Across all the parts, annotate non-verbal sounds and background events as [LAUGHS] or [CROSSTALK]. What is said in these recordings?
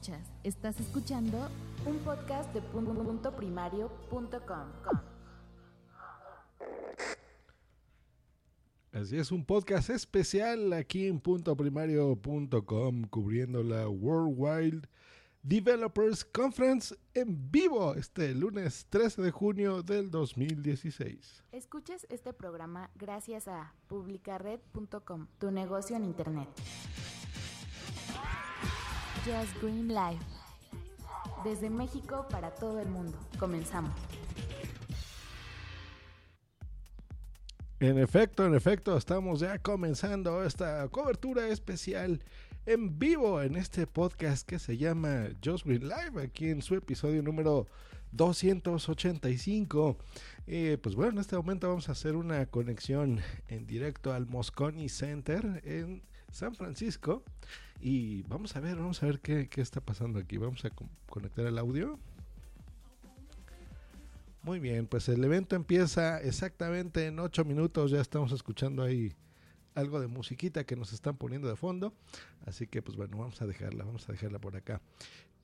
Escuchas, estás escuchando un podcast de punto primario.com. Así es, un podcast especial aquí en puntoprimario.com cubriendo la Worldwide Developers Conference en vivo este lunes 13 de junio del 2016. Escuchas este programa gracias a publicared.com, tu negocio en internet. Just Green Life. Desde México para todo el mundo. Comenzamos. En efecto, en efecto, estamos ya comenzando esta cobertura especial en vivo en este podcast que se llama Just Green Live, aquí en su episodio número 285. Eh, pues bueno, en este momento vamos a hacer una conexión en directo al Moscone Center en San Francisco y vamos a ver, vamos a ver qué, qué está pasando aquí. Vamos a co- conectar el audio. Muy bien, pues el evento empieza exactamente en 8 minutos. Ya estamos escuchando ahí algo de musiquita que nos están poniendo de fondo. Así que pues bueno, vamos a dejarla, vamos a dejarla por acá.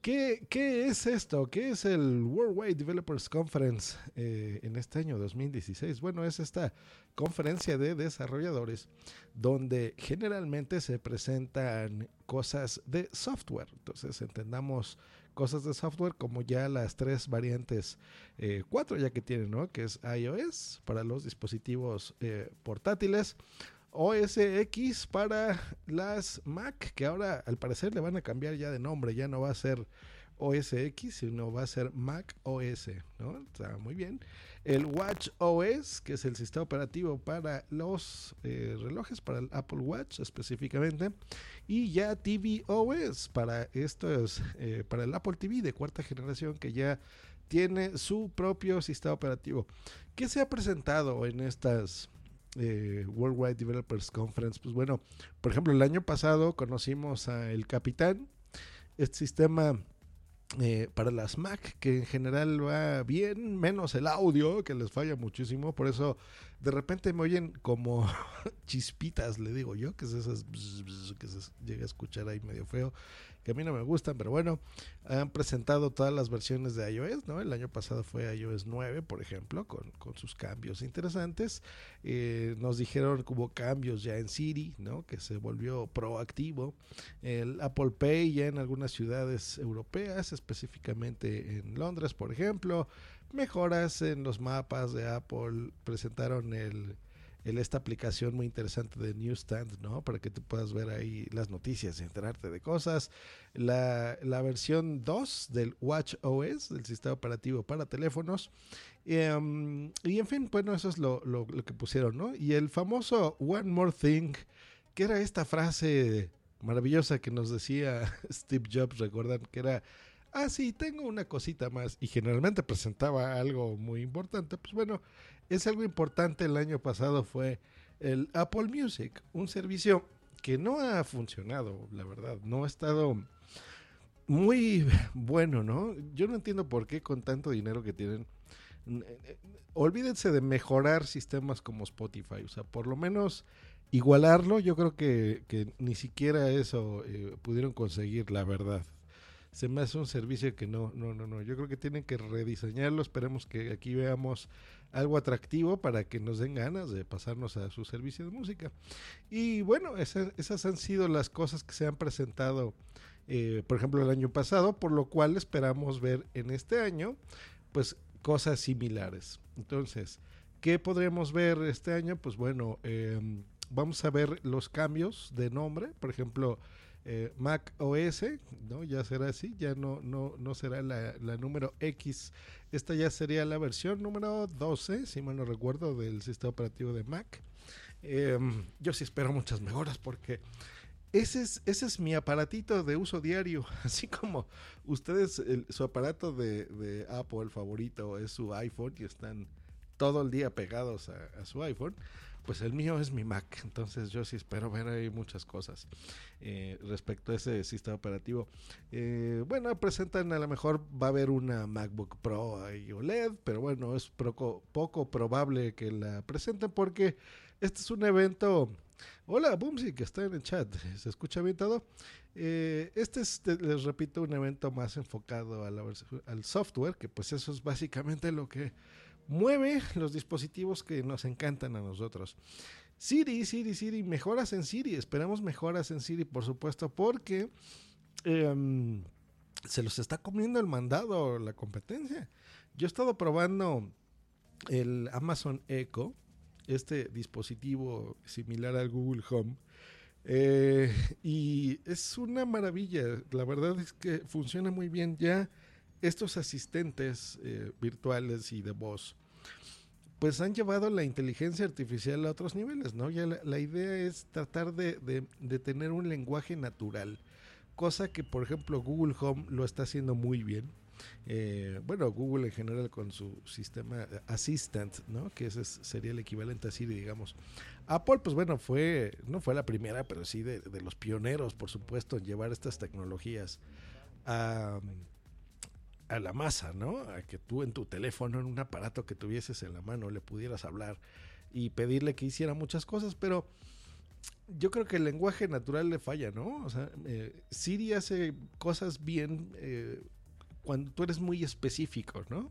¿Qué, es esto? ¿Qué es el Worldwide Developers Conference eh, en este año 2016? Bueno, es esta conferencia de desarrolladores donde generalmente se presentan cosas de software. Entonces entendamos cosas de software como ya las tres variantes, eh, cuatro ya que tienen, ¿no? Que es iOS para los dispositivos eh, portátiles, OS X para las Mac, que ahora al parecer le van a cambiar ya de nombre, ya no va a ser OS X, sino va a ser Mac OS, ¿no? Está muy bien. El Watch OS, que es el sistema operativo para los eh, relojes, para el Apple Watch específicamente, y ya TV OS para estos, eh, para el Apple TV de cuarta generación que ya tiene su propio sistema operativo. ¿Qué se ha presentado en estas eh, Worldwide Developers Conference? Pues bueno, por ejemplo, el año pasado conocimos a El Capitán, este sistema eh, para las Mac, que en general va bien, menos el audio, que les falla muchísimo, por eso de repente me oyen como [LAUGHS] chispitas, le digo yo, que es esas que se llega a escuchar ahí medio feo, que a mí no me gustan, pero bueno, han presentado todas las versiones de iOS, ¿no? El año pasado fue iOS 9, por ejemplo, con, con sus cambios interesantes. Eh, nos dijeron que hubo cambios ya en Siri, ¿no? Que se volvió proactivo. El Apple Pay ya en algunas ciudades europeas, específicamente en Londres, por ejemplo. Mejoras en los mapas de Apple. Presentaron el, esta aplicación muy interesante de Newsstand, ¿no? Para que tú puedas ver ahí las noticias y enterarte de cosas. La, la versión 2 del Watch OS, del sistema operativo para teléfonos. Em, y en fin, bueno, eso es lo- lo que pusieron, ¿no? Y el famoso One More Thing, que era esta frase maravillosa que nos decía [LAUGHS] Steve Jobs, recuerdan que era, ah, sí, tengo una cosita más, y generalmente presentaba algo muy importante, pues bueno, es algo importante el año pasado fue el Apple Music, un servicio que no ha funcionado, la verdad, no ha estado muy [LAUGHS] bueno, ¿no? Yo no entiendo por qué con tanto dinero que tienen olvídense de mejorar sistemas como Spotify, o sea, por lo menos igualarlo, yo creo que, que ni siquiera eso eh, pudieron conseguir, la verdad. Se me hace un servicio que no, no, no, no. Yo creo que tienen que rediseñarlo. Esperemos que aquí veamos algo atractivo para que nos den ganas de pasarnos a su servicio de música. Y bueno, esa- esas han sido las cosas que se han presentado, eh, por ejemplo, el año pasado, por lo cual esperamos ver en este año, pues cosas similares. Entonces, ¿qué podremos ver este año? Pues bueno, eh, vamos a ver los cambios de nombre, por ejemplo, eh, Mac OS, ¿no? Ya será así, ya no, no, no será la, número X, esta ya sería la versión número 12, si mal no recuerdo, del sistema operativo de Mac. Eh, yo sí espero muchas mejoras porque ese es, ese es mi aparatito de uso diario, [LAUGHS] así como ustedes, el- su aparato de, Apple favorito es su iPhone y están todo el día pegados a su iPhone, pues el mío es mi Mac, entonces yo sí espero ver ahí muchas cosas eh, respecto a ese sistema operativo. Eh, bueno, presentan a lo mejor va a haber una MacBook Pro ahí OLED, pero bueno, es poco, poco probable que la presenten porque este es un evento... Hola, Boomsy, que está en el chat. [LAUGHS] ¿Se escucha bien todo? Eh, este es, les repito, un evento más enfocado al software, que pues eso es básicamente lo que mueve los dispositivos que nos encantan a nosotros. Siri, Siri, Siri, mejoras en Siri. Esperamos mejoras en Siri, por supuesto, porque em, se los está comiendo el mandado la competencia. Yo he estado probando el Amazon Echo, este dispositivo similar al Google Home. eh, y es una maravilla. La verdad es que funciona muy bien ya estos asistentes eh, virtuales y de voz. Pues han llevado la inteligencia artificial a otros niveles, ¿no? Ya la, idea es tratar de, de- tener un lenguaje natural, cosa que, por ejemplo, Google Home lo está haciendo muy bien. Eh, bueno, Google en general con su sistema Assistant, ¿no? Que ese es- sería el equivalente a Siri, digamos. Apple, pues bueno, fue, no fue la primera, pero sí de, de los pioneros, por supuesto, en llevar estas tecnologías a, a la masa, ¿no? A que tú en tu teléfono, en un aparato que tuvieses en la mano, le pudieras hablar y pedirle que hiciera muchas cosas, pero yo creo que el lenguaje natural le falla, ¿no? O sea, eh, Siri hace cosas bien eh, cuando tú eres muy específico, ¿no?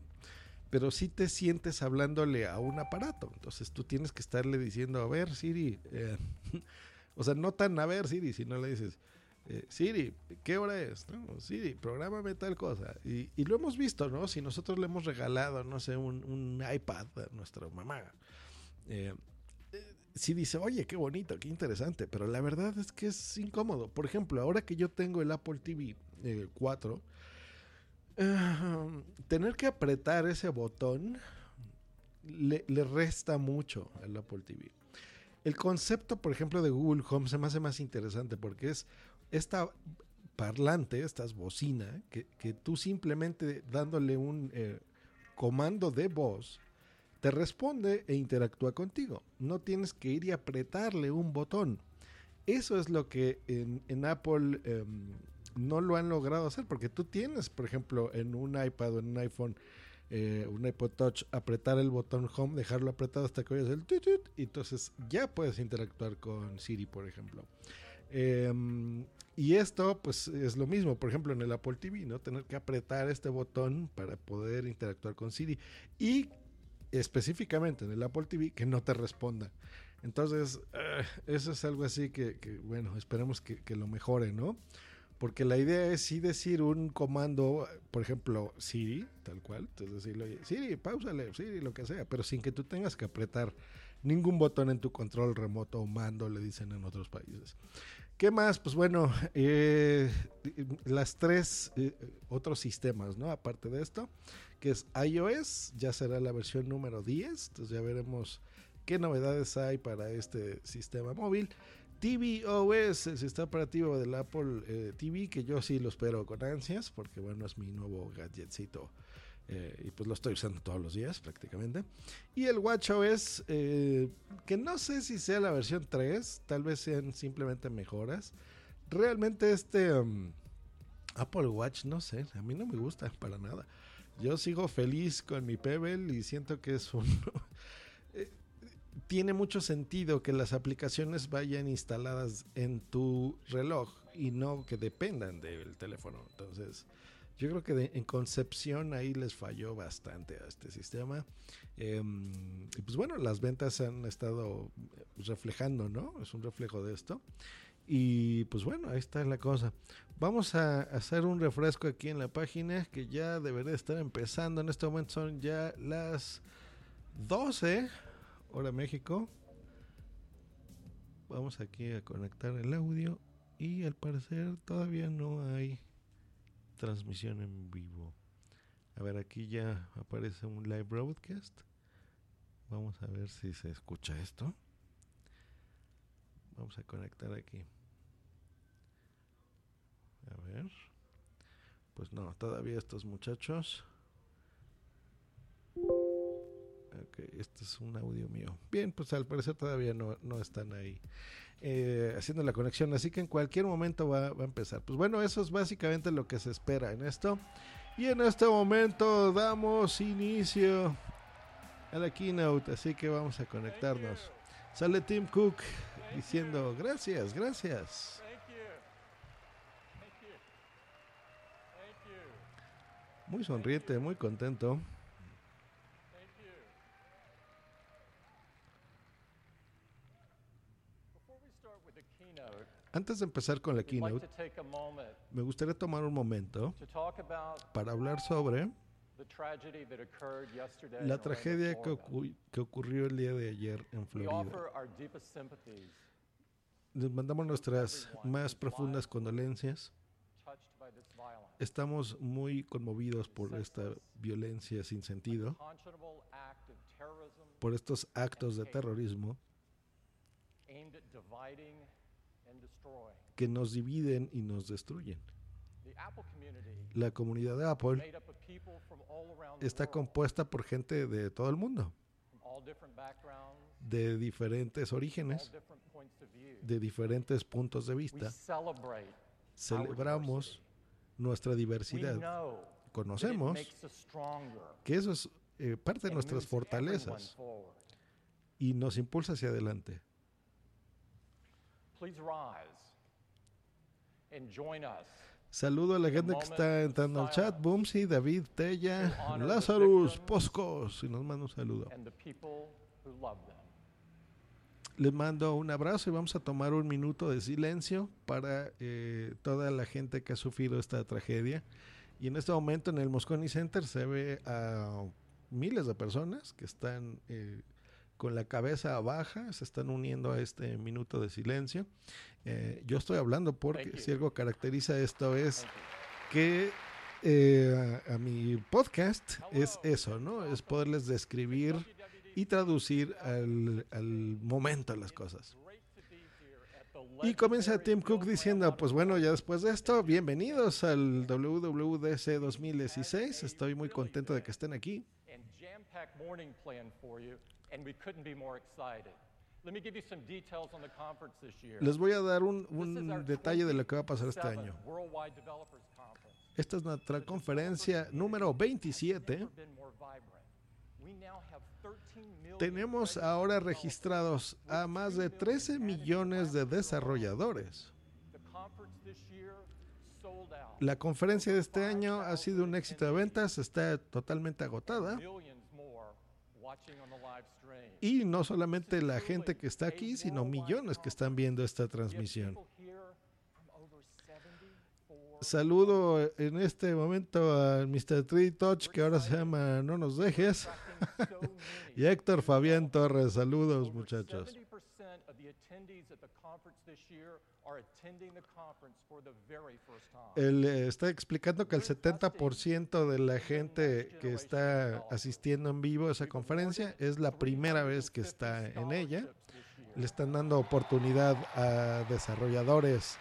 Pero sí te sientes hablándole a un aparato, entonces tú tienes que estarle diciendo, a ver, Siri, eh, [LAUGHS] o sea, no tan a ver, Siri, sino le dices, eh, Siri, ¿qué hora es? No, Siri, prográmame tal cosa. Y, lo hemos visto, ¿no? Si nosotros le hemos regalado, no sé, un, iPad a nuestra mamá, eh, sí dice, oye, qué bonito, qué interesante, pero la verdad es que es incómodo. Por ejemplo, ahora que yo tengo el Apple TV eh, 4, eh, tener que apretar ese botón le, le resta mucho al Apple TV. El concepto, por ejemplo, de Google Home se me hace más interesante porque es esta parlante, esta bocina, que, que tú simplemente dándole un eh, comando de voz, te responde e interactúa contigo. No tienes que ir y apretarle un botón. Eso es lo que en, Apple eh, no lo han logrado hacer, porque tú tienes, por ejemplo, en un iPad o en un iPhone, eh, un iPod Touch, apretar el botón Home, dejarlo apretado hasta que oyes el tut, y entonces ya puedes interactuar con Siri, por ejemplo. Eh, y esto, pues, es lo mismo, por ejemplo, en el Apple TV, ¿no? Tener que apretar este botón para poder interactuar con Siri. Y específicamente en el Apple TV, que no te responda. Entonces, eh, eso es algo así que, que, bueno, esperemos que, que lo mejore, ¿no? Porque la idea es sí decir un comando, por ejemplo, Siri, tal cual. Entonces decirle, oye, Siri, pausale, Siri, lo que sea, pero sin que tú tengas que apretar ningún botón en tu control remoto o mando, le dicen en otros países. ¿Qué más? Pues bueno, eh, las tres eh, otros sistemas, ¿no? Aparte de esto, que es iOS, ya será la versión número 10, entonces ya veremos qué novedades hay para este sistema móvil. tvOS, el sistema operativo del Apple eh, TV, que yo sí lo espero con ansias, porque bueno, es mi nuevo gadgetcito. Eh, y pues lo estoy usando todos los días prácticamente. Y el WatchOS, eh, que no sé si sea la versión 3, tal vez sean simplemente mejoras. Realmente este um, Apple Watch, no sé, a mí no me gusta para nada. Yo sigo feliz con mi Pebble y siento que es un... [LAUGHS] tiene mucho sentido que las aplicaciones vayan instaladas en tu reloj y no que dependan del teléfono. Entonces, yo creo que de, en concepción ahí les falló bastante a este sistema. Eh, y pues bueno, las ventas han estado reflejando, ¿no? Es un reflejo de esto. Y pues bueno, ahí está la cosa. Vamos a hacer un refresco aquí en la página que ya debería estar empezando. En este momento son ya las 12 hora México. Vamos aquí a conectar el audio y al parecer todavía no hay transmisión en vivo. A ver, aquí ya aparece un live broadcast. Vamos a ver si se escucha esto. Vamos a conectar aquí. A ver. Pues no, todavía estos muchachos Ok, este es un audio mío. Bien, pues al parecer todavía no, no están ahí eh, haciendo la conexión, así que en cualquier momento va, va a empezar. Pues bueno, eso es básicamente lo que se espera en esto. Y en este momento damos inicio a la keynote, así que vamos a conectarnos. Sale Tim Cook diciendo gracias, gracias. Muy sonriente, muy contento. Antes de empezar con la keynote, me gustaría tomar un momento para hablar sobre la tragedia que, que ocurrió el día de ayer en Florida. Les mandamos nuestras más profundas condolencias. Estamos muy conmovidos por esta violencia sin sentido, por estos actos de terrorismo que nos dividen y nos destruyen. La comunidad de Apple está compuesta por gente de todo el mundo, de diferentes orígenes, de diferentes puntos de vista. Celebramos nuestra diversidad. Conocemos que eso es eh, parte de nuestras fortalezas y nos impulsa hacia adelante. Saludo a la gente que está entrando al chat. Boomsy, David, Tella, Lazarus, Poscos. Y nos manda un saludo. Les mando un abrazo y vamos a tomar un minuto de silencio para eh, toda la gente que ha sufrido esta tragedia. Y en este momento en el Moscone Center se ve a miles de personas que están eh, con la cabeza baja, se están uniendo a este minuto de silencio. Eh, yo estoy hablando porque si algo caracteriza esto es que eh, a, a mi podcast es eso, ¿no? Es poderles describir y traducir al, al momento las cosas. Y comienza Tim Cook diciendo, pues bueno, ya después de esto, bienvenidos al WWDC 2016. Estoy muy contento de que estén aquí. And we couldn't be more excited. Let me give you some details on the conference this year. Les voy a dar un, un detalle de lo que va a pasar este 27th año. Esta es nuestra conferencia número 27. Never been more vibrant. We now have 13 million Tenemos ahora registrados a más de 13 millones de desarrolladores. La conferencia de este año ha sido un éxito de ventas, está totalmente agotada. Millions more watching on the live stream. Y no solamente la gente que está aquí, sino millones que están viendo esta transmisión. people here from over 74 Saludo en este momento al Mr. Tree Touch, que ahora se llama No nos dejes. [LAUGHS] Y Héctor Fabián Torres, saludos muchachos. Él está explicando que el 70% de la gente que está asistiendo en vivo a esa conferencia es la primera vez que está en ella. Le están dando oportunidad a desarrolladores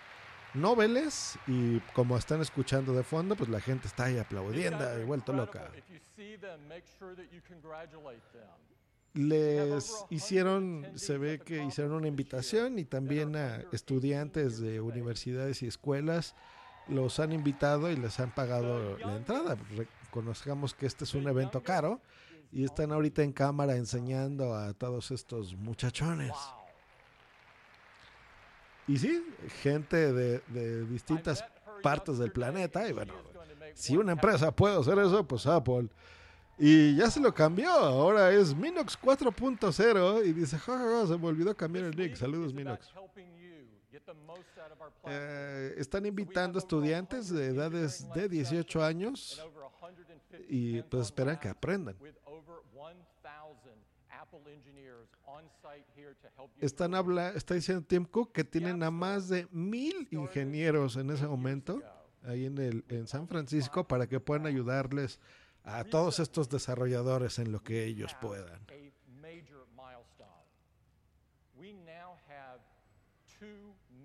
noveles y como están escuchando de fondo, pues la gente está ahí aplaudiendo y vuelto loca. Les hicieron, se ve que hicieron una invitación y también a estudiantes de universidades y escuelas los han invitado y les han pagado la entrada. Reconozcamos que este es un evento caro y están ahorita en cámara enseñando a todos estos muchachones. Y sí, gente de, de distintas partes del planeta. Y bueno, si una empresa puede hacer eso, pues Apple. Y ya se lo cambió, ahora es Minox 4.0 y dice, "Ja, ja, ja, se me olvidó cambiar el nick. Saludos Minox. Eh, están invitando estudiantes de edades de 18 años y pues esperan que aprendan. Están habla, está diciendo Tim Cook que tienen a más de mil ingenieros en ese momento ahí en, el, en San Francisco para que puedan ayudarles a todos estos desarrolladores en lo que ellos puedan. We now have 2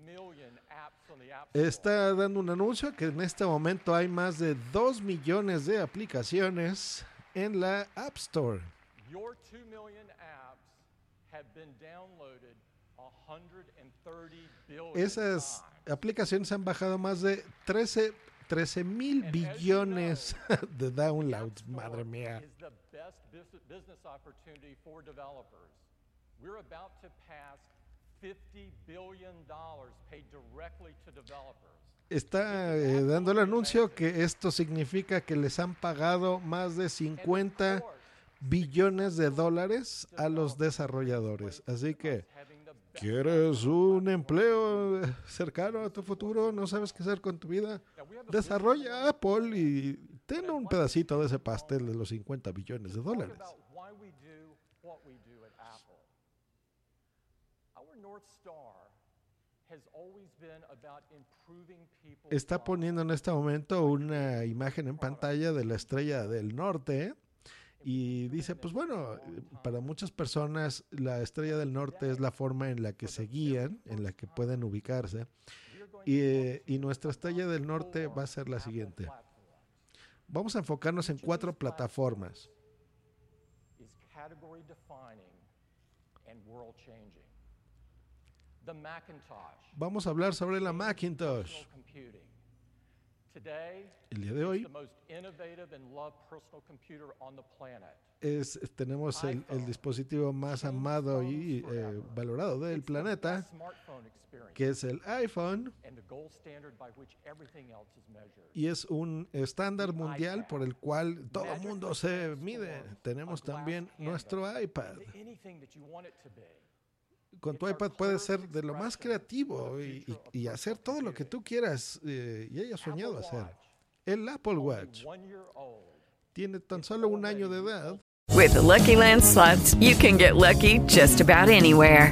million apps on the App Store. está dando un anuncio que en este momento hay más de 2 millones de aplicaciones en la App Store. Your 2 million apps have been downloaded 130 billion Esas aplicaciones han bajado más de 13, 13 mil billones [LAUGHS] de downloads. Madre mía. is the best bus- business opportunity for developers. We're about to pass 50 billion dollars paid directly to developers. Está eh, dando el anuncio que esto significa que les han pagado más de And of 50 course, billones de dólares a los desarrolladores. Así que, ¿quieres un empleo eh, cercano a tu futuro? ¿No sabes qué hacer con tu vida? Desarrolla Apple y ten un pedacito de ese pastel de los 50 billones de dólares. Está poniendo en este momento una imagen en pantalla de la estrella del norte y dice, pues bueno, eh, para muchas personas la estrella del norte es la forma en la que se guían, en la que pueden ubicarse. Y, eh, y nuestra estrella del norte va a ser la siguiente. Vamos a enfocarnos en cuatro plataformas. Vamos a hablar sobre la Macintosh. El día de hoy the most innovative and loved personal computer on the planet. es, tenemos el, el dispositivo más amado y eh, valorado del planeta, que es el iPhone. y es un estándar mundial por el cual todo el mundo se mide. Tenemos también nuestro iPad. Con tu iPad puedes ser de lo más creativo y, y- y hacer todo lo que tú quieras eh, y hayas soñado hacer. El Apple Watch one year old. tiene tan solo un año de edad With the Lucky Land slots, you can get lucky just about anywhere.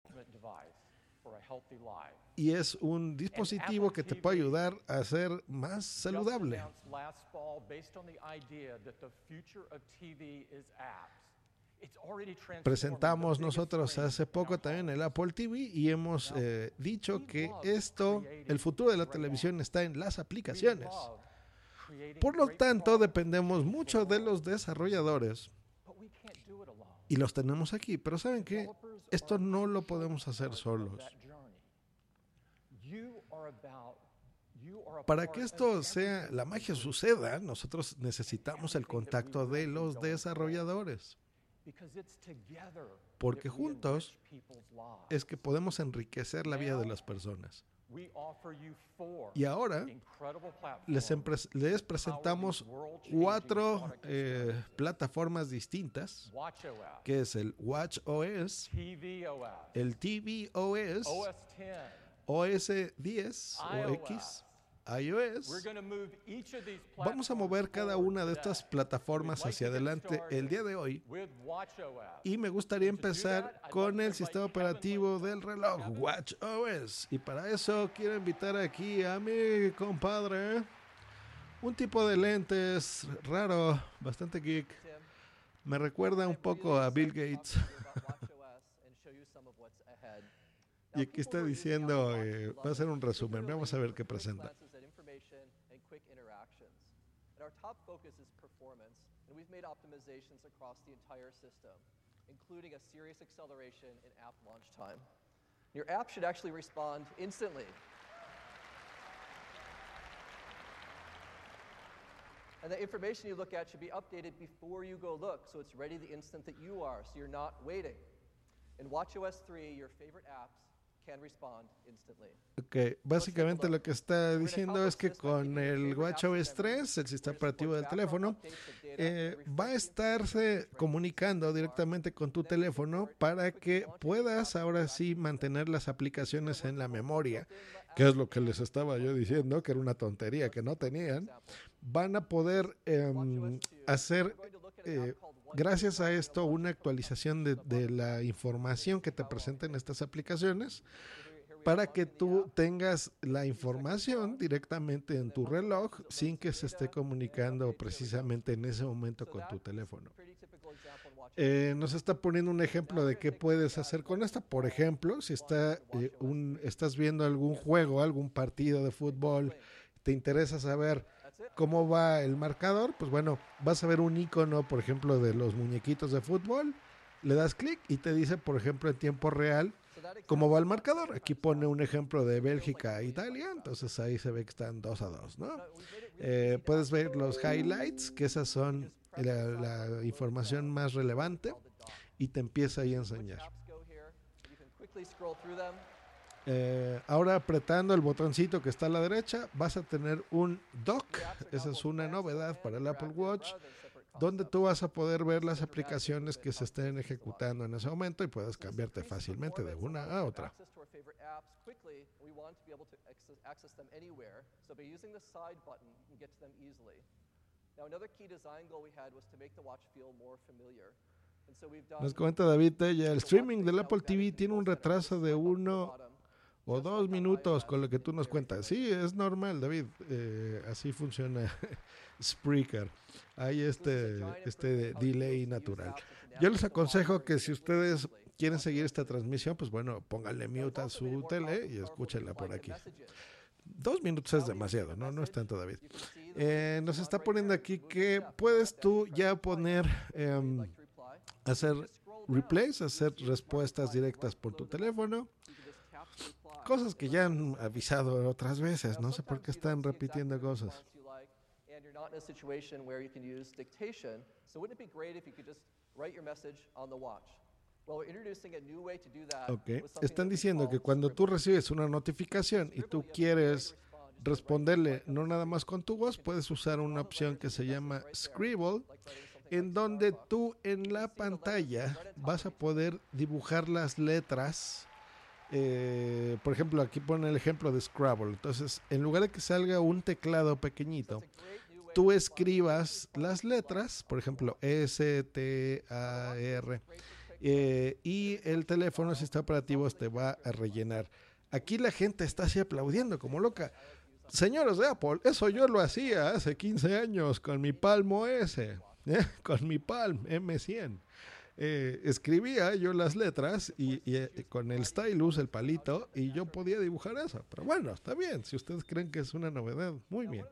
Y es un dispositivo que te puede ayudar a ser más saludable. Presentamos nosotros hace poco también el Apple TV y hemos eh, dicho que esto, el futuro de la televisión está en las aplicaciones. Por lo tanto, dependemos mucho de los desarrolladores y los tenemos aquí. Pero ¿saben qué? Developers Esto no lo podemos hacer solos. that journey. You are about- you are a Para que esto sea, la magia suceda, nosotros necesitamos el contacto de los desarrolladores. Porque juntos. Es que podemos enriquecer la vida de las personas. Y ahora les, les presentamos cuatro eh, plataformas distintas, que es el Watch OS, el TV OS, OS 10. OS 10 o X, iOS. Vamos a mover cada una de estas plataformas hacia adelante el día de hoy y me gustaría empezar con el sistema operativo del reloj Watch OS. Y para eso quiero invitar aquí a mi compadre, un tipo de lentes raro, bastante geek. Me recuerda un poco a Bill Gates. Y aquí está diciendo, eh, va a ser un resumen. Vamos a ver qué presenta. Our top focus is performance, and we've made optimizations across the entire system, including a serious acceleration in app launch time. Your app should actually respond instantly. And the information you look at should be updated before you go look, so it's ready the instant that you are, so you're not waiting. In WatchOS 3, your favorite apps. Ok, básicamente lo que está diciendo es que con el WatchOS 3, el sistema operativo del teléfono, eh, va a estarse comunicando directamente con tu teléfono para que puedas ahora sí mantener las aplicaciones en la memoria, que es lo que les estaba yo diciendo, que era una tontería que no tenían. Van a poder em, hacer eh, gracias a esto una actualización de, la información que te presenten estas aplicaciones para que tú tengas la información directamente en tu reloj sin que se esté comunicando precisamente en ese momento con tu teléfono. Eh, nos está poniendo un ejemplo de qué puedes hacer con esta. Por ejemplo, si está, eh, estás viendo algún juego, algún partido de fútbol, te interesa saber cómo va el marcador, pues bueno, vas a ver un icono, por ejemplo, de los muñequitos de fútbol, le das clic y te dice, por ejemplo, en tiempo real cómo va el marcador. Aquí pone un ejemplo de Bélgica e Italia, entonces ahí se ve que están 2 a 2, ¿no? Eh, puedes ver los highlights, que esas son la, la, información más relevante, y te empieza ahí a enseñar. Eh, ahora apretando el botoncito que está a la derecha vas a tener un dock, esa es una novedad para el Apple Watch, donde tú vas a poder ver las aplicaciones que se estén ejecutando en ese momento y puedes cambiarte fácilmente de una a otra. Nos comenta David ya el streaming del Apple TV tiene un retraso de uno o dos minutos con lo que tú nos cuentas. Sí, es normal, David. Eh, así funciona [LAUGHS] Spreaker. Hay este, este delay natural. Yo les aconsejo que si ustedes quieren seguir esta transmisión, pues bueno, pónganle mute a su tele y escúchenla por aquí. Dos minutos es demasiado, ¿no? No es tanto, David. Eh, nos está poniendo aquí que puedes tú ya poner, eh, hacer replays, hacer respuestas directas por tu teléfono cosas que ya han avisado otras veces. No sé por qué están repitiendo cosas. Okay. Están diciendo que cuando tú recibes una notificación y tú quieres responderle no nada más con tu voz, puedes usar una opción que se llama Scribble, en donde tú en la pantalla vas a poder dibujar las letras eh, por ejemplo, aquí pone el ejemplo de Scrabble. Entonces, en lugar de que salga un teclado pequeñito, tú escribas las letras, por ejemplo, S, T, A, R, eh, y el teléfono, si está operativo, te va a rellenar. Aquí la gente está así aplaudiendo como loca. Señores de Apple, eso yo lo hacía hace 15 años con mi Palmo S, ¿eh? [LAUGHS] con mi Palm M100 eh, escribía yo las letras y, y, eh, con el stylus, el palito, y yo podía dibujar eso. Pero bueno, está bien, si ustedes creen que es una novedad, muy bien.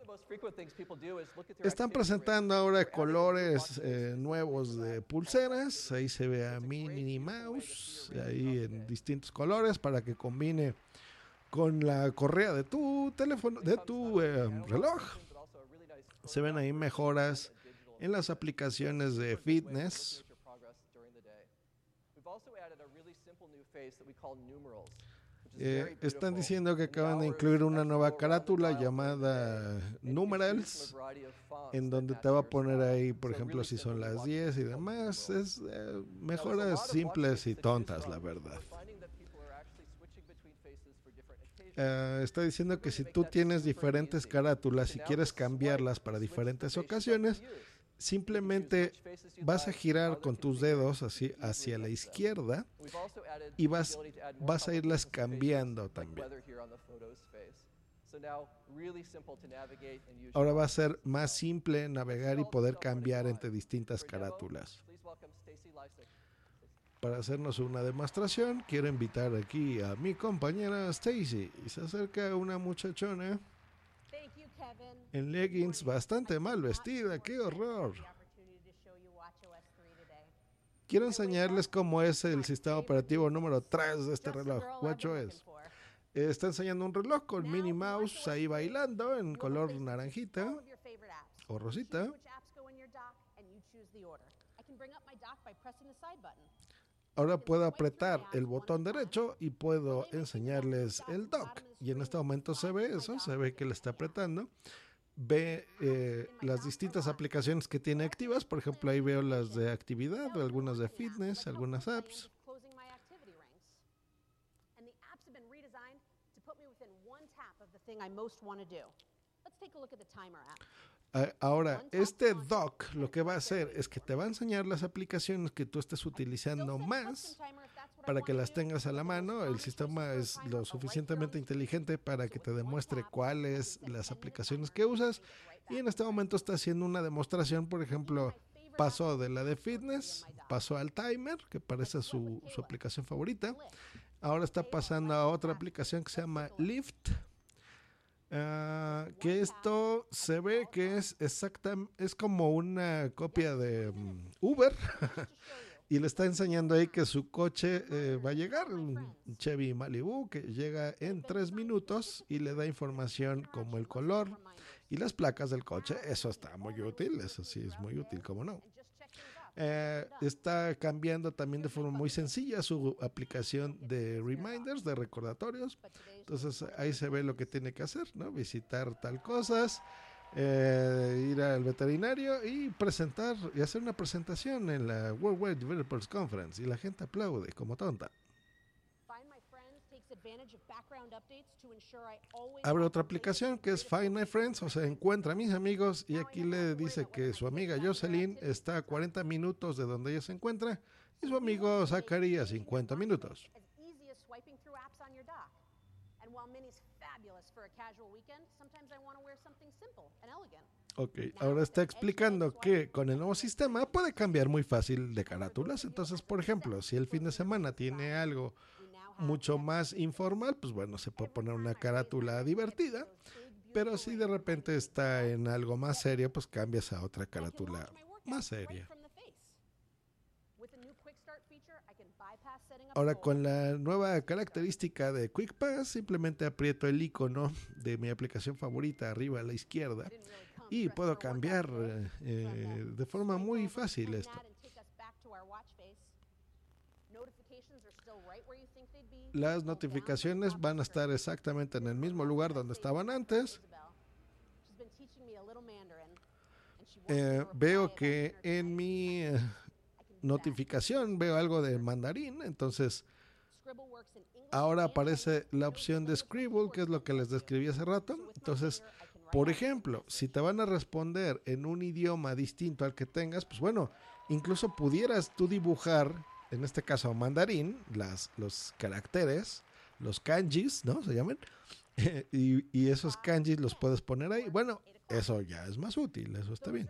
Están presentando ahora colores eh, nuevos de pulseras, ahí se ve a Minnie Mouse, ahí en distintos colores para que combine con la correa de tu teléfono, de tu eh, reloj. Se ven ahí mejoras en las aplicaciones de fitness. Eh, están diciendo que acaban de incluir una nueva carátula llamada Numerals, en donde te va a poner ahí, por ejemplo, si son las 10 y demás. Es eh, mejoras simples y tontas, la verdad. Uh, está diciendo que si tú tienes diferentes carátulas y quieres cambiarlas para diferentes ocasiones, simplemente vas a girar con tus dedos así hacia la izquierda y vas, vas a irlas cambiando también. Ahora va a ser más simple navegar y poder cambiar entre distintas carátulas. Para hacernos una demostración, quiero invitar aquí a mi compañera Stacy. Y se acerca una muchachona en leggings bastante mal vestida, qué horror. Quiero enseñarles cómo es el sistema operativo número 3 de este reloj, WatchOS. Está enseñando un reloj con Minnie Mouse ahí bailando en color naranjita. o rosita. Ahora puedo apretar el botón derecho y puedo enseñarles el dock. Y en este momento se ve eso, se ve que le está apretando. Ve eh, las distintas aplicaciones que tiene activas. Por ejemplo, ahí veo las de actividad, algunas de fitness, algunas apps. Ahora, este dock lo que va a hacer es que te va a enseñar las aplicaciones que tú estés utilizando más para que las tengas a la mano. El sistema es lo suficientemente inteligente para que te demuestre cuáles las aplicaciones que usas. Y en este momento está haciendo una demostración, por ejemplo, pasó de la de fitness, pasó al timer, que parece su, su aplicación favorita. Ahora está pasando a otra aplicación que se llama Lift Ah, que esto se ve que es exacta, es como una copia de mm, Uber [LAUGHS] y le está enseñando ahí que su coche eh, va a llegar, un Chevy Malibu que llega en tres minutos y le da información como el color y las placas del coche. Eso está muy útil, eso sí es muy útil, como no. Eh, está cambiando también de forma muy sencilla su aplicación de reminders, de recordatorios. Entonces ahí se ve lo que tiene que hacer, ¿no? Visitar tal cosas, eh, ir al veterinario y presentar y hacer una presentación en la World Wide Developers Conference y la gente aplaude como tonta. Abre otra aplicación que es Find My Friends, o sea, encuentra a mis amigos y aquí le dice que su amiga Jocelyn está a 40 minutos de donde ella se encuentra y su amigo Zachary a 50 minutos. Ok, ahora está explicando que con el nuevo sistema puede cambiar muy fácil de carátulas. Entonces, por ejemplo, si el fin de semana tiene algo mucho más informal, pues bueno, se puede poner una carátula divertida, pero si de repente está en algo más serio, pues cambias a otra carátula más seria. Ahora con la nueva característica de Quick Pass, simplemente aprieto el icono de mi aplicación favorita arriba a la izquierda y puedo cambiar eh, de forma muy fácil esto. Las notificaciones van a estar exactamente en el mismo lugar donde estaban antes. Eh, veo que en mi eh, notificación veo algo de mandarín, entonces ahora aparece la opción de Scribble, que es lo que les describí hace rato. Entonces, por ejemplo, si te van a responder en un idioma distinto al que tengas, pues bueno, incluso pudieras tú dibujar en este caso mandarín, las, los caracteres, los kanjis, ¿no? Se llaman. [LAUGHS] y, y, esos kanjis los puedes poner ahí. Bueno, eso ya es más útil, eso está bien.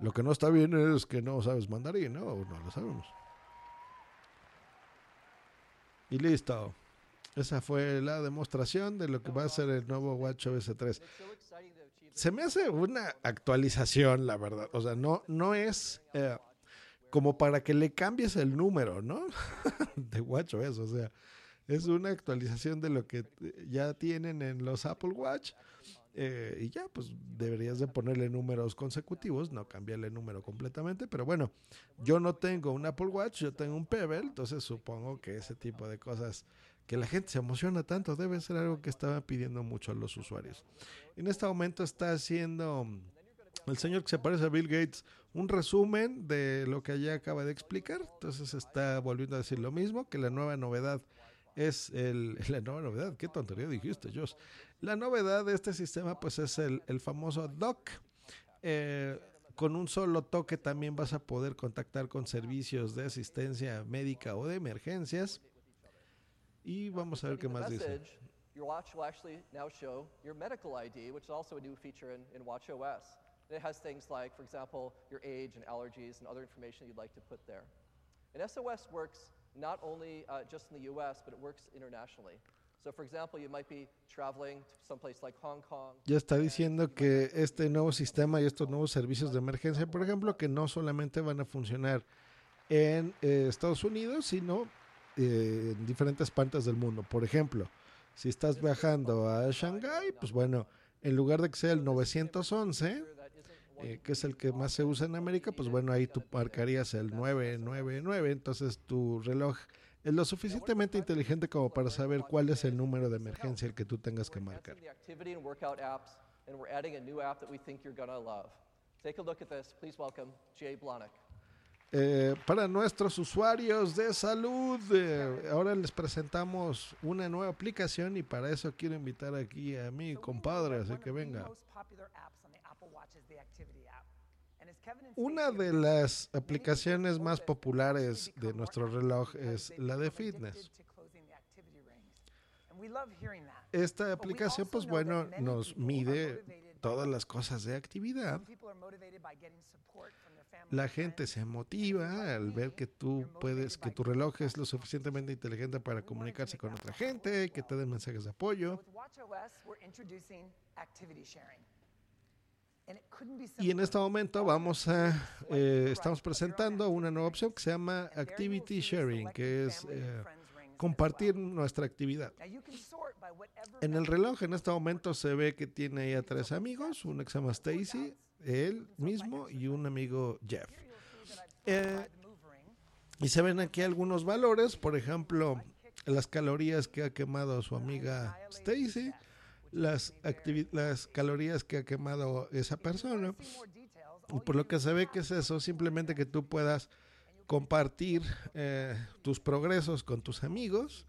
Lo que no está bien es que no sabes mandarín, ¿no? No lo sabemos. Y listo. Esa fue la demostración de lo que va a ser el nuevo WatchOS 3 se me hace una actualización, la verdad. O sea, no, no es eh, como para que le cambies el número, ¿no? [LAUGHS] de WatchOS. O sea, es una actualización de lo que ya tienen en los Apple Watch. Eh, y ya, pues deberías de ponerle números consecutivos, no cambiarle el número completamente. Pero bueno, yo no tengo un Apple Watch, yo tengo un Pebble, entonces supongo que ese tipo de cosas que la gente se emociona tanto, debe ser algo que estaban pidiendo mucho a los usuarios. En este momento está haciendo el señor que se parece a Bill Gates un resumen de lo que ya acaba de explicar. Entonces está volviendo a decir lo mismo, que la nueva novedad es el, [LAUGHS] la nueva novedad, qué tontería dijiste, Josh. La novedad de este sistema pues es el, famoso dock. Eh, con un solo toque también vas a poder contactar con servicios de asistencia médica o de emergencias. Y vamos a ver qué más dice. Your watch will actually now show your medical ID, which is also a new feature in. And it has things like, for example, your age and allergies and other information you'd like to put there. And SOS works not only uh, just in the US, but it works internationally. So, for example, you might be traveling to someplace like Hong Kong. Ya está diciendo que este nuevo sistema y estos nuevos servicios de emergencia, por ejemplo, que no solamente van a funcionar en eh, Estados Unidos, sino eh, en diferentes partes del mundo. Por ejemplo, si estás viajando a Shanghái, pues bueno, En lugar de que sea el 911, eh, que es el que más se usa en América, pues bueno, ahí tú marcarías el 999, entonces tu reloj es lo suficientemente inteligente como para saber cuál es el número de emergencia el que tú tengas que marcar. Take a look at this. Please welcome Jay Blonick. Eh, para nuestros usuarios de salud, eh, ahora les presentamos una nueva aplicación y para eso quiero invitar aquí a mi compadre, así que venga. Una de las aplicaciones más populares de nuestro reloj es la de fitness. Esta aplicación, pues bueno, nos mide todas las cosas de actividad. La gente se motiva al ver que tú puedes, que tu reloj es lo suficientemente inteligente para comunicarse con otra gente, que te den mensajes de apoyo. Y en este momento vamos a, eh, estamos presentando una nueva opción que se llama Activity Sharing, que es eh, compartir nuestra actividad. En el reloj en este momento se ve que tiene ahí a tres amigos, uno que se llama Stacy, él mismo y un amigo Jeff. Eh, y se ven aquí algunos valores, por ejemplo, las calorías que ha quemado su amiga Stacy, las, las calorías que ha quemado esa persona. Y por lo que se ve que es eso, simplemente que tú puedas compartir eh, tus progresos con tus amigos.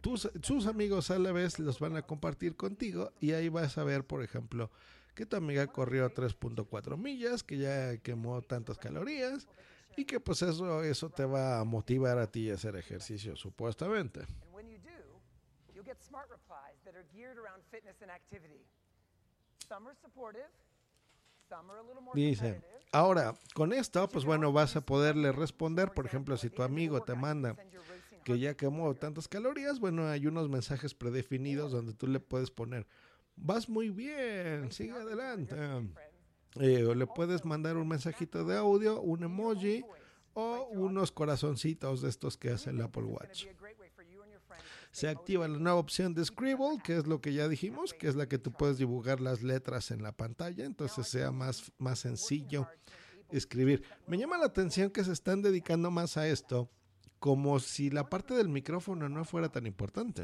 Tus, sus amigos a la vez los van a compartir contigo y ahí vas a ver, por ejemplo, que tu amiga corrió 3.4 millas, que ya quemó tantas calorías y que pues eso, eso te va a motivar a ti a hacer ejercicio, supuestamente. Dice, ahora, con esto, pues bueno, vas a poderle responder, por ejemplo, si tu amigo te manda que ya quemó tantas calorías, bueno, hay unos mensajes predefinidos donde tú le puedes poner, vas muy bien, sigue adelante. Eh, le puedes mandar un mensajito de audio, un emoji o unos corazoncitos de estos que hace el Apple Watch. Se activa la nueva opción de Scribble, que es lo que ya dijimos, que es la que tú puedes dibujar las letras en la pantalla, entonces sea más, más sencillo escribir. Me llama la atención que se están dedicando más a esto, como si la parte del micrófono no fuera tan importante.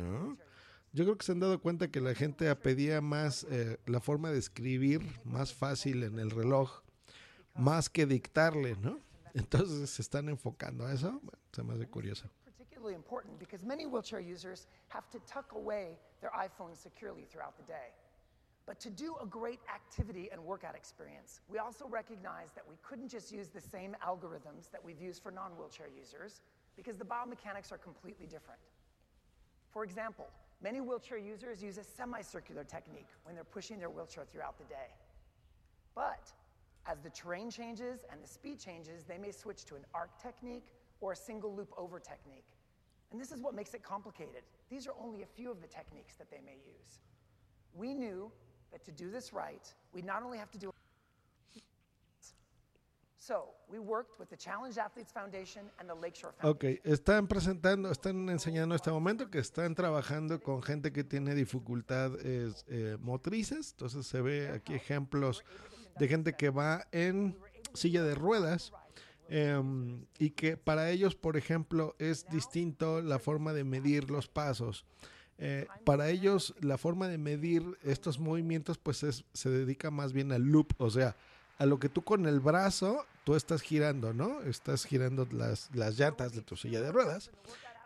Yo creo que se han dado cuenta que la gente pedía más eh, la forma de escribir más fácil en el reloj, más que dictarle, ¿no? Entonces se están enfocando a eso. Bueno, se me hace curioso. important because many wheelchair users have to tuck away iPhone securely throughout the day. But to do a great activity and workout experience, we also recognize that we couldn't just use the same algorithms that we've used for non wheelchair users because the biomechanics are completely different. For example, many wheelchair users use a semicircular technique when they're pushing their wheelchair throughout the day. But as the terrain changes and the speed changes, they may switch to an arc technique or a single loop over technique. And this is what makes it complicated. These are only a few of the techniques that they may use. We knew that to do this right, we not only have to do Ok, están presentando, están enseñando en este momento que están trabajando con gente que tiene dificultades eh, motrices. Entonces se ve aquí ejemplos de gente que va en silla de ruedas em, y que para ellos, por ejemplo, es distinto la forma de medir los pasos. Eh, para ellos, la forma de medir estos movimientos, pues es, se dedica más bien al loop, o sea, a lo que tú con el brazo, tú estás girando, ¿no? Estás girando las, las llantas de tu silla de ruedas.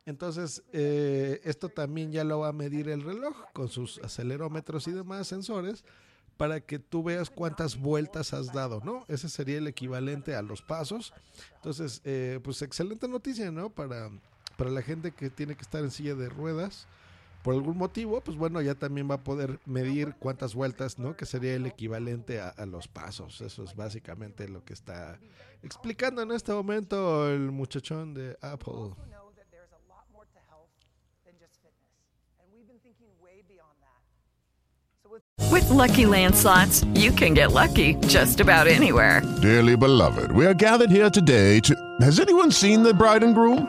Entonces, eh, esto también ya lo va a medir el reloj con sus acelerómetros y demás sensores para que tú veas cuántas vueltas has dado, ¿no? Ese sería el equivalente a los pasos. Entonces, eh, pues excelente noticia, ¿no? Para, para la gente que tiene que estar en silla de ruedas por algún motivo, pues bueno, ya también va a poder medir cuántas vueltas, ¿no? Que sería el equivalente a, a, los pasos. Eso es básicamente lo que está explicando en este momento el muchachón de Apple. With lucky landslots, you can get lucky just about anywhere. Dearly beloved, we are gathered here today to. Has anyone seen the bride and groom?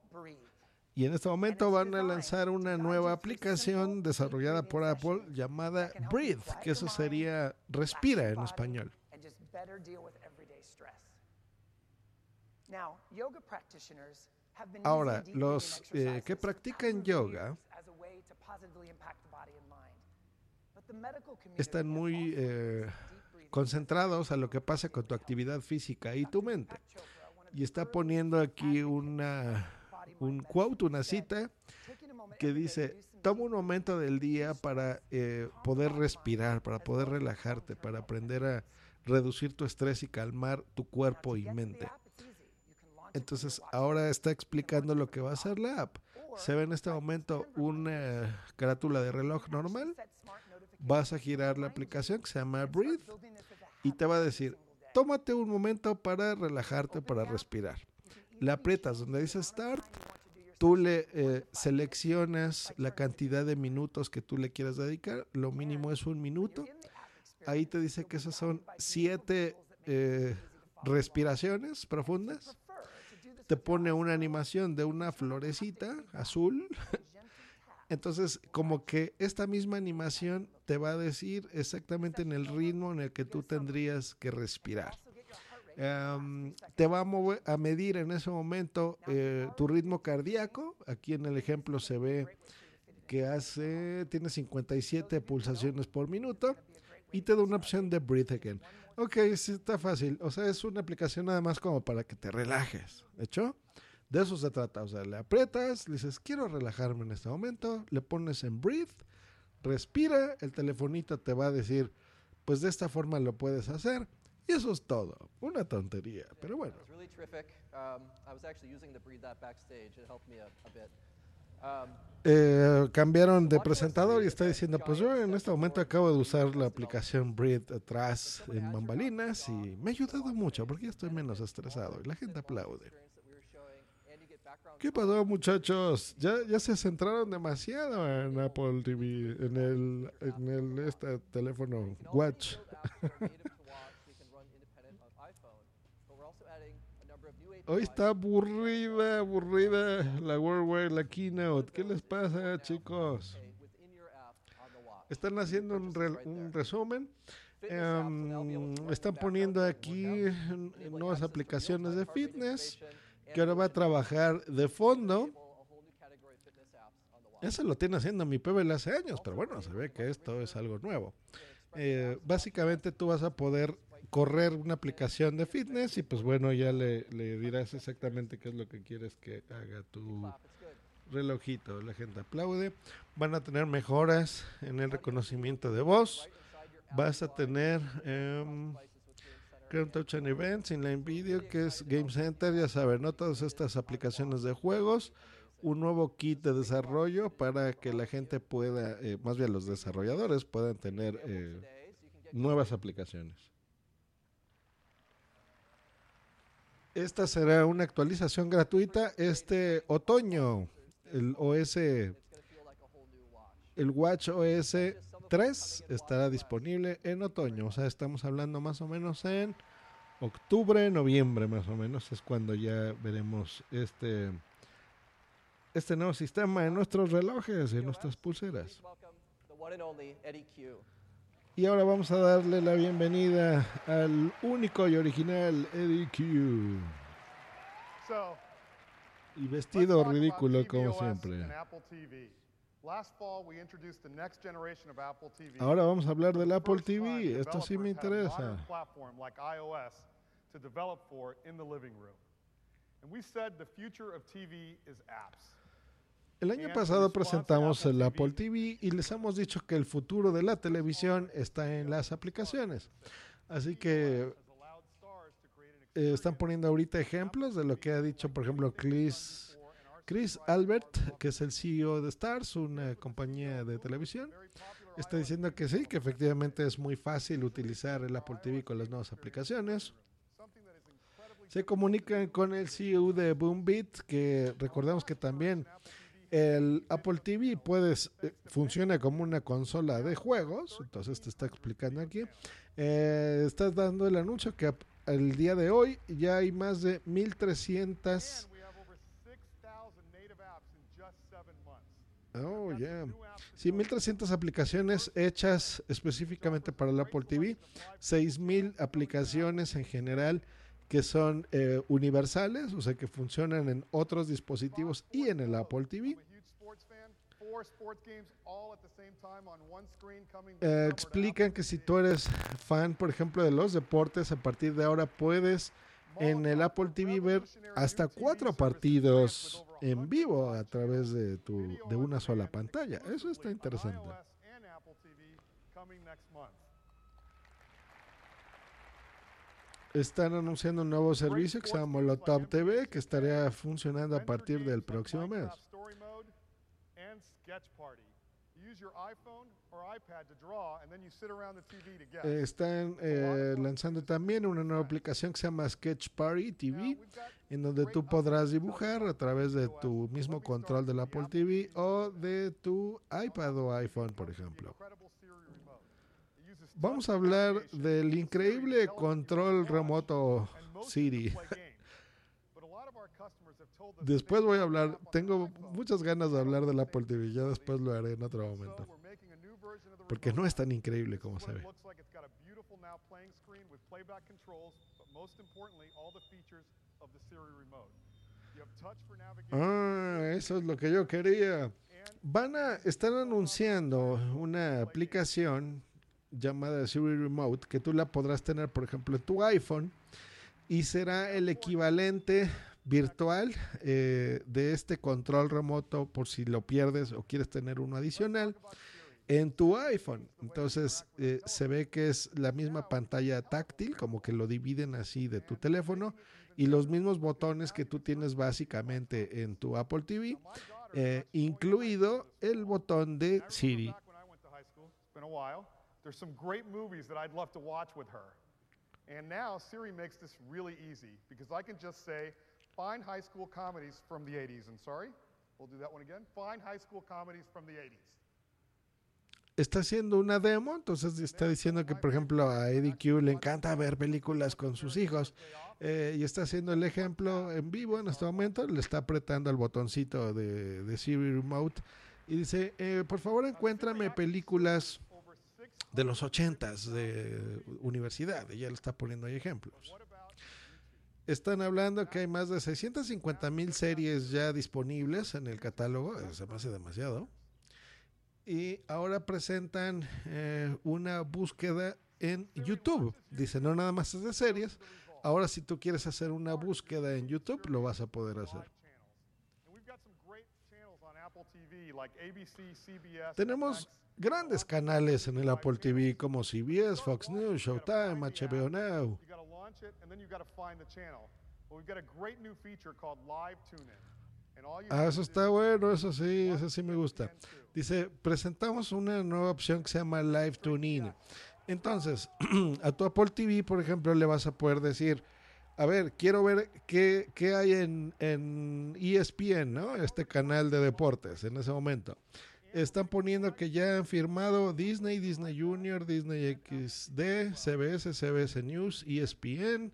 Y en este momento van a lanzar una nueva aplicación desarrollada por Apple llamada Breathe, que eso sería respira en español. Ahora, los eh, que practican yoga están muy eh, concentrados a lo que pasa con tu actividad física y tu mente. Y está poniendo aquí una, un quote, una cita, que dice, toma un momento del día para eh, poder respirar, para poder relajarte, para aprender a reducir tu estrés y calmar tu cuerpo y mente. Entonces ahora está explicando lo que va a hacer la app. Se ve en este momento una carátula de reloj normal. Vas a girar la aplicación que se llama Breathe y te va a decir, tómate un momento para relajarte, para respirar. Le aprietas donde dice Start, tú le eh, seleccionas la cantidad de minutos que tú le quieras dedicar, lo mínimo es un minuto. Ahí te dice que esas son siete eh, respiraciones profundas. Te pone una animación de una florecita azul. [LAUGHS] Entonces, como que esta misma animación te va a decir exactamente en el ritmo en el que tú tendrías que respirar. Um, te va a, mover, a, medir en ese momento eh, tu ritmo cardíaco. Aquí en el ejemplo se ve que hace, tiene 57 pulsaciones por minuto y te da una opción de breathe again. Ok, sí está fácil. O sea, es una aplicación nada más como para que te relajes. ¿De hecho? De eso se trata. O sea, le aprietas, le dices, quiero relajarme en este momento, le pones en breathe, respira, el telefonito te va a decir, pues de esta forma lo puedes hacer. Y eso es todo. Una tontería, pero bueno. Eh, cambiaron de presentador y está diciendo, pues yo en este momento acabo de usar la aplicación Breathe atrás en bambalinas y me ha ayudado mucho porque ya estoy menos estresado y la gente aplaude. ¿Qué pasó muchachos? Ya, ya se centraron demasiado en Apple TV, en el, en el este teléfono Watch. [LAUGHS] Hoy está aburrida, aburrida la Worldwide, la Keynote. ¿Qué les pasa, chicos? Están haciendo un, re, un resumen. Um, están poniendo aquí nuevas aplicaciones de fitness que ahora va a trabajar de fondo. Eso lo tiene haciendo mi PBL hace años, pero bueno, se ve que esto es algo nuevo. Eh, básicamente tú vas a poder correr una aplicación de fitness y pues bueno, ya le, dirás exactamente qué es lo que quieres que haga tu relojito. La gente aplaude. Van a tener mejoras en el reconocimiento de voz. Vas a tener um, Current Touch and Events, Inline Video, que es Game Center, ya saben, ¿no? Todas estas aplicaciones de juegos. Un nuevo kit de desarrollo para que la gente pueda, eh, más bien los desarrolladores puedan tener eh, nuevas aplicaciones. Esta será una actualización gratuita este otoño. El OS, el Watch OS 3 estará disponible en otoño. O sea, estamos hablando más o menos en octubre, noviembre, más o menos. Es cuando ya veremos este, este nuevo sistema en nuestros relojes, en nuestras pulseras. Y ahora vamos a darle la bienvenida al único y original Eddie Q. Y vestido ridículo como siempre. Ahora vamos a hablar del Apple TV. Esto sí me interesa. platform like iOS to develop for in the living room. And we said the future of TV is apps. El año pasado presentamos el Apple TV y les hemos dicho que el futuro de la televisión está en las aplicaciones. Así que eh, están poniendo ahorita ejemplos de lo que ha dicho, por ejemplo, Chris, Chris Albert, que es el CEO de Stars, una compañía de televisión. Está diciendo que sí, que efectivamente es muy fácil utilizar el Apple TV con las nuevas aplicaciones. Se comunican con el CEO de Boombit, que recordemos que también el Apple TV puedes, eh, funciona como una consola de juegos, entonces te está explicando aquí. Eh, estás dando el anuncio que el día de hoy ya hay más de 1300 Oh, yeah. Sí, 1300 aplicaciones hechas específicamente para el Apple TV, 6000 aplicaciones en general que son eh, universales, o sea que funcionan en otros dispositivos y en el Apple TV. Eh, explican que si tú eres fan, por ejemplo, de los deportes, a partir de ahora puedes en el Apple TV ver hasta cuatro partidos en vivo a través de, tu, de una sola pantalla. Eso está interesante. Están anunciando un nuevo servicio que se llama Molotov TV que estaría funcionando a partir del próximo mes. Están eh, lanzando también una nueva aplicación que se llama Sketch Party TV, en donde tú podrás dibujar a través de tu mismo control del Apple TV o de tu iPad o iPhone, por ejemplo. Vamos a hablar del increíble control remoto Siri. Después voy a hablar, tengo muchas ganas de hablar del Apple TV, ya después lo haré en otro momento. Porque no es tan increíble como se ve. Ah, eso es lo que yo quería. Van a estar anunciando una aplicación llamada Siri Remote que tú la podrás tener, por ejemplo, en tu iPhone y será el equivalente virtual eh, de este control remoto por si lo pierdes o quieres tener uno adicional en tu iPhone. Entonces eh, se ve que es la misma pantalla táctil, como que lo dividen así de tu teléfono y los mismos botones que tú tienes básicamente en tu Apple TV, eh, incluido el botón de Siri. There's some great movies that I'd love to watch with her. And now Siri makes this really easy because I can just say, find high school comedies from the 80s. And sorry, we'll do that one again. Find high school comedies from the 80s. Está haciendo una demo, entonces está diciendo que, por ejemplo, a Eddie Q le encanta ver películas con sus hijos eh, y está haciendo el ejemplo en vivo en este momento. Le está apretando el botoncito de, de Siri Remote y dice: eh, Por favor, encuéntrame películas de los ochentas de universidad. Ella le está poniendo ahí ejemplos. Están hablando que hay más de 650 mil series ya disponibles en el catálogo. Se me hace demasiado. Y ahora presentan eh, una búsqueda en YouTube. Dice, no nada más es de series. Ahora si tú quieres hacer una búsqueda en YouTube, lo vas a poder hacer. Tenemos grandes canales en el Apple TV como CBS, Fox News, Showtime, HBO Now. Ah, eso está bueno, eso sí, eso sí me gusta. Dice, presentamos una nueva opción que se llama Live Tune Entonces, [CLEARS THROAT] a tu Apple TV, por ejemplo, le vas a poder decir, a ver, quiero ver qué, qué hay en, en ESPN, ¿no? Este canal de deportes en ese momento están poniendo que ya han firmado Disney, Disney Junior, Disney XD, CBS, CBS News, ESPN,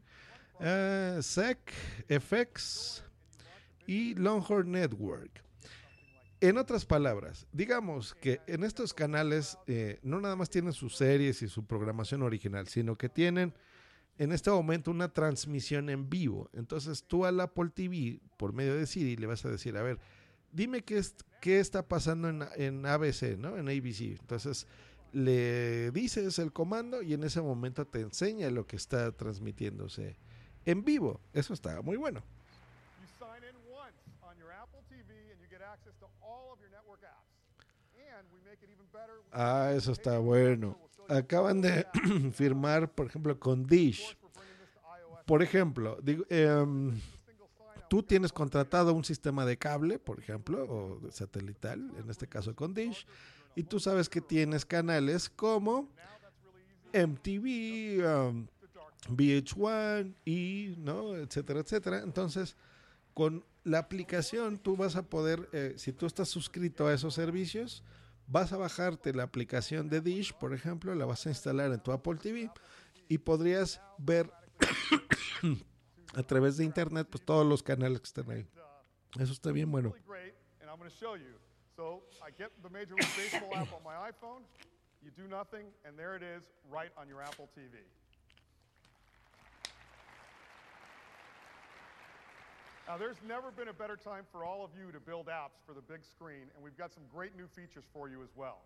uh, SEC, FX y Longhorn Network. En otras palabras, digamos que en estos canales eh, no nada más tienen sus series y su programación original, sino que tienen en este momento una transmisión en vivo. Entonces tú al Apple TV, por medio de Siri, le vas a decir, a ver, dime qué, es, qué está pasando en, en ABC, ¿no? En ABC. Entonces le dices el comando y en ese momento te enseña lo que está transmitiéndose en vivo. Eso está muy bueno. Ah, eso está bueno. Acaban de [CLEARS THROAT] firmar, por ejemplo, con Dish. Por ejemplo, digo, em, tú tienes contratado un sistema de cable, por ejemplo, o satelital, en este caso con Dish, y tú sabes que tienes canales como MTV, um, VH1 y, ¿no? etcétera, etcétera. Entonces, con la aplicación tú vas a poder, eh, si tú estás suscrito a esos servicios, vas a bajarte la aplicación de Dish, por ejemplo, la vas a instalar en tu Apple TV y podrías ver [COUGHS] a través de internet pues todos los canales que están ahí. Eso está bien bueno. Really great, and I'm going to show you. So I get the Major League Baseball app on my iPhone. You do nothing, and there it is, right on your Apple TV. Now, there's never been a better time for all of you to build apps for the big screen, and we've got some great new features for you as well.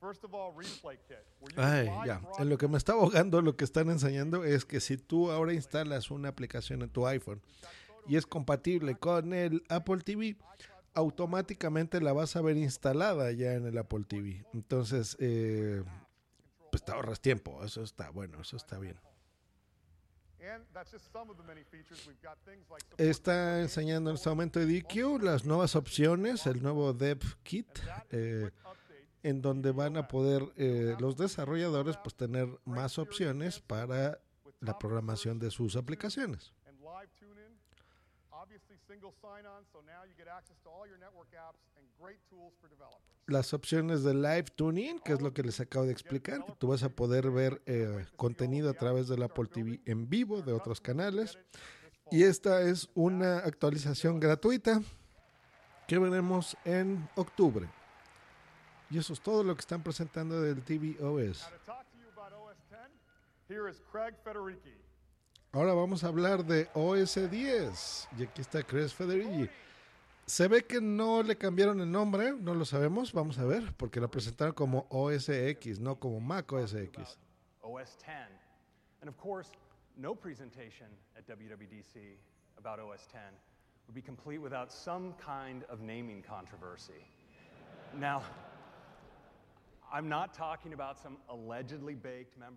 First of all, Replay Kit. Where you Ay, ya. En lo que me está abogando, lo que están enseñando es que si tú ahora instalas una aplicación en tu iPhone y es compatible con el Apple TV, automáticamente la vas a ver instalada ya en el Apple TV. Entonces, eh, pues te ahorras tiempo. Eso está bueno, eso está bien. Está enseñando en este momento DQ las nuevas opciones, el nuevo Dev Kit, eh, en donde van a poder eh, los desarrolladores pues tener más opciones para la programación de sus aplicaciones. Las opciones de Live Tuning, que es lo que les acabo de explicar, que tú vas a poder ver eh, contenido a través del Apple TV en vivo de otros canales. Y esta es una actualización gratuita que veremos en octubre. Y eso es todo lo que están presentando del TV OS. To talk to you about OS 10, here is Craig Federici. Ahora vamos a hablar de OS 10. Y aquí está Chris Federici. Se ve que no le cambiaron el nombre, no lo sabemos, vamos a ver, porque lo presentaron como OS X, no como Mac OS X. OS 10. And of course, no presentation at WWDC about OS 10 would be complete without some kind of naming controversy. Now, I'm not talking about some allegedly baked members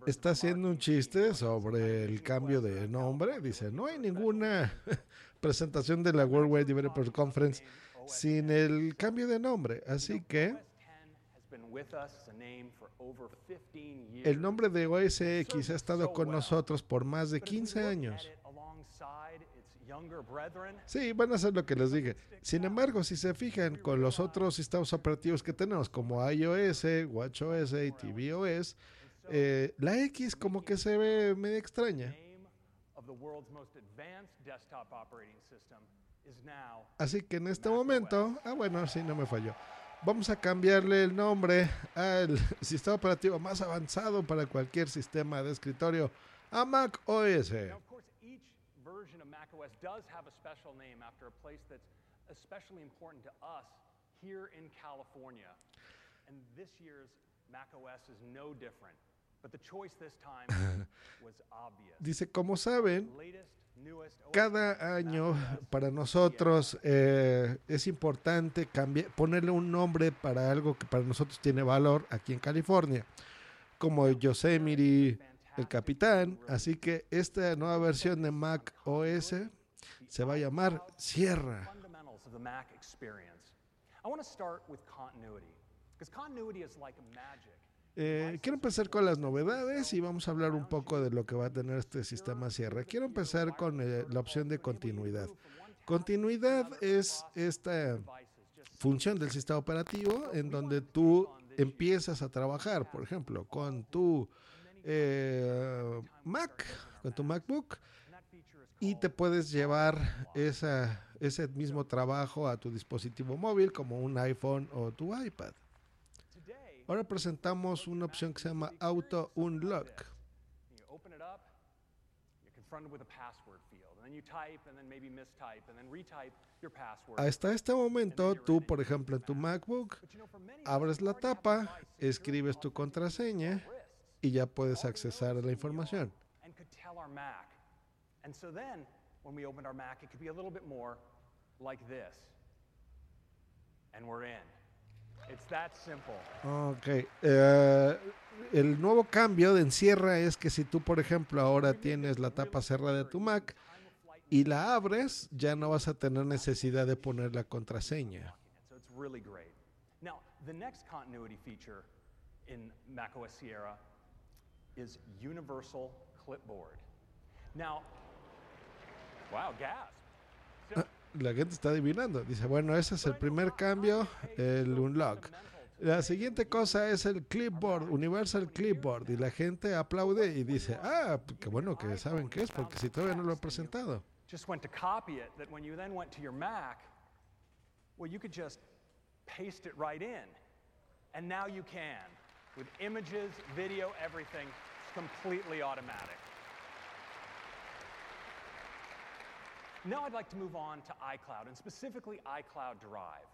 Está haciendo un chiste sobre el cambio de nombre. Dice, no hay ninguna [LAUGHS] presentación de la World Wide Developer Conference sin el cambio de nombre. Así que has been with us as a name for over 15 years. el nombre de OS X ha estado con nosotros por más de 15 años. Sí, van a hacer lo que les dije. Sin embargo, si se fijan con los otros sistemas operativos que tenemos, como iOS, WatchOS y tvOS, eh, la X como que se ve medio extraña. Así que en este momento, ah bueno, sí, no me falló. Vamos a cambiarle el nombre al [LAUGHS] sistema operativo más avanzado para cualquier sistema de escritorio a Mac OS. MacOS does have a special name after a place that's especially important to us here in California. And this year's macOS is no different. But the choice this time [LAUGHS] was obvious. Dice, como saben, cada año para nosotros eh, es importante cambiar, ponerle un nombre para algo que para nosotros tiene valor aquí en California, como Yosemite, el Capitán. Así que esta nueva versión de Mac OS se va a llamar Sierra. Eh, quiero empezar con las novedades y vamos a hablar un poco de lo que va a tener este sistema Sierra. Quiero empezar con eh, la opción de continuidad. Continuidad es esta función del sistema operativo en donde tú empiezas a trabajar, por ejemplo, con tu eh, Mac, con tu MacBook, y te puedes llevar ese mismo trabajo a tu dispositivo móvil como un iPhone o tu iPad. Ahora presentamos una opción que se llama Auto Unlock. Hasta este momento, tú, por ejemplo, en tu MacBook, abres la tapa, escribes tu contraseña y ya puedes accesar a la información. and could tell our Mac. And so then, when we opened our Mac, it could be a little bit more like this. And we're in. It's that simple. Ok. eh, el nuevo cambio de encierra es que si tú, por ejemplo, ahora tienes la tapa cerrada de tu Mac y la abres, ya no vas a tener necesidad de poner la contraseña. Now, the next continuity feature in macOS Sierra is Universal Clipboard. Now, wow, gasp. Ah, La gente está adivinando. Dice, bueno, ese es el primer cambio, el unlock. La siguiente cosa es el clipboard, Universal Clipboard. Y la gente aplaude y dice, ah, qué bueno que saben qué es, porque si todavía no lo he presentado. Just went to copy it, that when you then went to your Mac, well, you could just paste it right in. And now you can. With images, video, everything, it's completely automatic. Now I'd like to move on to iCloud, and specifically iCloud Drive.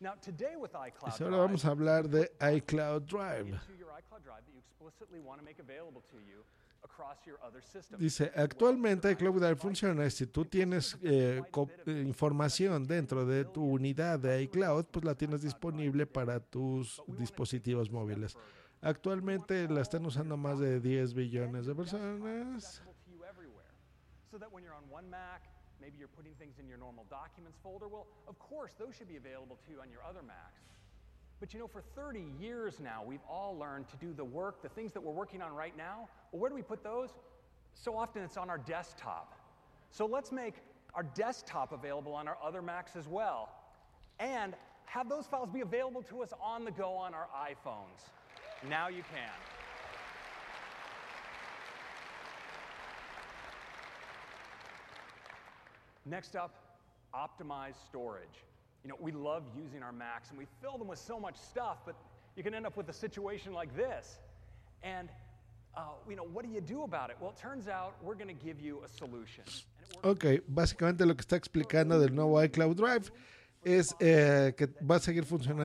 Now, today with iCloud Pues Drive, vamos a hablar de iCloud Drive. into your iCloud Drive that you explicitly want to make available to you across your other systems. Dice, actualmente iCloud Drive funciona. Si tú tienes eh, información dentro de tu unidad de iCloud, pues la tienes disponible para tus dispositivos móviles. Actualmente la están usando más de 10 billones de personas. So that when you're on one Mac, maybe you're putting things in your normal documents folder. Well, of course, those should be available to you on your other Macs. But you know, for 30 years now, we've all learned to do the work, the things that we're working on right now. Well, where do we put those? So often it's on our desktop. So let's make our desktop available on our other Macs as well. And have those files be available to us on the go on our iPhones. Now you can. Next up, optimize storage. You know, we love using our Macs and we fill them with so much stuff, but you can end up with a situation like this. And, uh, you know, what do you do about it? Well, it turns out we're going to give you a solution. Ok, básicamente lo que está explicando del nuevo iCloud Drive es eh, que va a seguir funcionando.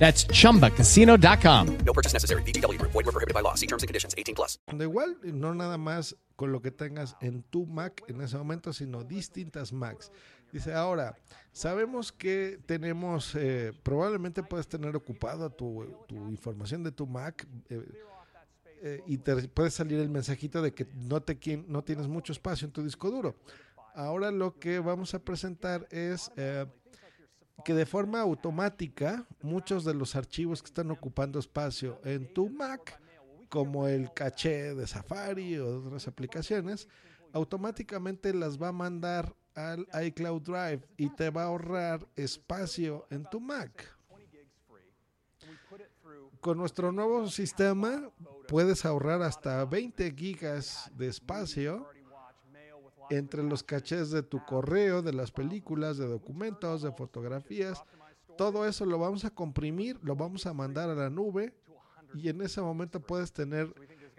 That's chumbacasino.com. No purchase necessary. VGW Group. Void were prohibited by law. See terms and conditions. 18 plus. Igual, no nada más con lo que tengas en tu Mac en ese momento, sino distintas Macs. Dice, ahora, sabemos que tenemos, eh, probablemente puedes tener ocupado tu, tu información de tu Mac eh, eh, y te puede salir el mensajito de que no, te, no tienes mucho espacio en tu disco duro. Ahora lo que vamos a presentar es eh, que de forma automática muchos de los archivos que están ocupando espacio en tu Mac, como el caché de Safari o otras aplicaciones, automáticamente las va a mandar al iCloud Drive y te va a ahorrar espacio en tu Mac. Con nuestro nuevo sistema puedes ahorrar hasta 20 gigas de espacio entre los cachés de tu correo, de las películas, de documentos, de fotografías. Todo eso lo vamos a comprimir, lo vamos a mandar a la nube y en ese momento puedes tener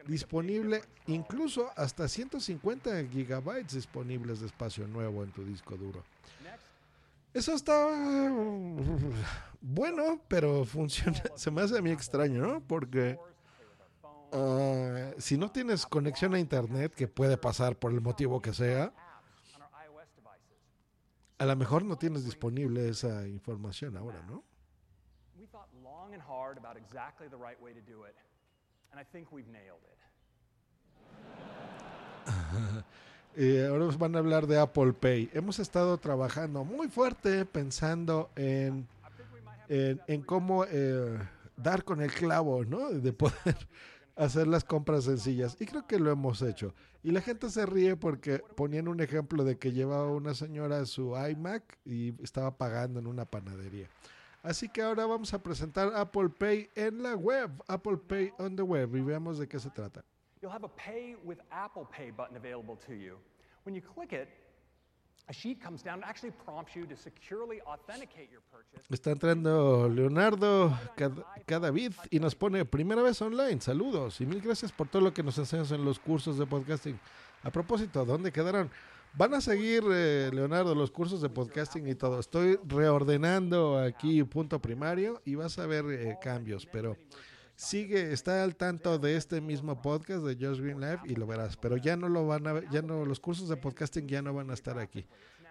disponible incluso hasta 150 gigabytes disponibles de espacio nuevo en tu disco duro. Eso está bueno, pero funciona. [LAUGHS] Se me hace a mí extraño, ¿no? Porque ah, si no tienes conexión a internet, que puede pasar por el motivo que sea, A lo mejor no tienes disponible esa información ahora, ¿no? We thought long and hard about exactly the right way to do it, and I think we've nailed it. [LAUGHS] Eh, ahora nos van a hablar de Apple Pay. Hemos estado trabajando muy fuerte pensando en, en, en cómo eh, dar con el clavo, ¿no? De poder hacer las compras sencillas. Y creo que lo hemos hecho. Y la gente se ríe porque ponían un ejemplo de que llevaba una señora su iMac y estaba pagando en una panadería. Así que ahora vamos a presentar Apple Pay en la web, Apple Pay on the web, y veamos de qué se trata. You'll have a Pay with Apple Pay button available to you. When you click it, Está entrando Leonardo Cad- Cadavid y nos pone primera vez online. Saludos y mil gracias por todo lo que nos enseñas en los cursos de podcasting. A propósito, ¿dónde quedaron? Van a seguir, eh, Leonardo, los cursos de podcasting y todo. Estoy reordenando aquí punto primario y vas a ver eh, cambios, pero sigue, está al tanto de este mismo podcast de Just Green Live y lo verás. Pero ya no lo van a ver, ya no, los cursos de podcasting ya no van a estar aquí.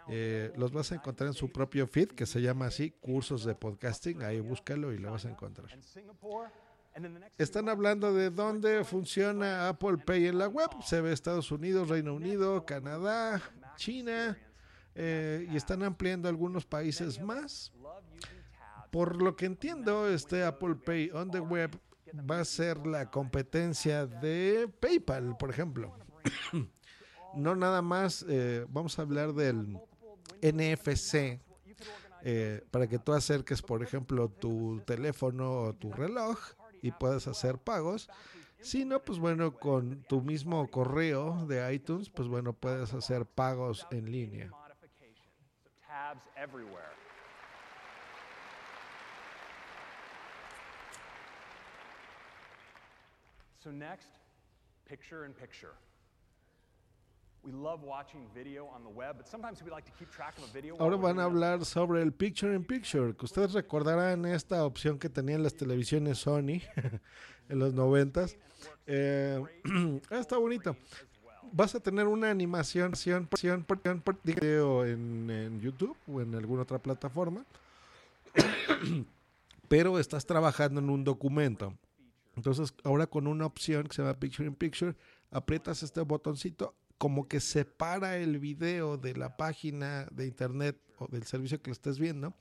Eh, los vas a encontrar en su propio feed que se llama así, cursos de podcasting. Ahí búscalo y lo vas a encontrar. Están hablando de dónde funciona Apple Pay en la web. Se ve Estados Unidos, Reino Unido, Canadá, China eh, y están ampliando algunos países más. Por lo que entiendo, este Apple Pay on the web va a ser la competencia de PayPal, por ejemplo. [COUGHS] no nada más, eh, vamos a hablar del NFC, eh, para que tú acerques, por ejemplo, tu teléfono o tu reloj y puedas hacer pagos. Si no, pues bueno, con tu mismo correo de iTunes, pues bueno, puedes hacer pagos en línea. So next, picture in picture. We love watching video on the web, but sometimes we like to keep track of a video. Ahora van a hablar sobre el Picture in Picture, que ustedes recordarán esta opción que tenían las televisiones Sony [LAUGHS] en los noventas. Eh, [CLEARS THROAT] está bonito. Vas a tener una animación video en, en YouTube o en alguna otra plataforma, [CLEARS THROAT] pero estás trabajando en un documento. Entonces, ahora con una opción que se llama Picture in Picture, aprietas este botoncito, como que separa el video de la página de internet o del servicio que lo estés viendo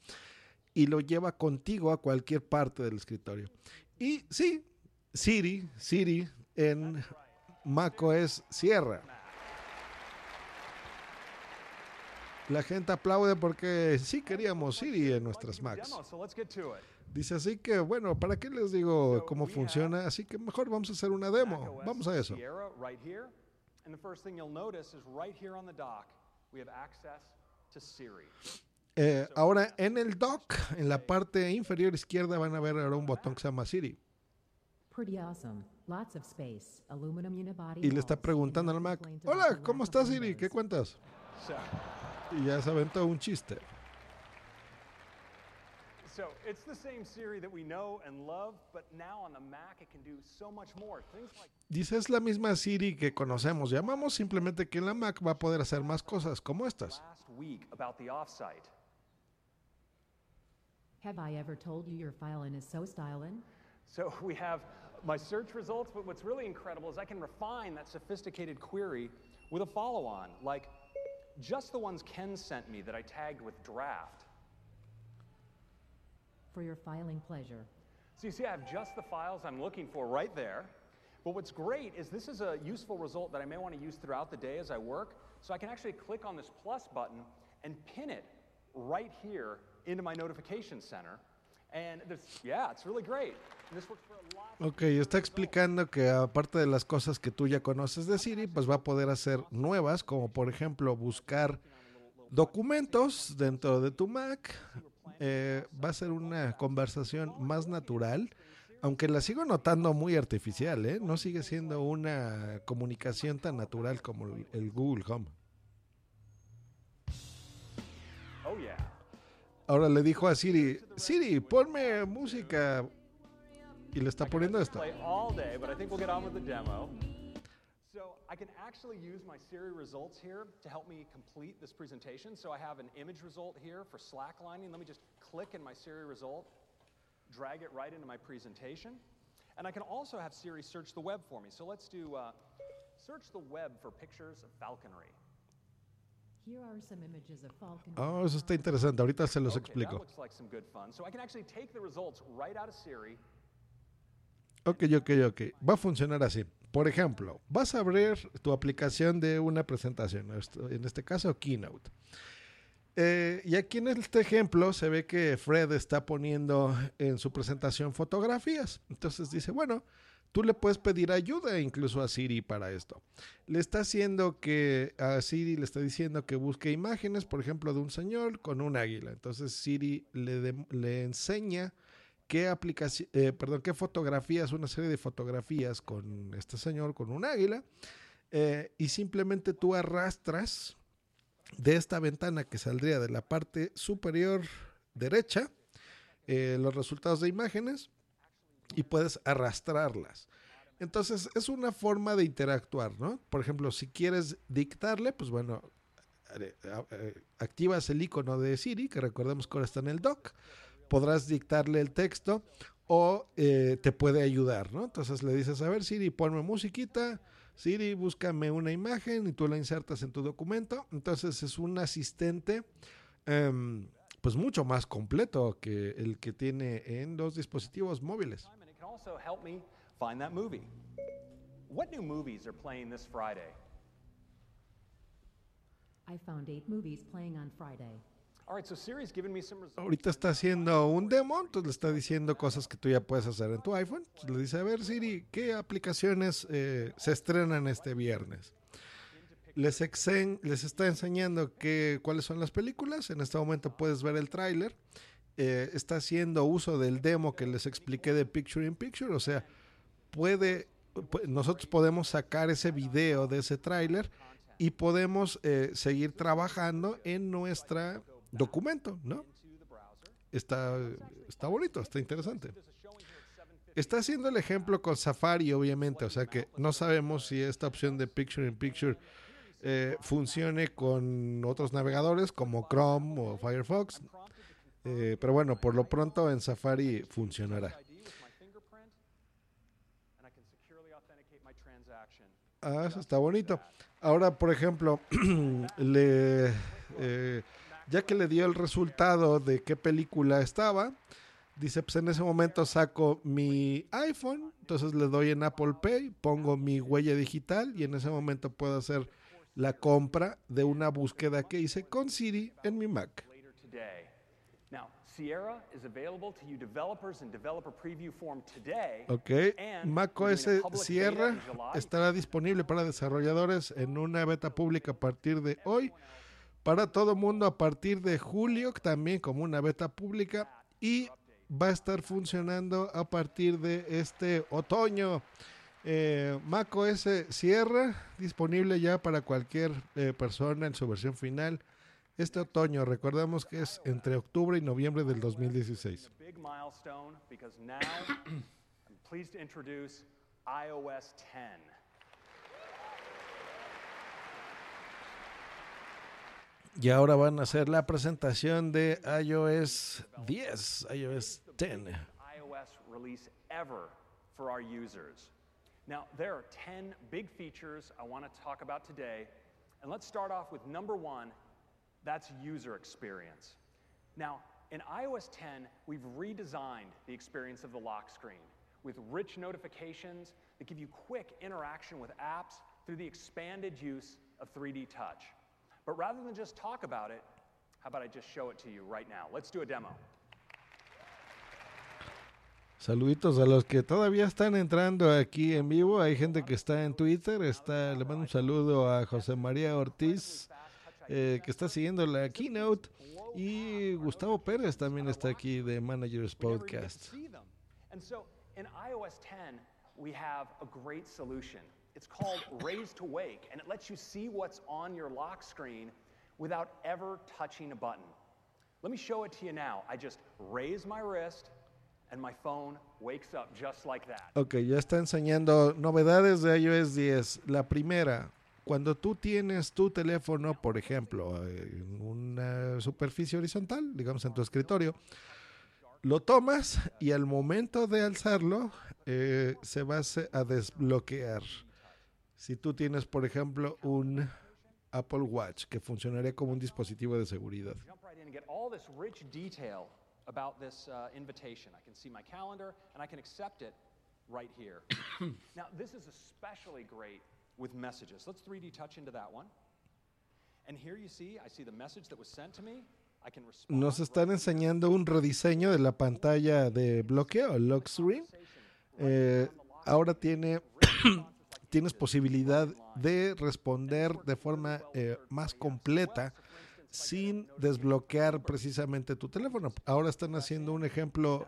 y lo lleva contigo a cualquier parte del escritorio. Y sí, Siri, Siri en macOS cierra. La gente aplaude porque sí queríamos Siri en nuestras Macs. Dice así que, bueno, ¿para qué les digo cómo funciona? Así que mejor vamos a hacer una demo. Vamos a eso. Sierra right here. And the first thing you'll notice is right here on the dock, we have access to Siri. Eh, ahora en el dock, en la parte inferior izquierda, van a ver ahora un botón que se llama Siri. Pretty awesome. Lots of space. Aluminum unibody. Y le está preguntando al Mac, hola, ¿cómo estás Siri? ¿Qué cuentas? Y ya se aventó un chiste. So it's the same Siri that we know and love, but now on the Mac it can do so much more. Things like Dice, es la misma Siri que conocemos, llamamos, simplemente que en la Mac va a poder hacer más cosas como estas. last week about the offsite. Have I ever told you your filing is so styling? So [LAUGHS] we have my search results, but what's really incredible is I can refine that sophisticated query with a follow on, like just the ones Ken sent me that I tagged with draft. For your filing pleasure. So you see, I have just the files I'm looking for right there. But what's great is this is a useful result that I may want to use throughout the day as I work. So I can actually click on this plus button and pin it right here into my notification center. And this, yeah, it's really great. And this works for a lot. Ok, está explicando que aparte de las cosas que tú ya conoces de Siri, pues va a poder hacer nuevas, como por ejemplo buscar documentos dentro de tu Mac. Eh, va a ser una conversación más natural, aunque la sigo notando muy artificial, ¿eh? No sigue siendo una comunicación tan natural como el- Google Home. Ahora le dijo a Siri, Siri, ponme música. Y le está poniendo esto. I think we'll get on with the demo. So I can actually use my Siri results here to help me complete this presentation. So I have an image result here for slacklining. Let me just click in my Siri result, drag it right into my presentation. And I can also have Siri search the web for me. So let's do uh, search the web for pictures of falconry. Here are some images of falconry. Oh, eso está interesante. Ahorita se los Okay, that explico. looks like some good fun. So I can actually take the results right out of Siri. Ok, ok, ok. Va a funcionar así. Por ejemplo, vas a abrir tu aplicación de una presentación, en este caso Keynote. Eh, y aquí en este ejemplo se ve que Fred está poniendo en su presentación fotografías. Entonces dice, bueno, tú le puedes pedir ayuda incluso a Siri para esto. Le está haciendo que a Siri le está diciendo que busque imágenes, por ejemplo, de un señor con un águila. Entonces Siri le, le enseña qué aplicación, eh, perdón, qué fotografías, una serie de fotografías con este señor con un águila. eh, y simplemente tú arrastras de esta ventana que saldría de la parte superior derecha eh, los resultados de imágenes y puedes arrastrarlas. Entonces es una forma de interactuar, ¿no? Por ejemplo, si quieres dictarle, pues bueno, activas el icono de Siri, que recordemos que ahora está en el dock, podrás dictarle el texto o eh, te puede ayudar, ¿no? Entonces le dices, a ver Siri, ponme musiquita, Siri, búscame una imagen y tú la insertas en tu documento. Entonces es un asistente em, pues mucho más completo que el que tiene en los dispositivos móviles. What new movies are playing this Friday? I found eight movies playing on Friday. Ahorita está haciendo un demo, entonces le está diciendo cosas que tú ya puedes hacer en tu iPhone. Entonces le dice, a ver Siri, ¿qué aplicaciones eh, se estrenan este viernes? Les, está enseñando que, cuáles son las películas. En este momento puedes ver el tráiler. Eh, está haciendo uso del demo que les expliqué de Picture in Picture. O sea, puede, pu- nosotros podemos sacar ese video de ese tráiler y podemos eh, seguir trabajando en nuestra documento, ¿no? Está, está bonito, está interesante. Está haciendo el ejemplo con Safari, obviamente, o sea que no sabemos si esta opción de Picture in Picture eh, funcione con otros navegadores como Chrome o Firefox. Eh, pero bueno, por lo pronto en Safari funcionará. Ah, eso está bonito. Ahora, por ejemplo, [CLEARS THROAT] le, eh, ya que le dio el resultado de qué película estaba, dice, pues en ese momento saco mi iPhone, entonces le doy en Apple Pay, pongo mi huella digital y en ese momento puedo hacer la compra de una búsqueda que hice con Siri en mi Mac. Later today. Now, Sierra is available to you developers in developer preview form today. Ok, macOS Sierra estará disponible para desarrolladores en una beta pública a partir de hoy, para todo mundo a partir de julio, también como una beta pública, y va a estar funcionando a partir de este otoño. Eh, macOS Sierra disponible ya para cualquier eh, persona en su versión final este otoño. Recordamos que es entre octubre y noviembre del 2016. [COUGHS] Y ahora van a hacer la presentación de iOS 10, iOS 10. iOS release ever for our users. Now, there are 10 big features I want to talk about today. And let's start off with number one that's user experience. Now, in iOS 10, we've redesigned the experience of the lock screen with rich notifications that give you quick interaction with apps through the expanded use of 3D Touch. But rather than just talk about it, how about I just show it to you right now? Let's do a demo. Saluditos a los que todavía están entrando aquí en vivo. Hay gente que está en Twitter. Está, le mando un saludo a José María Ortiz, eh, que está siguiendo la keynote. Y Gustavo Pérez también está aquí de Managers Podcast. And so in iOS 10, we have a great solution. It's called Raise to Wake, and it lets you see what's on your lock screen without ever touching a button. Let me show it to you now. I just raise my wrist, and my phone wakes up just like that. Ok, ya está enseñando novedades de iOS 10. La primera, cuando tú tienes tu teléfono, por ejemplo, en una superficie horizontal, digamos en tu escritorio, lo tomas y al momento de alzarlo eh, se va a desbloquear. Si tú tienes, por ejemplo, un Apple Watch que funcionaría como un dispositivo de seguridad. Jump right in and get all this rich detail about this uh, invitation. I can see my calendar and I can accept it right here. [COUGHS] now, this is especially great with messages. Let's 3D touch into that one. And here you see, I see the message that was sent to me. I can respond. Nos están enseñando un rediseño de la pantalla de bloqueo, el lock screen. Eh, ahora tiene, tienes posibilidad de responder de forma eh, más completa sin desbloquear precisamente tu teléfono. Ahora están haciendo un ejemplo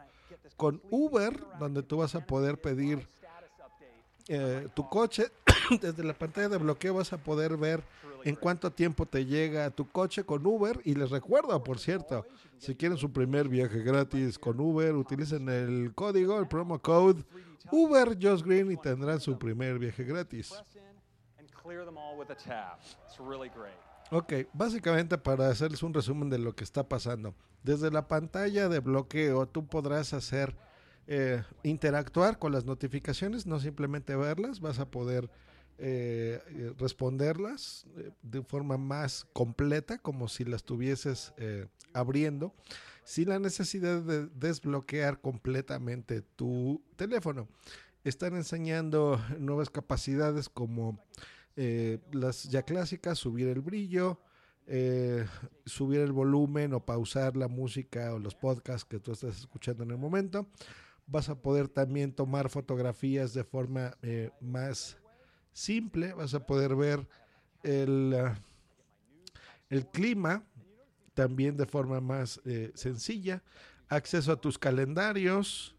con Uber, donde tú vas a poder pedir eh, tu coche. [COUGHS] Desde la pantalla de bloqueo vas a poder ver en cuánto tiempo te llega tu coche con Uber. Y les recuerdo, por cierto, si quieren su primer viaje gratis con Uber, utilicen el código, el promo code Uber Just Green y tendrán su primer viaje gratis. Ok, básicamente para hacerles un resumen de lo que está pasando. Desde la pantalla de bloqueo tú podrás hacer eh, interactuar con las notificaciones, no simplemente verlas, vas a poder eh, eh, responderlas eh, de forma más completa, como si las tuvieses abriendo, sin la necesidad de desbloquear completamente tu teléfono. Están enseñando nuevas capacidades como las ya clásicas, subir el brillo, subir el volumen o pausar la música o los podcasts que tú estás escuchando en el momento. Vas a poder también tomar fotografías de forma más simple, vas a poder ver el, ah, el clima también de forma más eh, sencilla, acceso a tus calendarios,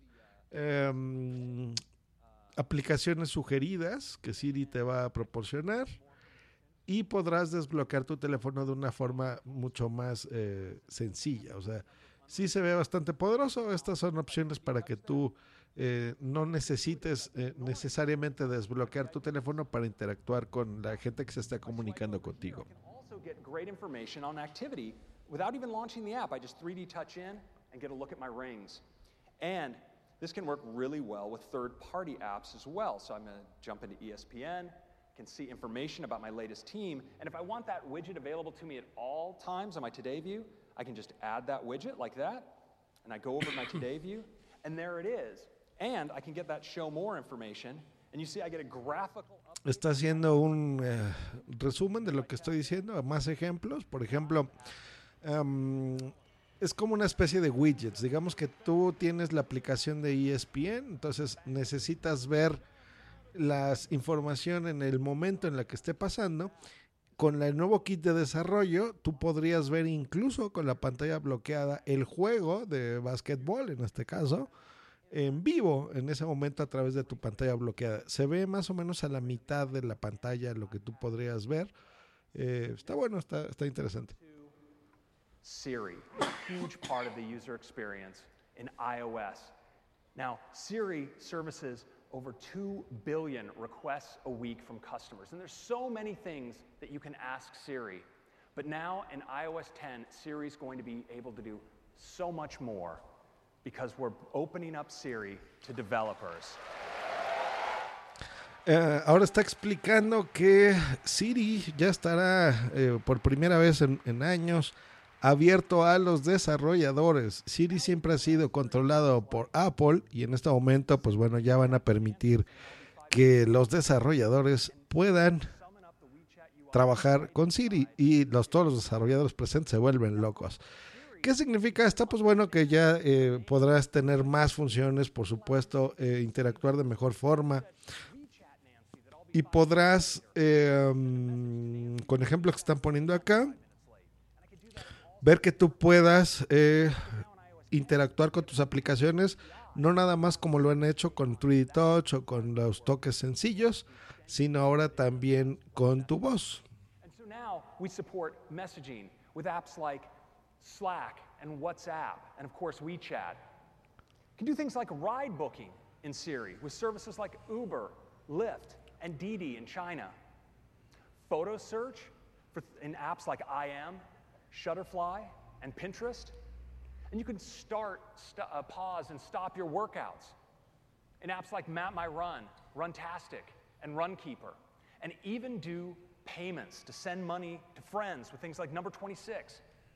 em, aplicaciones sugeridas que Siri te va a proporcionar y podrás desbloquear tu teléfono de una forma mucho más eh, sencilla. O sea, sí se ve bastante poderoso. Estas son opciones para que tú eh, no necesites eh, necesariamente desbloquear tu teléfono para interactuar con la gente que se está comunicando contigo. also get great information on activity without even launching the app. I just 3D touch in and get a look at my rings. And this can work really well with third party apps as well. So I'm going to jump into ESPN, can see information about my latest team. And if I want that widget available to me at all times on my Today view, I can just add that widget like that. And I go over to my Today view, and there it is. Está haciendo un eh, resumen de lo que estoy diciendo, más ejemplos. Por ejemplo, am, es como una especie de widgets. Digamos que tú tienes la aplicación de ESPN, entonces necesitas ver la información en el momento en la que esté pasando. Con el nuevo kit de desarrollo, tú podrías ver incluso con la pantalla bloqueada el juego de básquetbol, en este caso, en vivo en ese momento a través de tu pantalla bloqueada. Se ve más o menos a la mitad de la pantalla lo que tú podrías ver. Eh, está bueno, está, está interesante. Siri, a huge part of the user experience in iOS. Now, Siri services over 2 billion requests a week from customers. And there's so many things that you can ask Siri. But now in iOS 10, Siri's going to be able to do so much more because we're opening up Siri to developers. Eh, ahora está explicando que Siri ya estará eh, por primera vez en, en años abierto a los desarrolladores. Siri siempre ha sido controlado por Apple y en este momento, pues bueno, ya van a permitir que los desarrolladores puedan trabajar con Siri y los, todos los desarrolladores presentes se vuelven locos. ¿Qué significa esto? Pues bueno, que ya eh, podrás tener más funciones, por supuesto, eh, interactuar de mejor forma y podrás, mm, con ejemplos que están poniendo acá, ver que tú puedas eh, interactuar con tus aplicaciones, no nada más como lo han hecho con 3D Touch o con los toques sencillos, sino ahora también con tu voz. Slack and WhatsApp and, of course, WeChat. You can do things like ride booking in Siri with services like Uber, Lyft, and Didi in China. Photo search for, in apps like IM, Shutterfly, and Pinterest. And you can start, st- uh, pause, and stop your workouts in apps like Map My Run, Runtastic, and Runkeeper. And even do payments to send money to friends with things like Number 26,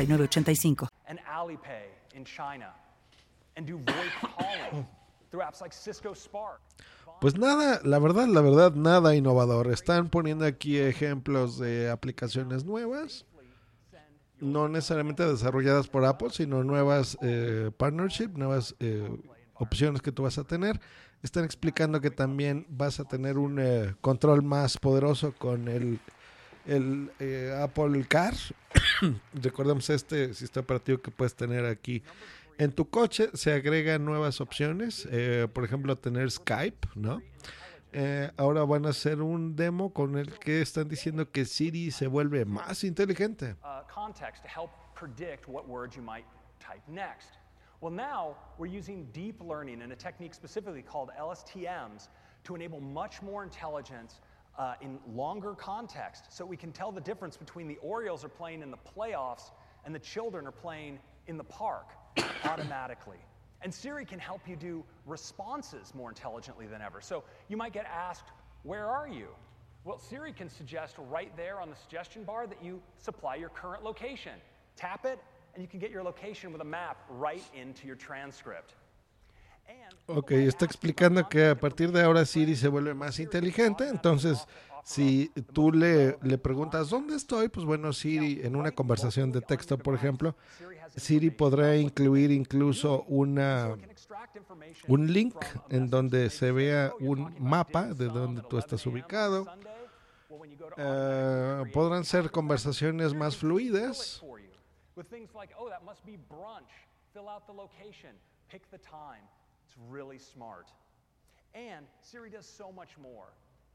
8985. [COUGHS] Pues nada, la verdad, la verdad, nada innovador. Están poniendo aquí ejemplos de aplicaciones nuevas, no necesariamente desarrolladas por Apple, sino nuevas eh, partnership, nuevas eh, opciones que tú vas a tener. Están explicando que también vas a tener un eh, control más poderoso con el el eh, Apple Car. [COUGHS] Recordemos este sistema operativo que puedes tener aquí. En tu coche se agregan nuevas opciones, eh, por ejemplo, tener Skype, ¿no? Eh, ahora van a hacer un demo con el que están diciendo que Siri se vuelve más inteligente. uh. Well, now we're using deep learning and a technique specifically called LSTMs to enable much more intelligence uh, in longer context so we can tell the difference between the Orioles are playing in the playoffs and the children are playing in the park [COUGHS] automatically. And Siri can help you do responses more intelligently than ever. So you might get asked, Where are you? Well, Siri can suggest right there on the suggestion bar that you supply your current location. Tap it, and you can get your location with a map right into your transcript. Ok, está explicando que a partir de ahora Siri se vuelve más inteligente, entonces si tú le, le preguntas dónde estoy, pues bueno, Siri en una conversación de texto, por ejemplo, Siri podrá incluir incluso una, un link en donde se vea un mapa de donde tú estás ubicado. Eh, podrán ser conversaciones más fluidas. It's really smart. And Siri does so much more.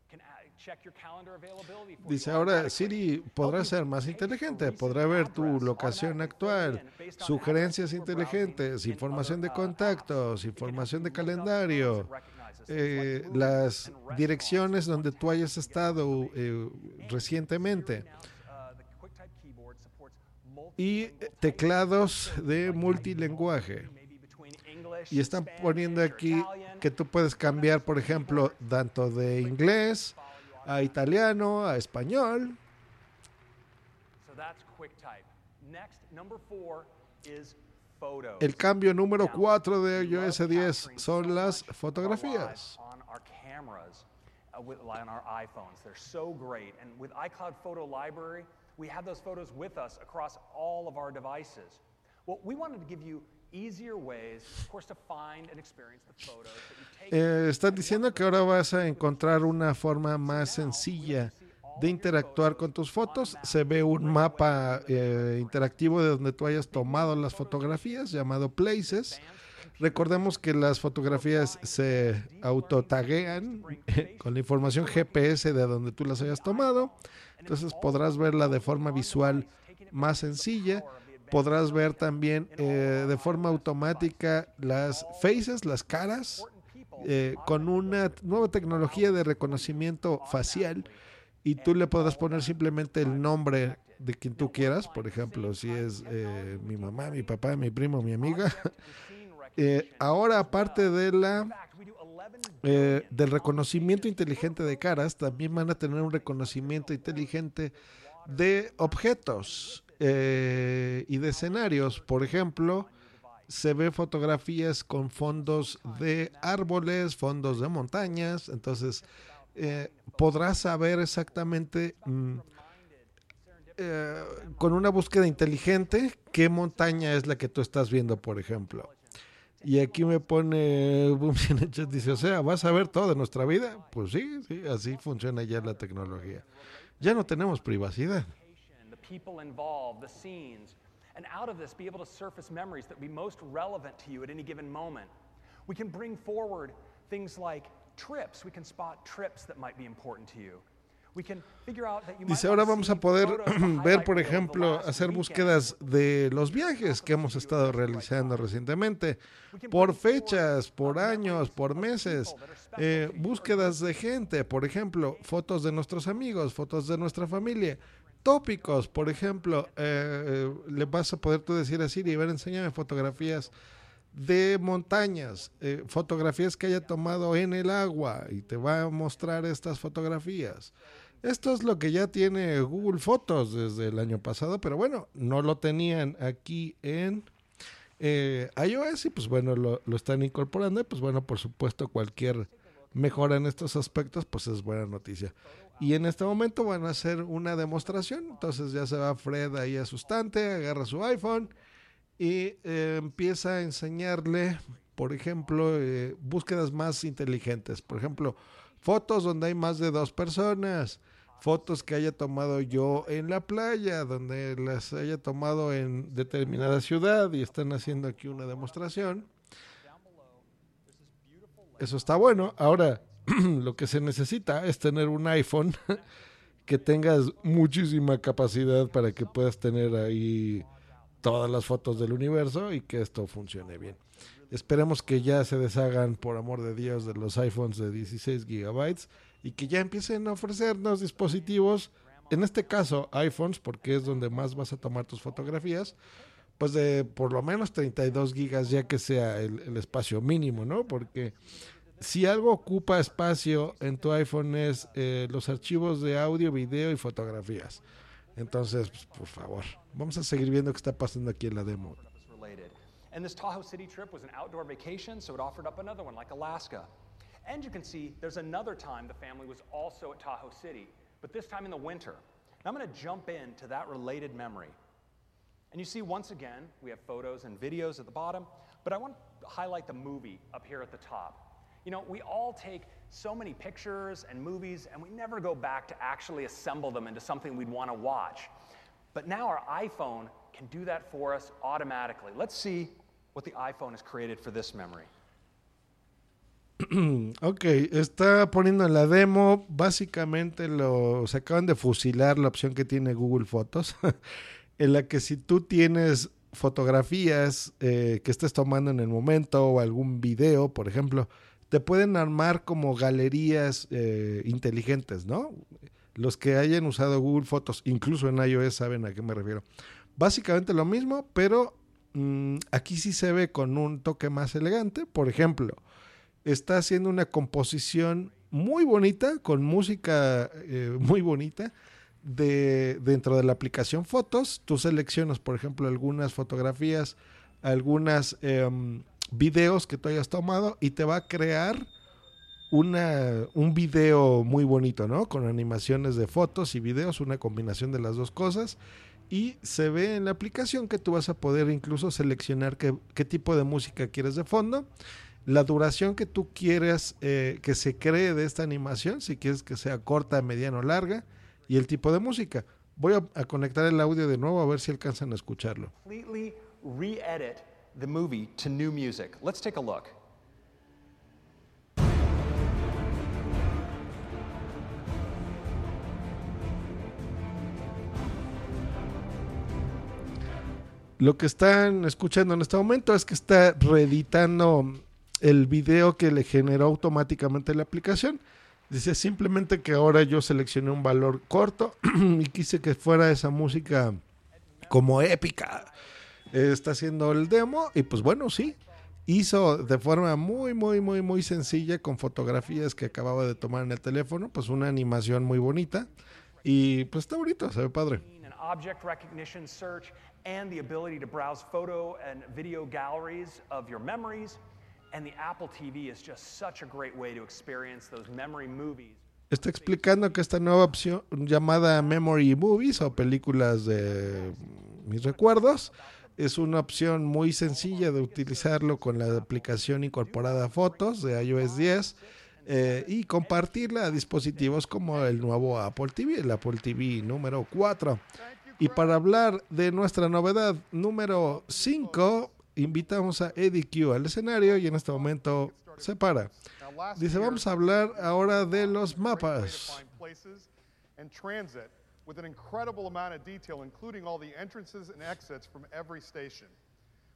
For Dice ahora Siri podrá ser más inteligente, podrá ver tu locación actual, sugerencias inteligentes, información de contactos, información de calendario, eh, las direcciones donde tú hayas estado eh, recientemente y eh, teclados de multilenguaje. Y están poniendo aquí que tú puedes cambiar, por ejemplo, tanto de inglés a italiano, a español. El cambio número 4 de iOS 10 son las fotografías. Well, we wanted to give you easier ways, of course, to find and experience the photos that you've taken. Eh, están diciendo que ahora vas a encontrar una forma más sencilla de interactuar con tus fotos. Se ve un mapa eh, interactivo de donde tú hayas tomado las fotografías llamado Places. Recordemos que las fotografías se autotaguean [LAUGHS] con la información GPS de donde tú las hayas tomado. Entonces podrás verla de forma visual más sencilla. Podrás ver también eh, de forma automática las faces, las caras, eh, con una nueva tecnología de reconocimiento facial y tú le podrás poner simplemente el nombre de quien tú quieras, por ejemplo, si es eh, mi mamá, mi papá, mi primo, mi amiga, [LAUGHS] Eh, ahora, aparte de la eh, del reconocimiento inteligente de caras, también van a tener un reconocimiento inteligente de objetos eh, y de escenarios. Por ejemplo, se ve fotografías con fondos de árboles, fondos de montañas, entonces eh, podrás saber exactamente mm, eh, con una búsqueda inteligente qué montaña es la que tú estás viendo, por ejemplo. Y aquí me pone [LAUGHS] dice, o sea, ¿vas a ver todo de nuestra vida? Pues sí, sí, así funciona ya la tecnología. Ya no tenemos privacidad. People involved, the scenes, and out of this be able to surface memories that be most relevant to you at any given moment. We can bring forward things like trips. We can spot trips that might be important to you. We can figure out that you might Dice, ahora vamos a poder [CLEARS THROAT] ver, por ejemplo, hacer búsquedas de los viajes que hemos estado realizando recientemente, por fechas, por años, por meses, eh, búsquedas de gente, por ejemplo, fotos de nuestros amigos, fotos de nuestra familia, tópicos, por ejemplo, eh, le vas a poder tú decir a Siri, a ver, enséñame fotografías de montañas, eh, fotografías que haya tomado en el agua y te va a mostrar estas fotografías. Esto es lo que ya tiene Google Fotos desde el año pasado, pero bueno, no lo tenían aquí en eh, iOS y pues bueno, lo, lo están incorporando y pues bueno, por supuesto cualquier mejora en estos aspectos pues es buena noticia. Y en este momento van a hacer una demostración, entonces ya se va Fred ahí asustante, agarra su iPhone y eh, empieza a enseñarle, por ejemplo, eh, búsquedas más inteligentes. Por ejemplo, fotos donde hay más de dos personas, fotos que haya tomado yo en la playa, donde las haya tomado en determinada ciudad y están haciendo aquí una demostración. Eso está bueno. Ahora, [CLEARS THROAT] lo que se necesita es tener un iPhone [LAUGHS] que tengas muchísima capacidad para que puedas tener ahí todas las fotos del universo y que esto funcione bien. Esperemos que ya se deshagan, por amor de Dios, de los iPhones de 16 gigabytes y que ya empiecen a ofrecernos dispositivos, en este caso iPhones, porque es donde más vas a tomar tus fotografías, pues de por lo menos 32 gigas ya que sea el, el espacio mínimo, ¿no? Porque si algo ocupa espacio en tu iPhone es eh, los archivos de audio, video y fotografías. Entonces, pues, por favor, vamos a seguir viendo qué está pasando aquí en la demo. And this Tahoe City trip was an outdoor vacation, so it offered up another one like Alaska. And you can see there's another time the family was also at Tahoe City, but this time in the winter. Now I'm going to jump into that related memory. And you see, once again, we have photos and videos at the bottom, but I want to highlight the movie up here at the top. You know, we all take so many pictures and movies, and we never go back to actually assemble them into something we'd want to watch. But now our iPhone can do that for us automatically. Let's see what the iPhone has created for this memory. [CLEARS THROAT] ok, está poniendo en la demo, básicamente lo, se acaban de fusilar la opción que tiene Google Fotos, [LAUGHS] en la que si tú tienes fotografías eh, que estés tomando en el momento o algún video, por ejemplo, te pueden armar como galerías eh, inteligentes, ¿no? Los que hayan usado Google Fotos, incluso en iOS, saben a qué me refiero. Básicamente lo mismo, pero mm, aquí sí se ve con un toque más elegante. Por ejemplo, está haciendo una composición muy bonita, con música eh, [LAUGHS] muy bonita, de, dentro de la aplicación Fotos. Tú seleccionas, por ejemplo, algunas fotografías, algunas em, videos que tú hayas tomado y te va a crear una, un video muy bonito, ¿no? Con animaciones de fotos y videos, una combinación de las dos cosas. Y se ve en la aplicación que tú vas a poder incluso seleccionar qué, qué tipo de música quieres de fondo, la duración que tú quieres eh, que se cree de esta animación, si quieres que sea corta, mediana o larga, y el tipo de música. Voy a, a conectar el audio de nuevo a ver si alcanzan a escucharlo. Completely re edit the movie to new music. Let's take a look. Lo que están escuchando en este momento es que está reeditando el video que le generó automáticamente la aplicación. Dice simplemente que ahora yo seleccioné un valor corto [CLEARS THROAT] y quise que fuera esa música como épica. Está haciendo el demo y pues bueno, sí, hizo de forma muy, muy, muy, muy sencilla con fotografías que acababa de tomar en el teléfono, pues una animación muy bonita. Y pues está bonito, se ve padre. object recognition search, and the ability to browse photo and video galleries of your memories. And the Apple TV is just such a great way to experience those memory movies. Está explicando que esta nueva opción llamada Memory Movies o películas de mis recuerdos es una opción muy sencilla de utilizarlo con la aplicación incorporada fotos de iOS 10 eh, y compartirla a dispositivos como el nuevo Apple TV, el Apple TV número 4. Y para hablar de nuestra novedad número 5, invitamos a Eddie Q al escenario y en este momento se para. Dice, vamos a hablar ahora de los mapas. With an incredible amount of detail, including all the entrances and exits from every station.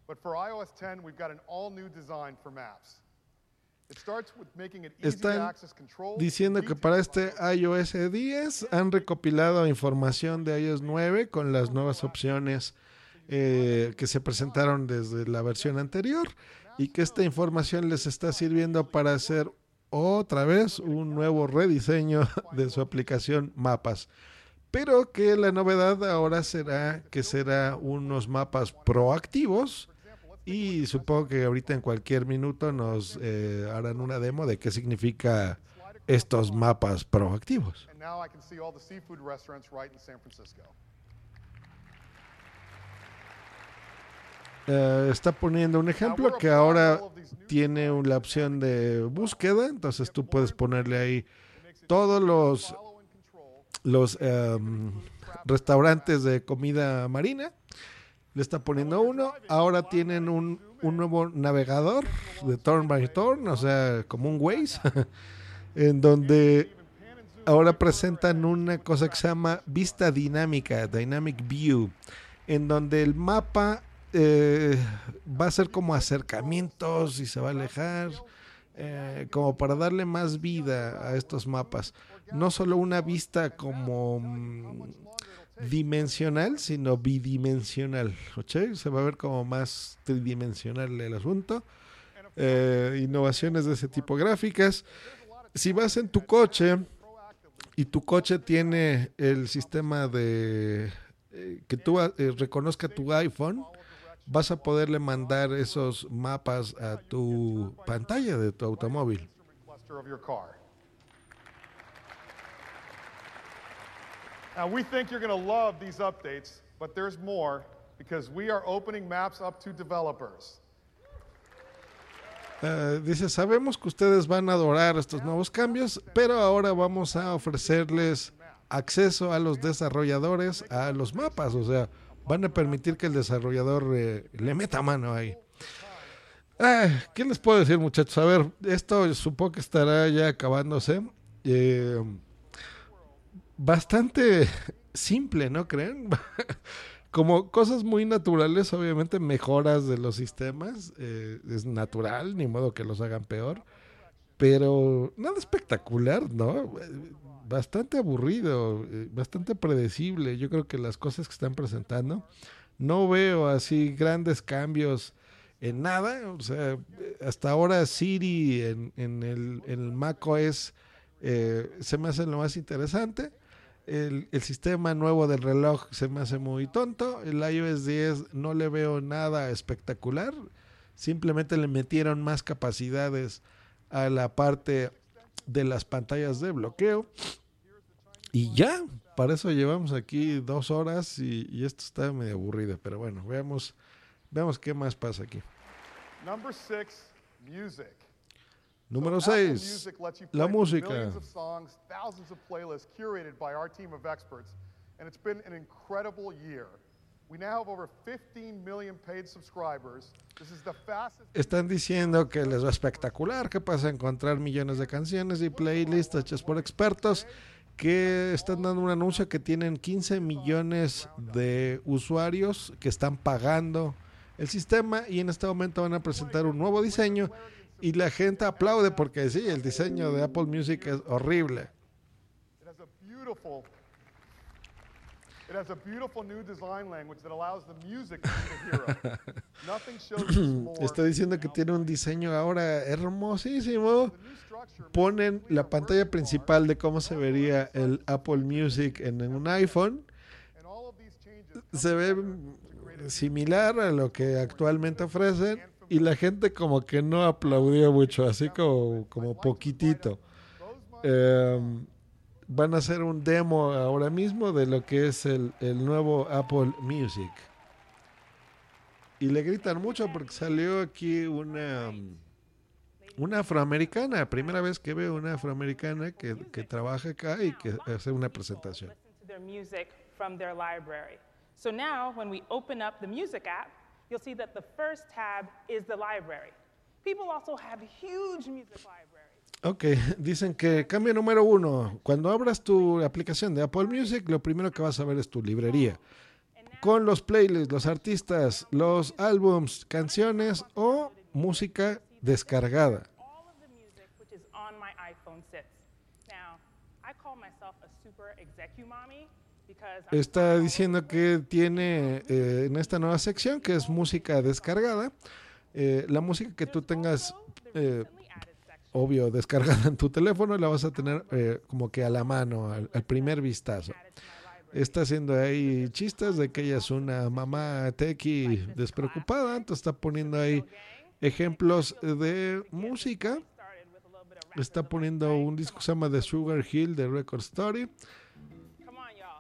But for iOS 10, we've got an all new design for maps. It starts with making it easy to Están diciendo que para este iOS 10 han recopilado información de iOS 9 con las nuevas opciones eh, que se presentaron desde la versión anterior y que esta información les está sirviendo para hacer otra vez un nuevo rediseño [LAUGHS] de su aplicación Mapas. Pero que la novedad ahora será que será unos mapas proactivos y supongo que ahorita en cualquier minuto nos eh, harán una demo de qué significa estos mapas proactivos. Eh, está poniendo un ejemplo que ahora tiene la opción de búsqueda, entonces tú puedes ponerle ahí todos los los em, restaurantes de comida marina. Le está poniendo uno. Ahora tienen un, un nuevo navegador de turn by turn, o sea, como un Waze, [LAUGHS] en donde ahora presentan una cosa que se llama vista dinámica, Dynamic View, en donde el mapa eh, va a ser como acercamientos y se va a alejar, eh, como para darle más vida a estos mapas. No solo una vista como mm, dimensional, sino bidimensional. ¿ok? Se va a ver como más tridimensional el asunto. Eh, innovaciones de ese tipo gráficas. Si vas en tu coche y tu coche tiene el sistema de eh, que tú eh, reconozca tu iPhone, vas a poderle mandar esos mapas a tu pantalla de tu automóvil. cluster of your car. Now, we think you're going to love these updates, but there's more because we are opening maps up to developers. Dice, sabemos que ustedes van a adorar estos nuevos cambios, pero ahora vamos a ofrecerles acceso a los desarrolladores a los mapas, o sea, van a permitir que el desarrollador eh, le meta mano ahí. Ay, ¿Qué les puedo decir muchachos? A ver, esto supongo que estará ya acabándose. Eh, bastante [LAUGHS] simple, ¿no creen? [LAUGHS] Como cosas muy naturales, obviamente mejoras de los sistemas, es natural, ni modo que los hagan peor, pero nada espectacular, ¿no? Bastante aburrido, eh, bastante predecible. Yo creo que las cosas que están presentando, no veo así grandes cambios en nada. O sea, hasta ahora Siri en, en el, en el Mac OS eh, se me hace lo más interesante. El, el, sistema nuevo del reloj se me hace muy tonto. El iOS 10 no le veo nada espectacular. Simplemente le metieron más capacidades a la parte de las pantallas de bloqueo. Y ya, para eso llevamos aquí dos horas y, y esto está medio aburrido. Pero bueno, veamos, veamos qué más pasa aquí. Number six, music. Número So Apple 6, Music lets you la música. Songs, of playlists curated by our team of experts, and it's been an incredible year. Están diciendo que les va espectacular, que pasa a encontrar millones de canciones y playlists hechas por expertos, que están dando un anuncio que tienen 15 millones de usuarios que están pagando el sistema y en este momento van a presentar un nuevo diseño y la gente aplaude porque sí, el diseño de Apple Music es horrible. It has a beautiful new design language that allows the music to be the hero. [LAUGHS] Nothing shows more. Está diciendo que tiene un diseño ahora hermosísimo. Ponen la pantalla principal de cómo se vería el Apple Music en un iPhone. Se ve similar a lo que actualmente ofrecen y la gente como que no aplaudió mucho, así como, como poquitito. Em, van a hacer un demo ahora mismo de lo que es el, el nuevo Apple Music. Y le gritan mucho porque salió aquí una, una afroamericana, primera vez que veo una afroamericana que, que trabaja acá y que hace una presentación. So now, when we open up the music app, you'll see that the first tab is the library. People also have huge music libraries. Ok, [LAUGHS] dicen que cambio número uno, cuando abras tu aplicación de Apple Music, lo primero que vas a ver es tu librería, con los playlists, los artistas, los álbums, canciones o música descargada. Está diciendo que tiene eh, en esta nueva sección, que es música descargada, eh, la música que tú tengas, eh, obvio, descargada en tu teléfono, la vas a tener eh, como que a la mano, al, primer vistazo. Está haciendo ahí chistes de que ella es una mamá tequi despreocupada, entonces está poniendo ahí ejemplos de música. Está poniendo un disco que se llama The Sugar Hill de Record Story.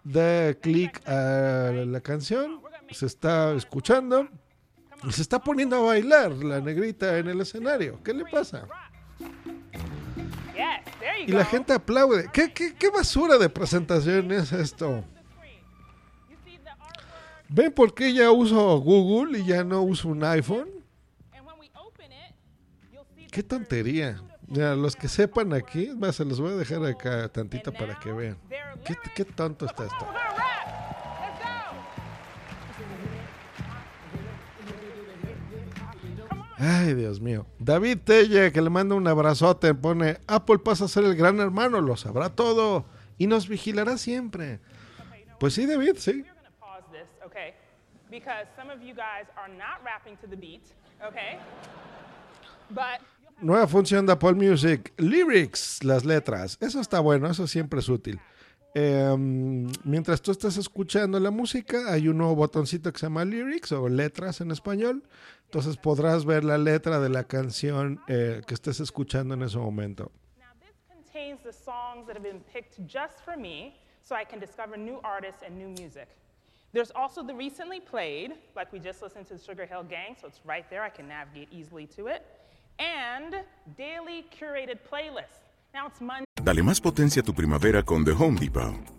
Da clic a la canción, se está escuchando y se está poniendo a bailar la negrita en el escenario. ¿Qué le pasa? Y la gente aplaude. ¿Qué, qué, qué basura de presentación es esto? ¿Ven por qué ya uso Google y ya no uso un iPhone? Qué tontería. Ya, los que sepan aquí, se los voy a dejar acá tantito para que vean. Qué, qué tonto está esto. [LAUGHS] Ay, Dios mío. David Telle, que le manda un abrazote, pone, Apple pasa a ser el gran hermano, lo sabrá todo y nos vigilará siempre. Pues sí, David, sí. pause this, okay? Because some of you guys are not rapping to the beat, okay? But Nueva función de Apple Music, lyrics, las letras. Eso está bueno, eso siempre es útil. Em, mientras tú estás escuchando la música, hay un nuevo botoncito que se llama lyrics o letras en español. Entonces podrás ver la letra de la canción eh, que estés escuchando en ese momento. contains the songs that have been picked just for me so I can discover new artists and new music. There's also the recently played, like we just listened to the Sugar Hill Gang, so it's right there. I can navigate easily to it. And daily curated playlists. Now it's Monday. Dale más potencia a tu primavera con The Home Depot.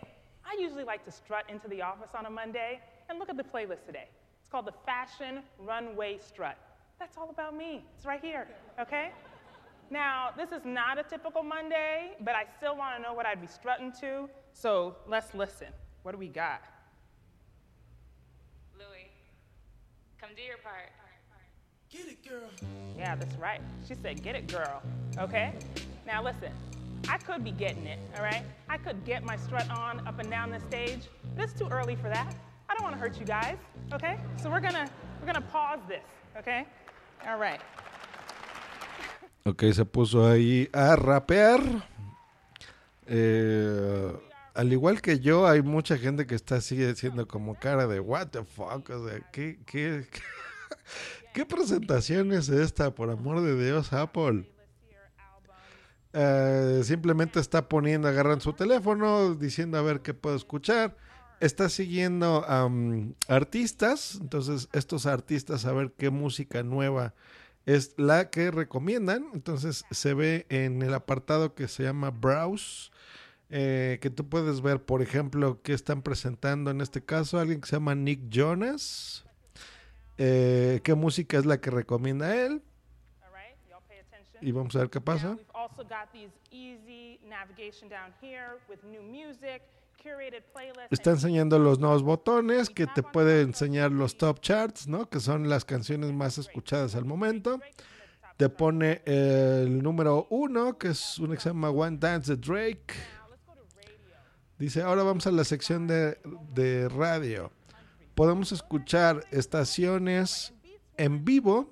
I usually like to strut into the office on a Monday and look at the playlist today. It's called the Fashion Runway Strut. That's all about me. It's right here, okay? Now, this is not a typical Monday, but I still want to know what I'd be strutting to, so let's listen. What do we got? Louis, come do your part. Get it, girl. Yeah, that's right. She said, get it, girl. Okay? Now listen, I could be getting it, all right? I could get my strut on up and down the stage, but it's too early for that. I don't want to hurt you guys, okay? So we're gonna we're gonna pause this, okay? All. Ok, se puso ahí a rapear. Eh, al igual que yo, hay mucha gente que está así haciendo como cara de what the fuck, o sea, ¿qué, qué, qué, [LAUGHS] qué presentación es esta, por amor de Dios, Apple? Eh, simplemente está poniendo, agarran su teléfono, diciendo a ver qué puedo escuchar. Está siguiendo artistas, entonces estos artistas a ver qué música nueva es la que recomiendan. Entonces se ve en el apartado que se llama Browse. eh, que tú puedes ver, por ejemplo, que están presentando en este caso alguien que se llama Nick Jonas. Eh, ¿Qué música es la que recomienda él? Y vamos a ver qué pasa. Está enseñando los nuevos botones que te puede enseñar los top charts, ¿no? Que son las canciones más escuchadas al momento. Te pone el número uno, que es se llama One Dance de Drake. Dice, ahora vamos a la sección de, de radio. Podemos escuchar estaciones en vivo.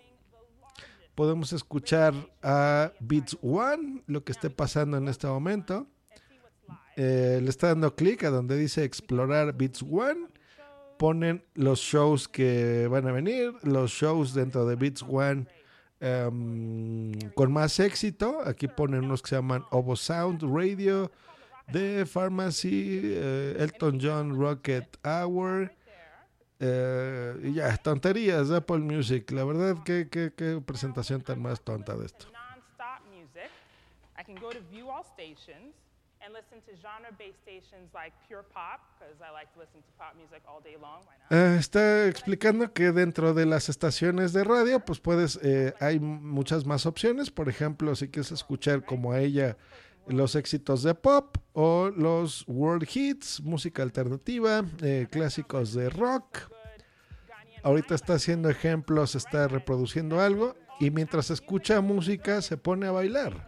Podemos escuchar a Beats One, lo que esté pasando en este momento. Eh, le está dando clic a donde dice explorar Beats One. Ponen los shows que van a venir, los shows dentro de Beats One em, con más éxito. Aquí ponen unos que se llaman Ovo Sound Radio, The Pharmacy, eh, Elton John Rocket Hour. Eh, y ya, tonterías de Apple Music. La verdad, qué, qué, qué presentación tan más tonta de esto. I can go to view all stations and listen to genre-based stations like Pure Pop, because I like to listen to pop music all day long. Why not? Eh, está explicando que dentro de las estaciones de radio, pues puedes, eh, hay muchas más opciones. Por ejemplo, si quieres escuchar como a ella los éxitos de pop o los world hits, música alternativa, eh, clásicos de rock. Ahorita está haciendo ejemplos, está reproduciendo algo y mientras escucha música se pone a bailar.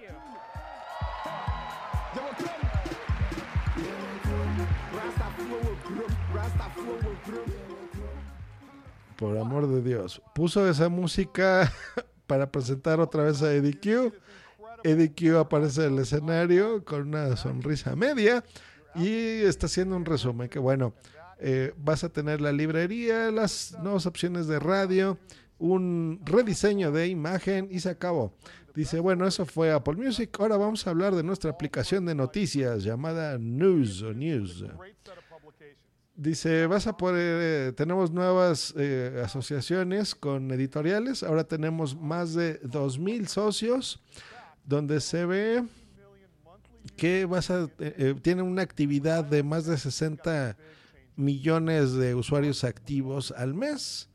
Por amor de Dios. Puso esa música [LAUGHS] para presentar otra vez a Eddie Q. Eddie Q aparece en el escenario con una sonrisa media y está haciendo un resumen que bueno, eh, vas a tener la librería, las nuevas opciones de radio, un rediseño de imagen y se acabó. Dice, bueno, eso fue Apple Music. Ahora vamos a hablar de nuestra aplicación de noticias llamada News o News. Dice, vas a poder, eh, tenemos nuevas eh, asociaciones con editoriales. Ahora tenemos más de 2.000 socios donde se ve que vas a, eh, eh, tiene una actividad de más de 60 millones de usuarios activos al mes.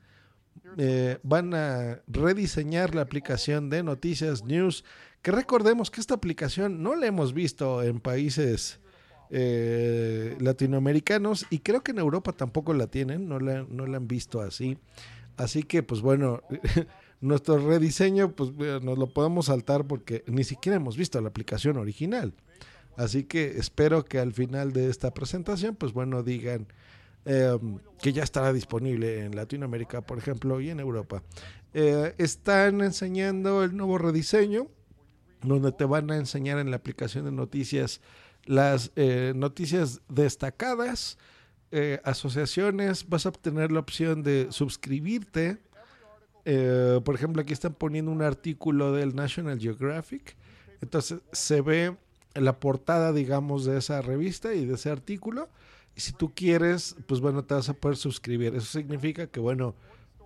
Eh, van a rediseñar la aplicación de Noticias News, que recordemos que esta aplicación no la hemos visto en países latinoamericanos y creo que en Europa tampoco la tienen, no la, no la han visto así. Así que pues bueno, [LAUGHS] nuestro rediseño pues eh, nos lo podemos saltar porque ni siquiera hemos visto la aplicación original. Así que espero que al final de esta presentación pues bueno digan eh, que ya estará disponible en Latinoamérica, por ejemplo, y en Europa. Eh, están enseñando el nuevo rediseño, donde te van a enseñar en la aplicación de noticias las eh, noticias destacadas, asociaciones, vas a obtener la opción de suscribirte. Eh, por ejemplo, aquí están poniendo un artículo del National Geographic. Entonces se ve la portada, digamos, de esa revista y de ese artículo. Y si tú quieres, pues bueno, te vas a poder suscribir. Eso significa que, bueno,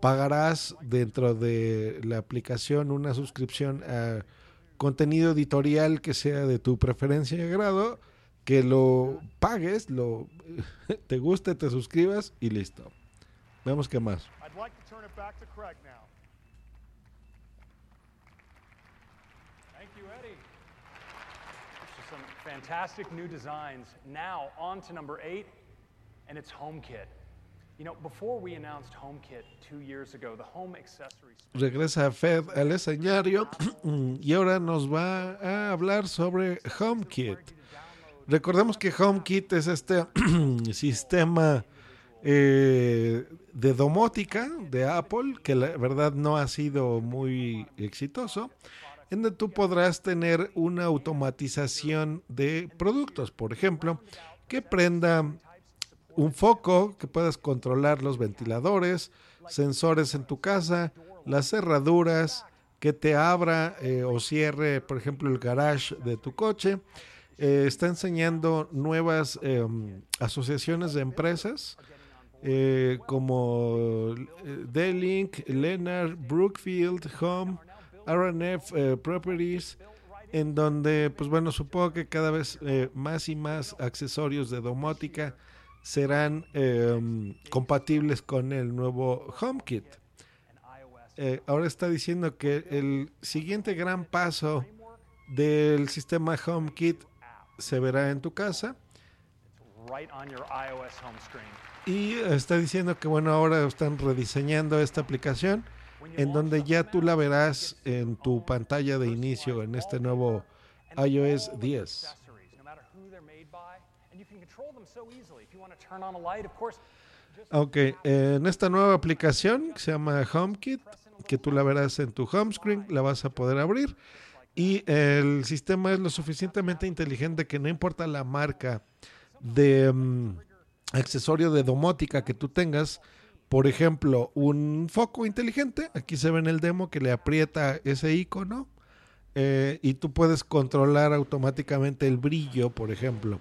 pagarás dentro de la aplicación una suscripción a contenido editorial que sea de tu preferencia y agrado, que lo pagues, lo [LAUGHS] te guste, te suscribas y listo. Vemos qué más. I'd like to turn it back to Craig now. Thank you, Eddie. So some fantastic new designs. Now on to number eight, and it's HomeKit. You know, before we announced HomeKit two years ago, the home accessories Regresa Fed al escenario [CLEARS THROAT] y ahora nos va a hablar sobre HomeKit. Recordemos que HomeKit es este [CLEARS THROAT] sistema eh, de domótica de Apple que la verdad no ha sido muy exitoso, en donde tú podrás tener una automatización de productos, por ejemplo, que prenda un foco, que puedas controlar los ventiladores, sensores en tu casa, las cerraduras, que te abra eh, o cierre, por ejemplo, el garage de tu coche. Eh, está enseñando nuevas eh, asociaciones de empresas eh, como D-Link, Leonard, Brookfield, Home, RNF eh, Properties, en donde, pues bueno, supongo que cada vez eh, más y más accesorios de domótica serán eh, compatibles con el nuevo HomeKit. Eh, ahora está diciendo que el siguiente gran paso del sistema HomeKit se verá en tu casa. Y está diciendo que bueno, ahora están rediseñando esta aplicación en donde ya tú la verás en tu pantalla de inicio en este nuevo iOS 10. accessories, no matter who they're made by, and you can control them so easily. If you want to turn on a light, of course, Ok, en esta nueva aplicación que se llama HomeKit, que tú la verás en tu home screen, la vas a poder abrir. Y el sistema es lo suficientemente inteligente que no importa la marca de mm, accesorio de domótica que tú tengas, por ejemplo, un foco inteligente, aquí se ve en el demo que le aprieta ese icono eh, y tú puedes controlar automáticamente el brillo, por ejemplo.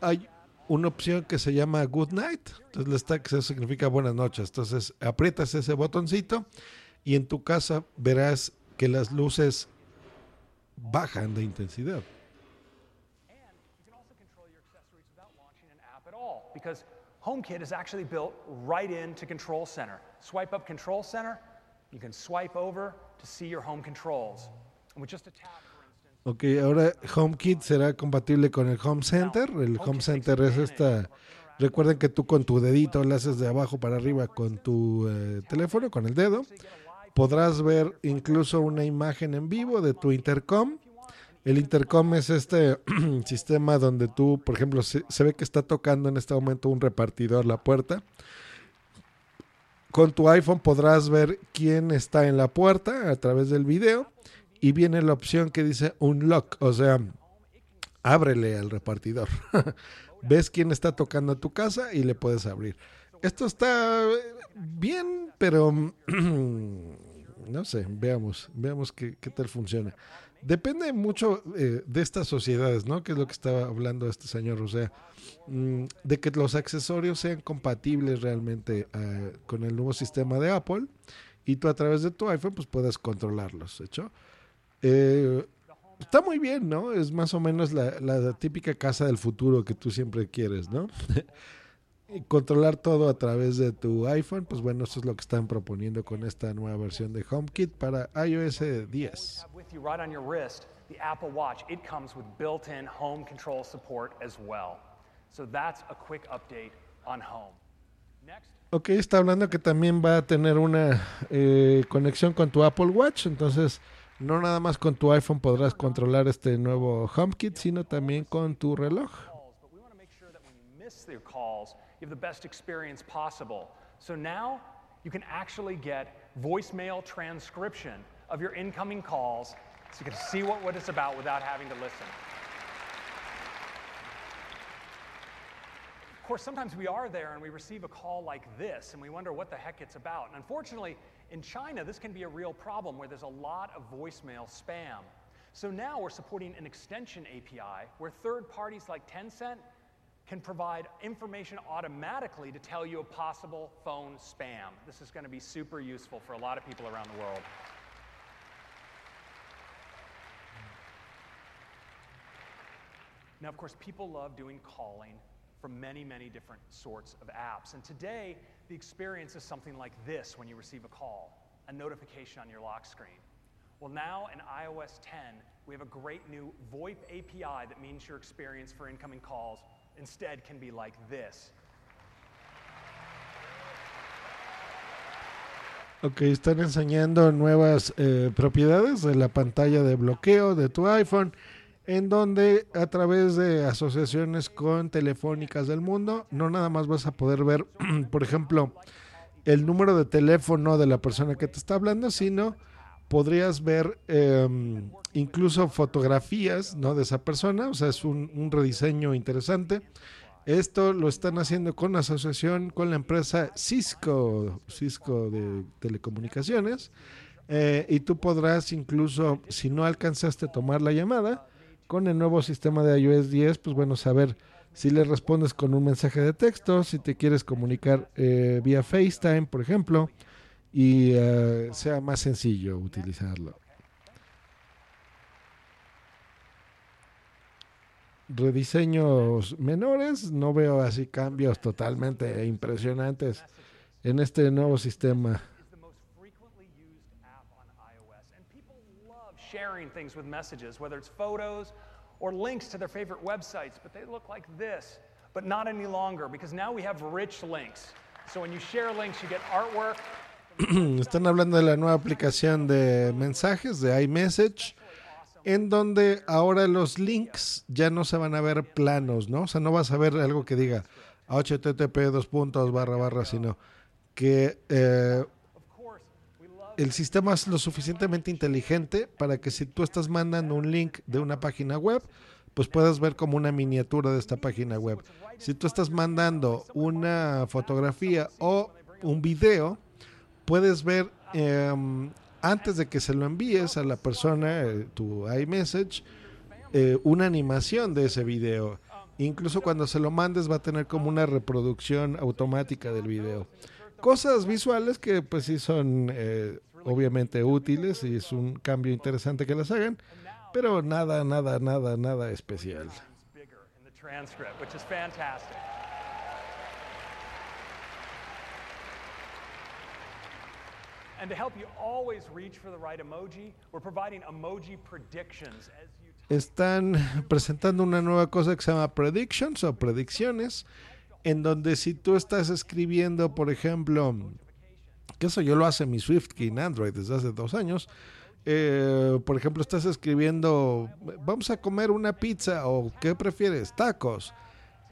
Hay una opción que se llama Good Night, entonces la stack eso significa buenas noches, entonces aprietas ese botoncito y en tu casa verás que las luces bajan de intensidad. HomeKit is actually built right into Control Center. Swipe up Control Center, you can swipe over to see your home controls. And with just a tap, Ok, ahora HomeKit será compatible con el Home Center. El Home Center es esta. Recuerden que tú con tu dedito le haces de abajo para arriba con tu eh, teléfono, con el dedo. Podrás ver incluso una imagen en vivo de tu intercom. El intercom es este [CLEARS THROAT] sistema donde tú, por ejemplo, se, ve que está tocando en este momento un repartidor la puerta. Con tu iPhone podrás ver quién está en la puerta a través del video y viene la opción que dice unlock, o sea, ábrele al repartidor. [LAUGHS] Ves quién está tocando a tu casa y le puedes abrir. Esto está bien, pero [CLEARS THROAT] no sé, veamos, veamos qué tal funciona. Depende mucho eh, de estas sociedades, ¿no? Que es lo que estaba hablando este señor, o sea, mm, de que los accesorios sean compatibles realmente eh, con el nuevo sistema de Apple y tú a través de tu iPhone pues puedas controlarlos, ¿hecho? Eh, está muy bien, ¿no? Es más o menos la, la típica casa del futuro que tú siempre quieres, ¿no? [LAUGHS] y controlar todo a través de tu iPhone, pues bueno, eso es lo que están proponiendo con esta nueva versión de HomeKit para iOS 10. with you right on your wrist, the Apple Watch, it comes with built-in home control support as well. So that's a quick update on home. Next, Ok, está hablando que también va a tener una eh, conexión con tu Apple Watch, entonces no nada más con tu iPhone podrás controlar este nuevo HomeKit, sino también con tu reloj. miss their calls, you have the best experience possible. So now you can actually get voicemail transcription of your incoming calls so you can see what, what it's about without having to listen. Of course, sometimes we are there and we receive a call like this and we wonder what the heck it's about. And unfortunately, in China, this can be a real problem where there's a lot of voicemail spam. So now we're supporting an extension API where third parties like Tencent can provide information automatically to tell you a possible phone spam. This is going to be super useful for a lot of people around the world. Now, of course, people love doing calling from many, many different sorts of apps. And today, the experience is something like this when you receive a call, a notification on your lock screen. Well, now in iOS 10, we have a great new VoIP API that means your experience for incoming calls instead can be like this. Ok, están enseñando nuevas eh, propiedades de la pantalla de bloqueo de tu iPhone, en donde a través de asociaciones con telefónicas del mundo, no nada más vas a poder ver, [CLEARS THROAT] por ejemplo, el número de teléfono de la persona que te está hablando, sino podrías ver eh, incluso fotografías ¿no? de esa persona, o sea, es un, rediseño interesante. Esto lo están haciendo con asociación con la empresa Cisco, Cisco de telecomunicaciones. Eh, y tú podrás incluso, si no alcanzaste a tomar la llamada, con el nuevo sistema de iOS 10, pues bueno, saber si le respondes con un mensaje de texto, si te quieres comunicar eh, vía FaceTime, por ejemplo, y eh, sea más sencillo utilizarlo. rediseños menores, no veo así cambios totalmente impresionantes en este nuevo sistema. sharing things with messages, whether it's photos or links to their favorite websites, but they look like this, but not any longer because now we have rich links. So when you share links, you get artwork. [CLEARS THROAT] Están hablando de la nueva aplicación de mensajes de iMessage, en donde ahora los links ya no se van a ver planos, ¿no? O sea, no vas a ver algo que diga http dos puntos barra barra, sino que eh, el sistema es lo suficientemente inteligente para que si tú estás mandando un link de una página web, pues puedas ver como una miniatura de esta página web. Si tú estás mandando una fotografía o un video, puedes ver em, antes de que se lo envíes a la persona, eh, tu iMessage, eh, una animación de ese video. Incluso cuando se lo mandes va a tener como una reproducción automática del video. Cosas visuales que pues sí son eh, obviamente útiles y es un cambio interesante que las hagan, pero nada, nada, nada, nada especial. in the transcript, which is fantastic. And to help you always reach for the right emoji, we're providing emoji predictions as you Están presentando una nueva cosa que se llama predictions o predicciones, en donde si tú estás escribiendo, por ejemplo, que eso yo lo hace mi SwiftKey en Android desde hace dos años, eh, por ejemplo, estás escribiendo, vamos a comer una pizza o qué prefieres, tacos.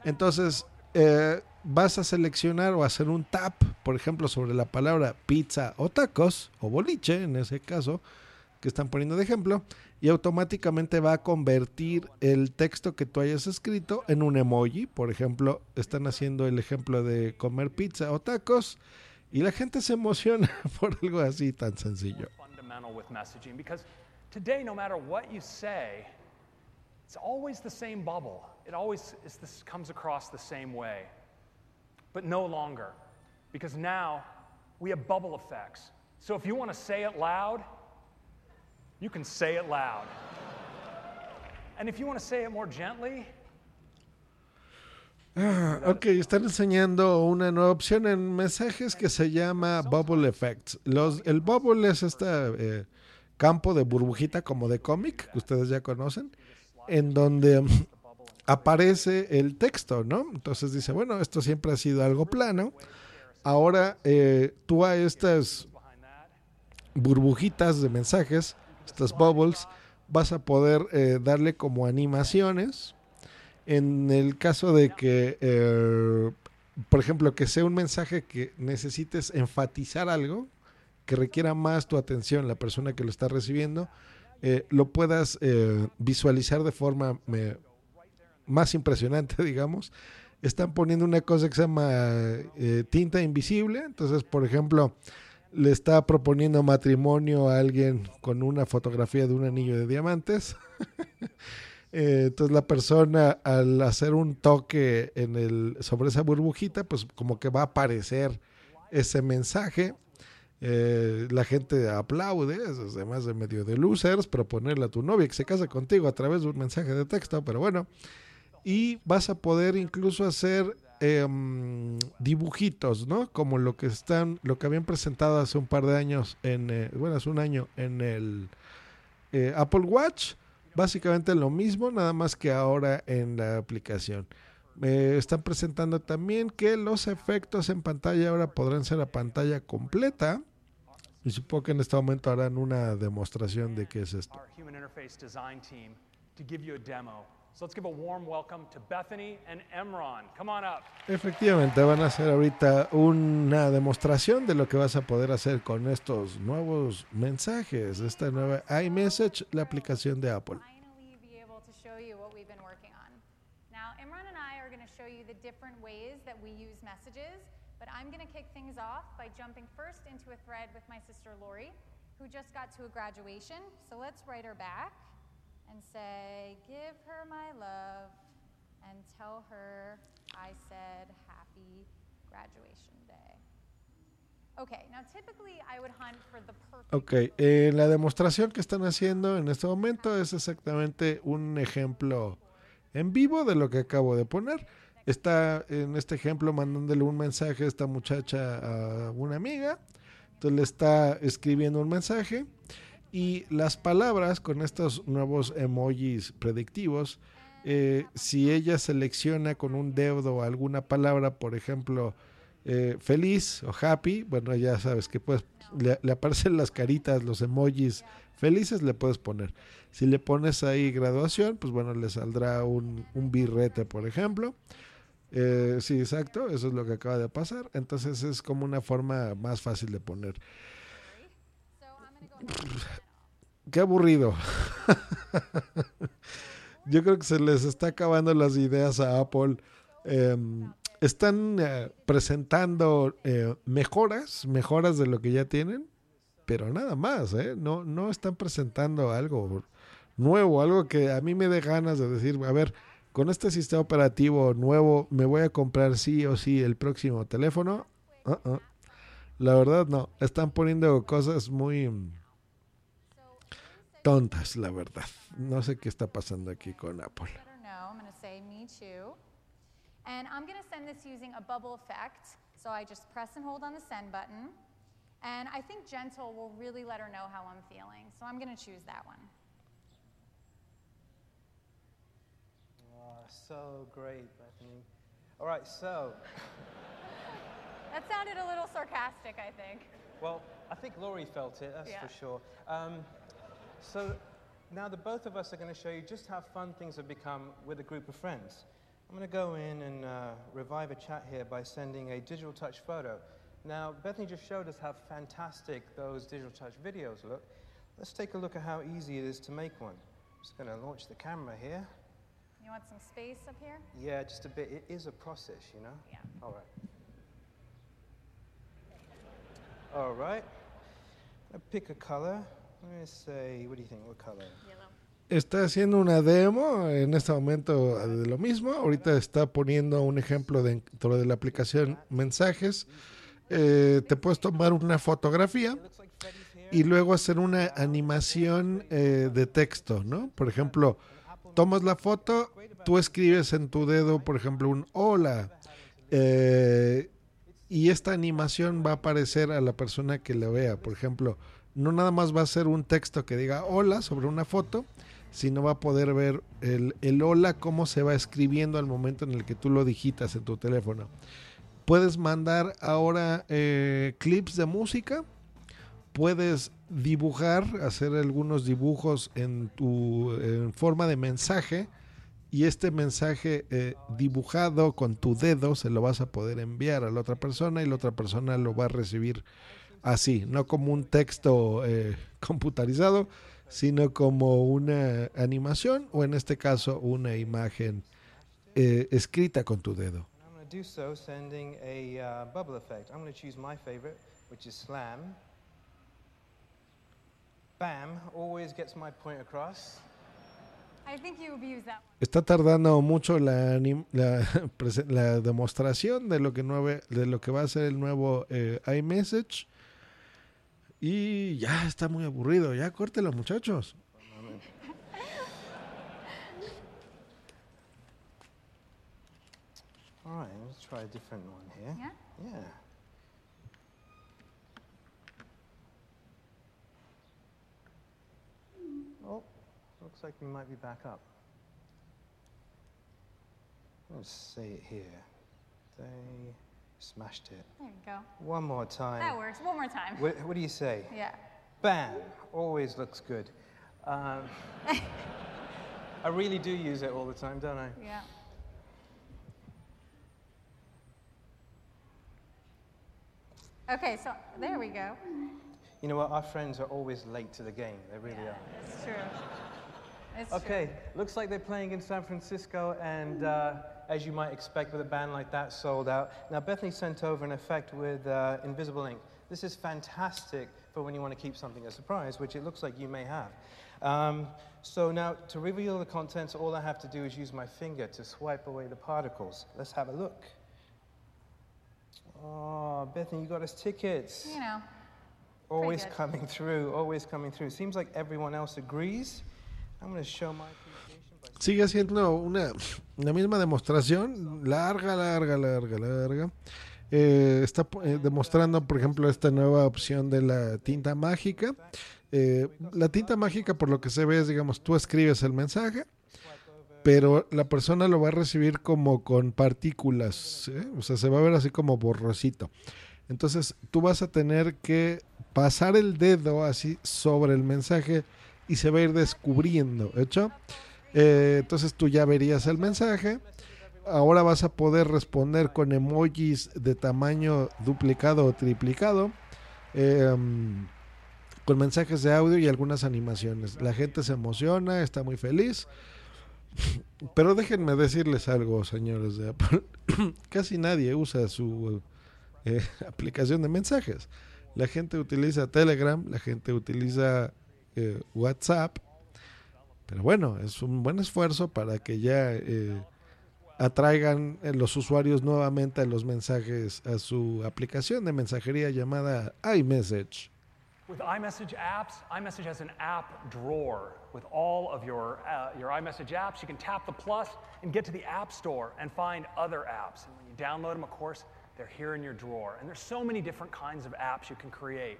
Entonces, eh, vas a seleccionar o hacer un tap, por ejemplo, sobre la palabra pizza o tacos, o boliche en ese caso, que están poniendo de ejemplo, y automáticamente va a convertir el texto que tú hayas escrito en un emoji. Por ejemplo, están haciendo el ejemplo de comer pizza o tacos, y la gente se emociona [LAUGHS] por algo así tan sencillo. today, no matter what you say, it's always the same bubble. It always is this comes across the same way. But no longer, because now we have bubble effects. So if you want to say it loud, you can say it loud. [LAUGHS] And if you want to say it more gently, Ah, ok, están enseñando una nueva opción en mensajes que se llama Bubble Effects. Los, el bubble es este eh, campo de burbujita como de cómic que ustedes ya conocen, en donde aparece el texto, ¿no? Entonces dice, bueno, esto siempre ha sido algo plano. Ahora eh, tú a estas burbujitas de mensajes, estas bubbles, vas a poder eh, darle como animaciones. En el caso de que, eh, por ejemplo, que sea un mensaje que necesites enfatizar algo, que requiera más tu atención, la persona que lo está recibiendo, eh, lo puedas visualizar de forma más impresionante, [LAUGHS] digamos. Están poniendo una cosa que se llama eh, tinta invisible. Entonces, por ejemplo, le está proponiendo matrimonio a alguien con una fotografía de un anillo de diamantes. [LAUGHS] Eh, entonces la persona al hacer un toque en el, sobre esa burbujita, pues como que va a aparecer ese mensaje. Eh, la gente aplaude, además de medio de losers, proponerle a tu novia que se case contigo a través de un mensaje de texto, pero bueno. Y vas a poder incluso hacer em, dibujitos, ¿no? Como lo que están, lo que habían presentado hace un par de años en, eh, bueno, hace un año en el eh, Apple Watch. Básicamente lo mismo, nada más que ahora en la aplicación. Están presentando también que los efectos en pantalla ahora podrán ser a pantalla completa. Y supongo que en este momento harán una demostración de qué es esto. Our human interface design team to give you a demo. So let's give a warm welcome to Bethany and Emron. Come on up. Efectivamente, van a hacer ahorita una demostración de lo que vas a poder hacer con estos nuevos mensajes, esta nueva iMessage, la aplicación de Apple. finally be able to show you what we've been working on. Now, Imran and I are going to show you the different ways that we use messages, but I'm going to kick things off by jumping first into a thread with my sister Lori, who just got to a graduation. So let's write her back and say, Give her my love and tell her I said happy graduation day. Okay, now typically I would hunt for the perfect. Ok, eh, la demostración que están haciendo en este momento es exactamente un ejemplo en vivo de lo que acabo de poner. Está en este ejemplo mandándole un mensaje a esta muchacha a una amiga. Entonces le está escribiendo un mensaje y las palabras con estos nuevos emojis predictivos, eh, si ella selecciona con un dedo alguna palabra, por ejemplo, eh, feliz o happy, bueno, ya sabes que le, le aparecen las caritas, los emojis felices, le puedes poner. Si le pones ahí graduación, pues bueno, le saldrá un, un birrete, por ejemplo. Eh, sí, exacto, eso es lo que acaba de pasar. Entonces es como una forma más fácil de poner. Qué aburrido. [LAUGHS] Yo creo que se les está acabando las ideas a Apple. Em, están eh, presentando eh, mejoras, mejoras de lo que ya tienen, pero nada más, ¿eh? No, no están presentando algo nuevo, algo que a mí me dé ganas de decir, a ver, con este sistema operativo nuevo me voy a comprar sí o sí el próximo teléfono. Uh-uh. La verdad no, están poniendo cosas muy tontas, la verdad. No sé qué está pasando aquí con Apple. Let her know. I'm going to say me too. And I'm going to send this using a bubble effect. So I just press and hold on the send button. And I think gentle will really let her know how I'm feeling. So I'm going to choose that one. Oh, so great, Bethany. All right, so, That sounded a little sarcastic, I think. well, I think Laurie felt it, that's Yeah. for sure. Um, so now the both of us are going to show you just how fun things have become with a group of friends. I'm going to go in and uh, revive a chat here by sending a digital touch photo. Now, Bethany just showed us how fantastic those digital touch videos look. Let's take a look at how easy it is to make one. I'm just going to launch the camera here. You want some space up here? Yeah, just a bit. It is a process, you know? Yeah. All right. All right. I pick a color. Let me say, what do you think? What color? Está haciendo una demo en este momento de lo mismo. Ahorita está poniendo un ejemplo dentro de la aplicación mensajes. Eh, te puedes tomar una fotografía y luego hacer una animación eh, de texto, ¿no? Por ejemplo, tomas la foto, tú escribes en tu dedo, por ejemplo, un hola. eh, y esta animación va a aparecer a la persona que la vea. Por ejemplo, no nada más va a ser un texto que diga hola sobre una foto, sino va a poder ver el, el hola cómo se va escribiendo al momento en el que tú lo digitas en tu teléfono. Puedes mandar ahora eh, clips de música, puedes dibujar, hacer algunos dibujos en tu en forma de mensaje y este mensaje eh, dibujado con tu dedo se lo vas a poder enviar a la otra persona y la otra persona lo va a recibir así, no como un texto eh, [LAUGHS] computarizado, sino como una animación o en este caso una imagen eh, escrita con tu dedo. Uh, bubble effect. I'm going to choose my favorite, which is slam. Bam, always gets my point across. I think you abused that one. Está tardando mucho la, la, [LAUGHS] la demostración de lo que nueve, de lo que va a ser el nuevo eh, iMessage. Y ya está muy aburrido. Ya córtelo, muchachos. All right, let's try a different one here. Yeah? Yeah. Oh, looks like we might be back up. Let's say it here. They smashed it. There you go. One more time. That works. One more time. What, what do you say? Yeah. Bam! Always looks good. Um, [LAUGHS] I really do use it all the time, don't I? Yeah. Okay, so there we go. You know what? Our friends are always late to the game. They really are. It's true. It's Okay, looks like they're playing in San Francisco, and uh, as you might expect with a band like that, sold out. Now, Bethany sent over an effect with uh, invisible ink. This is fantastic for when you want to keep something a surprise, which it looks like you may have. Um, so now, to reveal the contents, all I have to do is use my finger to swipe away the particles. Let's have a look. Oh, Bethany, you got us tickets. You know. Always good. coming through, always coming through. Seems like everyone else agrees. I'm going to show my appreciation by sigue siendo una, una misma demostración, larga, larga, larga, larga. Eh, está eh, demostrando, por ejemplo, esta nueva opción de la tinta mágica. Eh, la tinta mágica, por lo que se ve, es, digamos, tú escribes el mensaje, pero la persona lo va a recibir como con partículas, ¿eh? o sea, se va a ver así como borrosito. Entonces, tú vas a tener que pasar el dedo así sobre el mensaje y se va a ir descubriendo, ¿hecho? Eh, entonces tú ya verías el mensaje. Ahora vas a poder responder con emojis de tamaño duplicado o triplicado. um, con mensajes de audio y algunas animaciones. La gente se emociona, está muy feliz. Pero déjenme decirles algo, señores de Apple. [COUGHS] Casi nadie usa su eh, [LAUGHS] aplicación de mensajes. La gente utiliza Telegram, la gente utiliza eh, WhatsApp. Pero bueno, es un buen esfuerzo para que ya eh, atraigan eh, los usuarios nuevamente a los mensajes a su aplicación de mensajería llamada iMessage. With iMessage apps, iMessage has an app drawer with all of your, uh, your iMessage apps. You can tap the plus and get to the App Store and find other apps. And when you download them, of course, they're here in your drawer. And there's so many different kinds of apps you can create,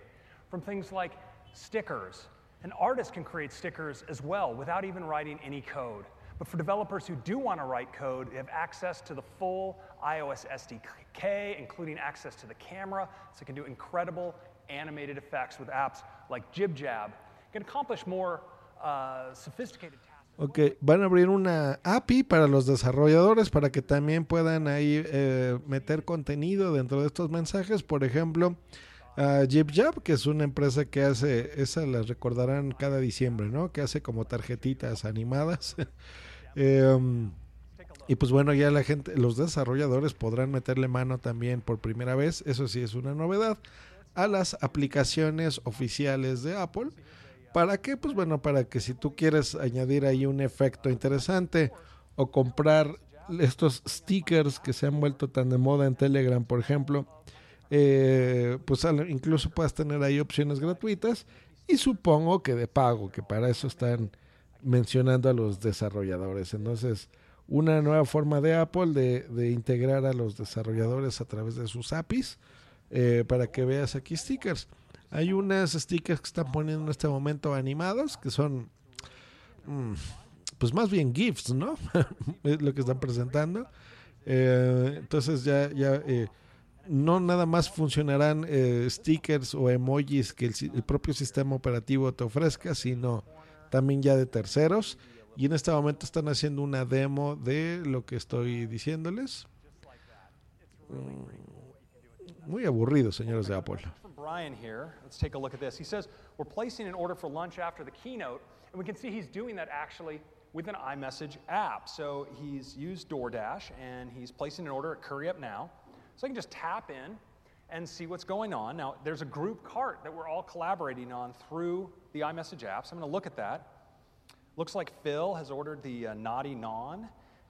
from things like stickers. An artist can create stickers as well without even writing any code. But for developers who do want to write code, they have access to the full iOS SDK, including access to the camera, so it can do incredible animated effects with apps like JibJab. Can accomplish more uh, sophisticated tasks. Ok, van a abrir una API para los desarrolladores para que también puedan ahí eh, meter contenido dentro de estos mensajes. Por ejemplo, uh, JibJab, que es una empresa que hace, esa las recordarán cada diciembre, ¿no? Que hace como tarjetitas animadas. um, [LAUGHS] y pues bueno, ya la gente, los desarrolladores podrán meterle mano también por primera vez, eso sí es una novedad, a las aplicaciones oficiales de Apple. ¿Para qué? Pues bueno, para que si tú quieres añadir ahí un efecto interesante o comprar estos stickers que se han vuelto tan de moda en Telegram, por ejemplo, eh, pues incluso puedas tener ahí opciones gratuitas y supongo que de pago, que para eso están mencionando a los desarrolladores. Entonces, una nueva forma de Apple de, de integrar a los desarrolladores a través de sus APIs eh, para que veas aquí stickers. Hay unas stickers que están poniendo en este momento animados que son, mm, pues más bien GIFs, ¿no? [LAUGHS] es lo que están presentando. Eh, entonces ya, ya eh, no nada más funcionarán eh, stickers o emojis que el, el propio sistema operativo te ofrezca, sino también ya de terceros. Y en este momento están haciendo una demo de lo que estoy diciéndoles. Mm, Muy aburrido, señores de Apple. Brian here, let's take a look at this. He says, We're placing an order for lunch after the keynote, and we can see he's doing that actually with an iMessage app. So he's used DoorDash and he's placing an order at Curry Up Now. So I can just tap in and see what's going on. Now, there's a group cart that we're all collaborating on through the iMessage app. So I'm going to look at that. Looks like Phil has ordered the uh, Naughty Non,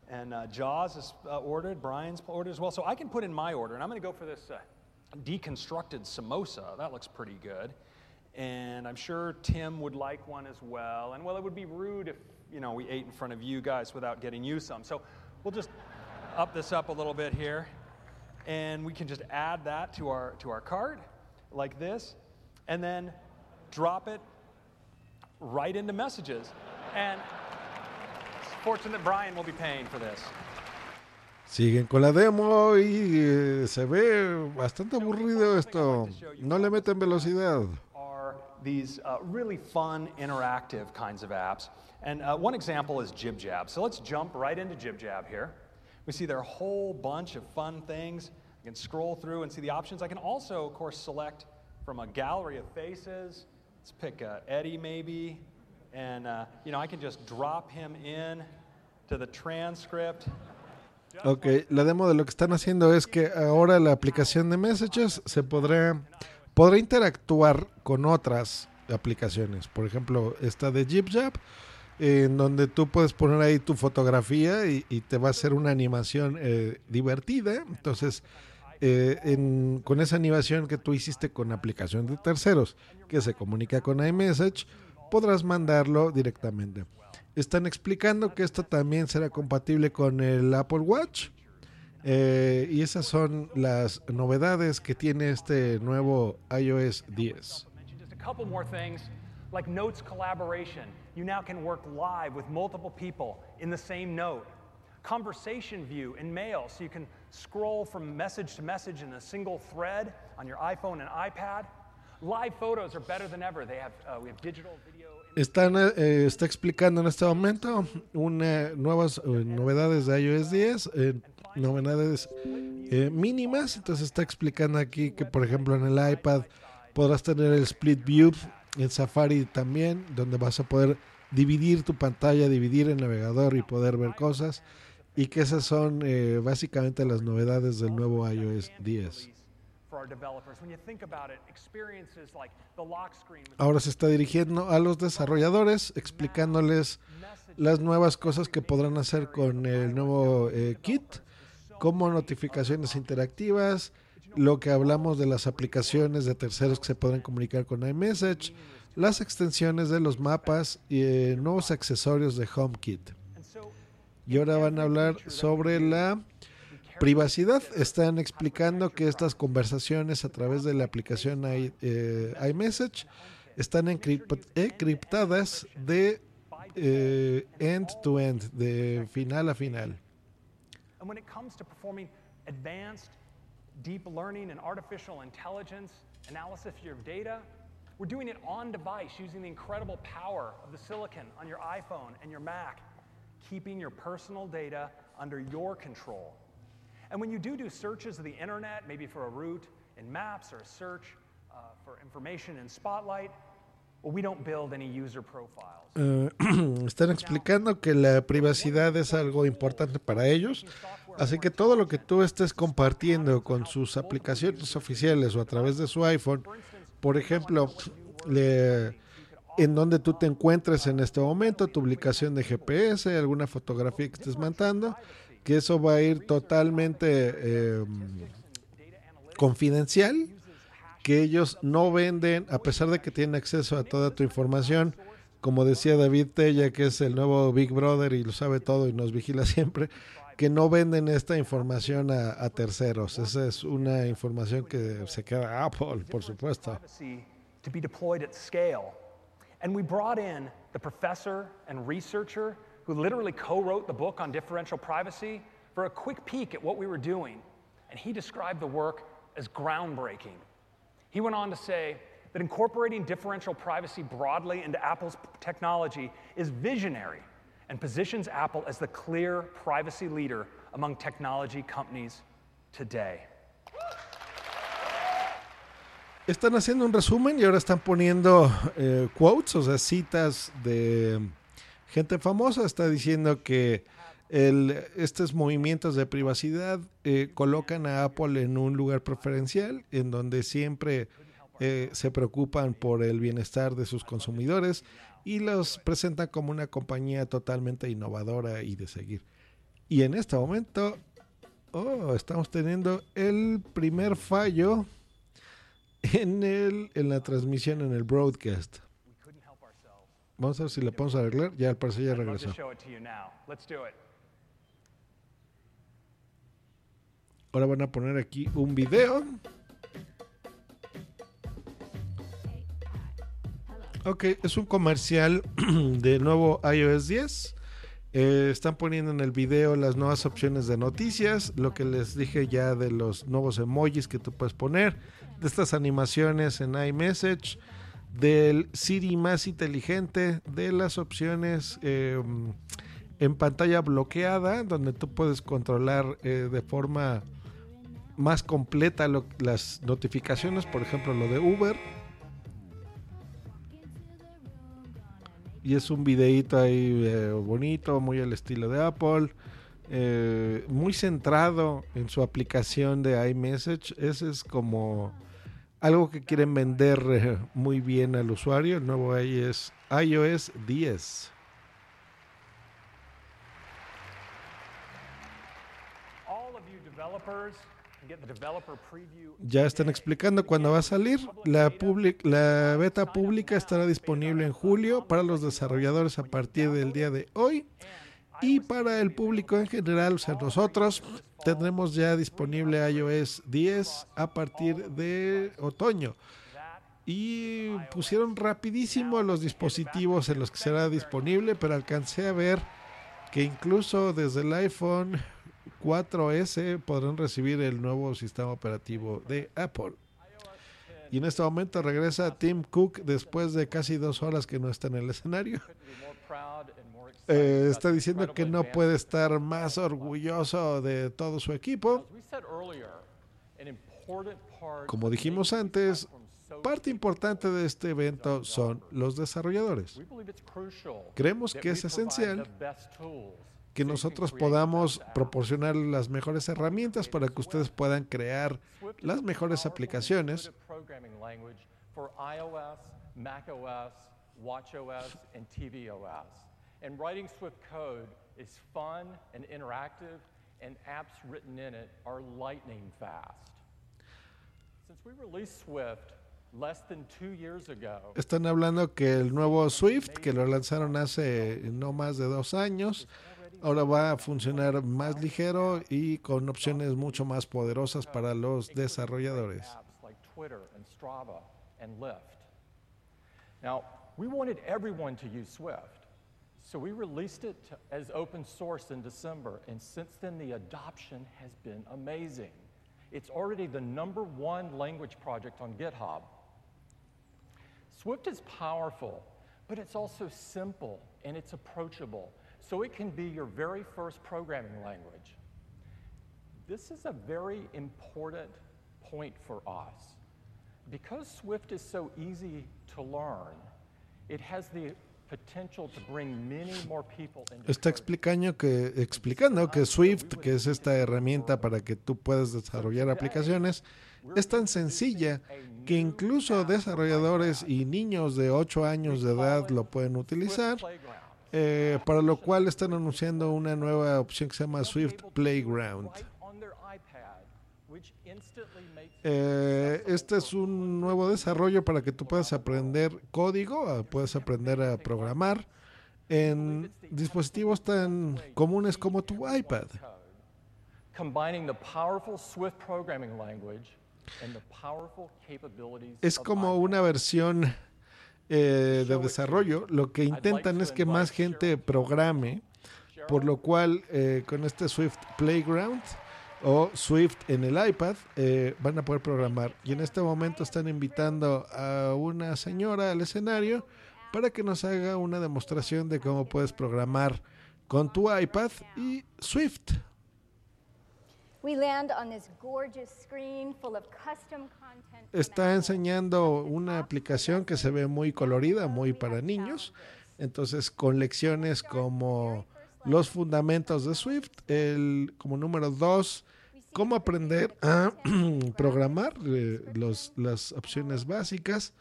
and uh, Jaws has uh, ordered, Brian's ordered as well. So I can put in my order, and I'm going to go for this uh, deconstructed samosa. That looks pretty good. And I'm sure Tim would like one as well. And well, it would be rude if, you know, we ate in front of you guys without getting you some. So we'll just up this up a little bit here. And we can just add that to our, to our cart like this. And then drop it right into messages. And it's fortunate Brian will be paying for this. Siguen con la demo y eh, se ve bastante aburrido esto. No le meten velocidad. these uh, really fun, interactive kinds of apps. And uh, one example is JibJab. So let's jump right into JibJab here. We see there are a whole bunch of fun things. I can scroll through and see the options. I can also, of course, select from a gallery of faces. Let's pick uh, Eddie maybe. And, uh, you know, I can just drop him in to the transcript. Ok, la demo de lo que están haciendo es que ahora la aplicación de Messages se podrá, podrá interactuar con otras aplicaciones. Por ejemplo, esta de JibJab, en donde tú puedes poner ahí tu fotografía y, te va a hacer una animación eh, divertida. Entonces, eh, con esa animación que tú hiciste con aplicación de terceros, que se comunica con iMessage, podrás mandarlo directamente. Están explicando que esto también será compatible con el Apple Watch. Eh, y esas son las novedades que tiene este nuevo iOS 10. Like notes collaboration. You now can work live with multiple people in the same note. Conversation view in mail, so you can scroll from message to message in a single thread on your iPhone and iPad. Live photos are better than ever. They have, uh, we have digital video. Están, eh, está explicando en este momento una, nuevas eh, novedades de iOS 10, eh, novedades eh, mínimas. Entonces está explicando aquí que, por ejemplo, en el iPad podrás tener el split view, en Safari también, donde vas a poder dividir tu pantalla, dividir el navegador y poder ver cosas. Y que esas son eh, básicamente las novedades del nuevo iOS 10. For our developers, when you think about it, experiences like the lock screen with Ahora se está dirigiendo a los desarrolladores, explicándoles las nuevas cosas que podrán hacer con el nuevo eh, kit, como notificaciones interactivas, lo que hablamos de las aplicaciones de terceros que se podrán comunicar con iMessage, las extensiones de los mapas y eh, nuevos accesorios de HomeKit. Y ahora van a hablar sobre la privacidad. Están explicando que estas conversaciones a través de la aplicación i- eh, iMessage están encrip- encriptadas de eh, end to end, de final a final. Deep learning and artificial intelligence analysis of your data, we're doing it on device using the incredible power of the silicon on your iPhone and your Mac, keeping your personal data under your control. And when you do do searches of the internet, maybe for a route in Maps or a search uh, for information in Spotlight, well, we don't build any user profiles. Eh, [CLEARS THROAT] están explicando que la privacidad es algo importante para ellos, así que todo lo que tú estés compartiendo con sus aplicaciones oficiales o a través de su iPhone, por ejemplo, le- en donde tú te encuentres en este momento, tu ubicación de GPS, alguna fotografía que estés mandando, que eso va a ir totalmente eh, confidencial, que ellos no venden, a pesar de que tienen acceso a toda tu información, como decía David Tella, que es el nuevo Big Brother y lo sabe todo y nos vigila siempre, que no venden esta información a, a terceros. Esa es una información que se queda a Apple, por supuesto. to be deployed at scale. And we brought in the professor and researcher who literally co wrote the book on differential privacy for a quick peek at what we were doing. And he described the work as groundbreaking. He went on to say that incorporating differential privacy broadly into Apple's technology is visionary and positions Apple as the clear privacy leader among technology companies today. Están haciendo un resumen y ahora están poniendo eh, quotes, o sea, citas de gente famosa. Está diciendo que estos movimientos de privacidad eh, colocan a Apple en un lugar preferencial, en donde siempre eh, se preocupan por el bienestar de sus consumidores y los presentan como una compañía totalmente innovadora y de seguir. Y en este momento, oh, estamos teniendo el primer fallo en, el, en la transmisión, en el broadcast. Vamos a ver si le podemos arreglar. Ya al parecer ya regresó. Ahora van a poner aquí un video. Ok, es un comercial [CLEARS THROAT] del nuevo iOS 10. Eh, están poniendo en el video las nuevas opciones de noticias, lo que les dije ya de los nuevos emojis que tú puedes poner, de estas animaciones en iMessage, del Siri más inteligente, de las opciones eh, en pantalla bloqueada, donde tú puedes controlar eh, de forma más completa las notificaciones, por ejemplo lo de Uber. Y es un videíto ahí eh, bonito, muy al estilo de Apple, eh, muy centrado en su aplicación de iMessage. Ese es como algo que quieren vender eh, muy bien al usuario. El nuevo iOS, iOS 10. All of developers Ya están explicando cuándo va a salir. La, public- la beta pública estará disponible en julio para los desarrolladores a partir del día de hoy. Y para el público en general, o sea, nosotros tendremos ya disponible iOS 10 a partir de otoño. Y pusieron rapidísimo los dispositivos en los que será disponible, pero alcancé a ver que incluso desde el iPhone 4S podrán recibir el nuevo sistema operativo de Apple. Y en este momento regresa Tim Cook después de casi dos horas que no está en el escenario. Eh, está diciendo que no puede estar más orgulloso de todo su equipo. Como dijimos antes, parte importante de este evento son los desarrolladores. Creemos que es esencial que nosotros podamos proporcionar las mejores herramientas para que ustedes puedan crear las mejores aplicaciones Están hablando que el nuevo Swift, que lo lanzaron hace no más de dos años, ahora va a funcionar más ligero y con opciones mucho más poderosas para los desarrolladores. Now, we wanted everyone to use Swift, so we released it as open source in December, and since then the adoption has been amazing. It's already the number one language project on GitHub. Swift is powerful, but it's also simple and it's approachable, so it can be your very first programming language. This is a very important point for us. Because Swift is so easy to learn, it has the potential to bring many more people into Está explicando que, explicando que Swift, que es esta herramienta para que tú puedas desarrollar aplicaciones, es tan sencilla que incluso desarrolladores y niños de 8 años de edad lo pueden utilizar, eh, para lo cual están anunciando una nueva opción que se llama Swift Playground. Eh, este es un nuevo desarrollo para que tú puedas aprender código, ah, puedas aprender a programar en dispositivos tan comunes como tu iPad. Es como una versión eh, de desarrollo. Lo que intentan es que más gente programe, por lo cual eh, con este Swift Playground o Swift en el iPad eh, van a poder programar. Y en este momento están invitando a una señora al escenario para que nos haga una demostración de cómo puedes programar con tu iPad y Swift. We land on this gorgeous screen full of custom content. Está enseñando una aplicación que se ve muy colorida, muy para niños. Entonces, con lecciones como los fundamentos de Swift, el como número dos, cómo aprender a [CLEARS THROAT] programar, eh, los- las opciones básicas,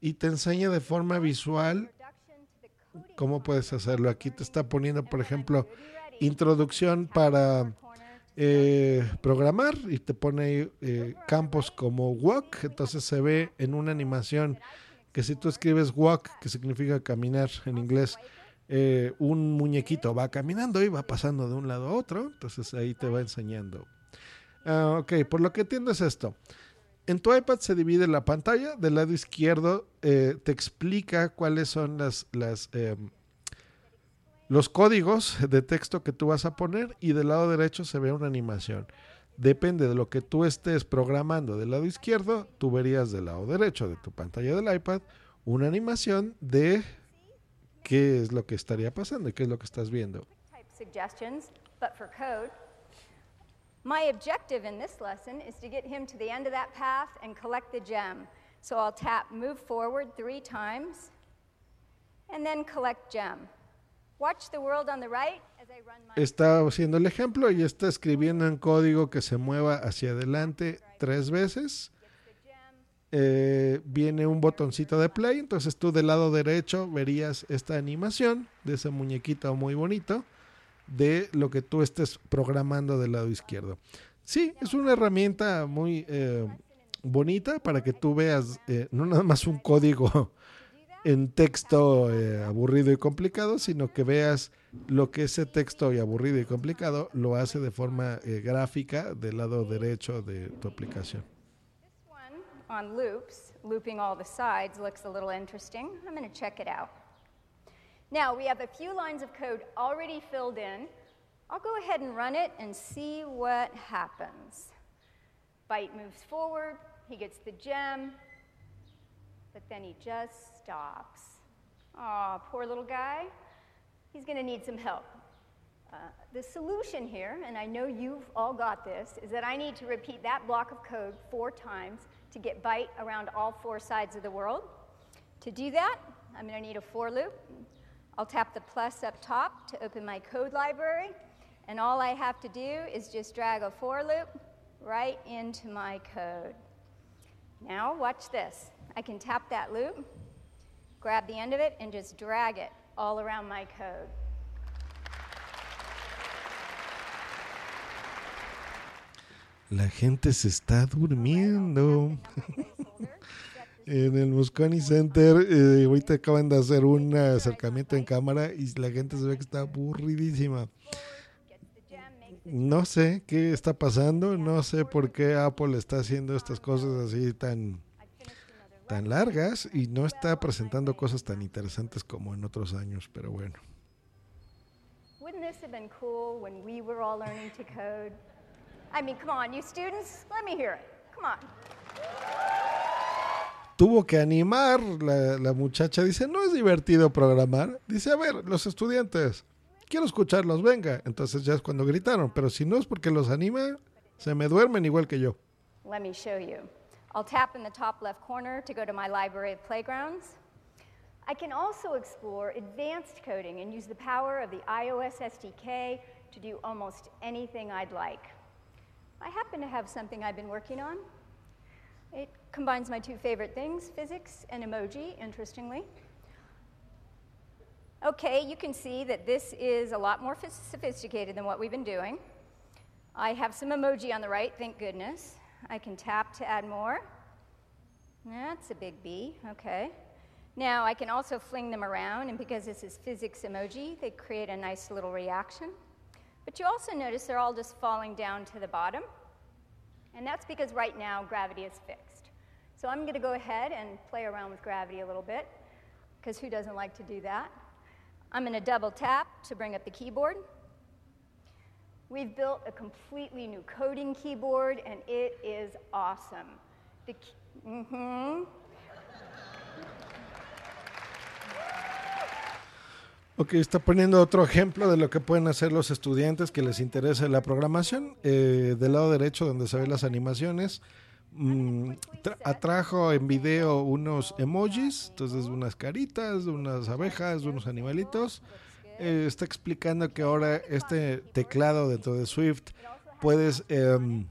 y te enseña de forma visual cómo puedes hacerlo. Aquí te está poniendo, por ejemplo, introducción para eh, programar y te pone eh, campos como walk, entonces se ve en una animación que si tú escribes walk, que significa caminar en inglés, eh, un muñequito va caminando y va pasando de un lado a otro, entonces ahí te va enseñando. Ah, ok, por lo que entiendo es esto. En tu iPad se divide la pantalla, del lado izquierdo eh, te explica cuáles son las, las em, los códigos de texto que tú vas a poner y del lado derecho se ve una animación. Depende de lo que tú estés programando del lado izquierdo, tú verías del lado derecho de tu pantalla del iPad una animación de qué es lo que estaría pasando y qué es lo que estás viendo. My objective in this lesson is to get him to the end of that path and collect the gem. So I'll tap move forward three times and then collect gem. Está haciendo el ejemplo y está escribiendo en código que se mueva hacia adelante tres veces. Eh, viene un botoncito de play, entonces tú del lado derecho verías esta animación de ese muñequito muy bonito de lo que tú estés programando del lado izquierdo. Sí, es una herramienta muy eh, bonita para que tú veas eh, no nada más un código en texto eh, aburrido y complicado, sino que veas lo que ese texto y aburrido y complicado lo hace de forma eh, gráfica del lado derecho de tu aplicación. On loops, looping all the sides looks a little interesting. I'm going to check it out. Now, we have a few lines of code already filled in. I'll go ahead and run it and see what happens. Byte moves forward, he gets the gem, but then he just stops. Aw, poor little guy. He's going to need some help. Uh, the solution here, and I know you've all got this, is that I need to repeat that block of code four times to get byte around all four sides of the world. To do that, I'm going to need a for loop. I'll tap the plus up top to open my code library, and all I have to do is just drag a for loop right into my code. Now, watch this. I can tap that loop, grab the end of it, and just drag it all around my code. La gente se está durmiendo. [LAUGHS] en el Moscone Center, eh, ahorita acaban de hacer un acercamiento en cámara y la gente se ve que está aburridísima. No sé qué está pasando, no sé por qué Apple está haciendo estas cosas así tan, tan largas y no está presentando cosas tan interesantes como en otros años, pero bueno. Wouldn't this have been cool when we were all learning to code? I mean, come on, you students, let me hear it. Come on. Tuvo que animar la, la muchacha, dice, no es divertido programar. Dice, a ver, los estudiantes, quiero escucharlos, venga. Entonces ya es cuando gritaron, pero si no es porque los anima, se me duermen igual que yo. Let me show you. I'll tap in the top left corner to go to my library of playgrounds. I can also explore advanced coding and use the power of the iOS SDK to do almost anything I'd like. I happen to have something I've been working on. It combines my two favorite things, physics and emoji, interestingly. Okay, you can see that this is a lot more sophisticated than what we've been doing. I have some emoji on the right, thank goodness. I can tap to add more. That's a big B, okay. Now I can also fling them around, and because this is physics emoji, they create a nice little reaction. But you also notice they're all just falling down to the bottom. And that's because right now gravity is fixed. So I'm going to go ahead and play around with gravity a little bit, because who doesn't like to do that? I'm going to double tap to bring up the keyboard. We've built a completely new coding keyboard, and it is awesome. The mhm. Ok, está poniendo otro ejemplo de lo que pueden hacer los estudiantes que les interese la programación. Eh, del lado derecho, donde se ven las animaciones, mm, tra- atrajo en video unos emojis, entonces unas caritas, unas abejas, unos animalitos. Eh, está explicando que ahora este teclado dentro de Swift puedes em,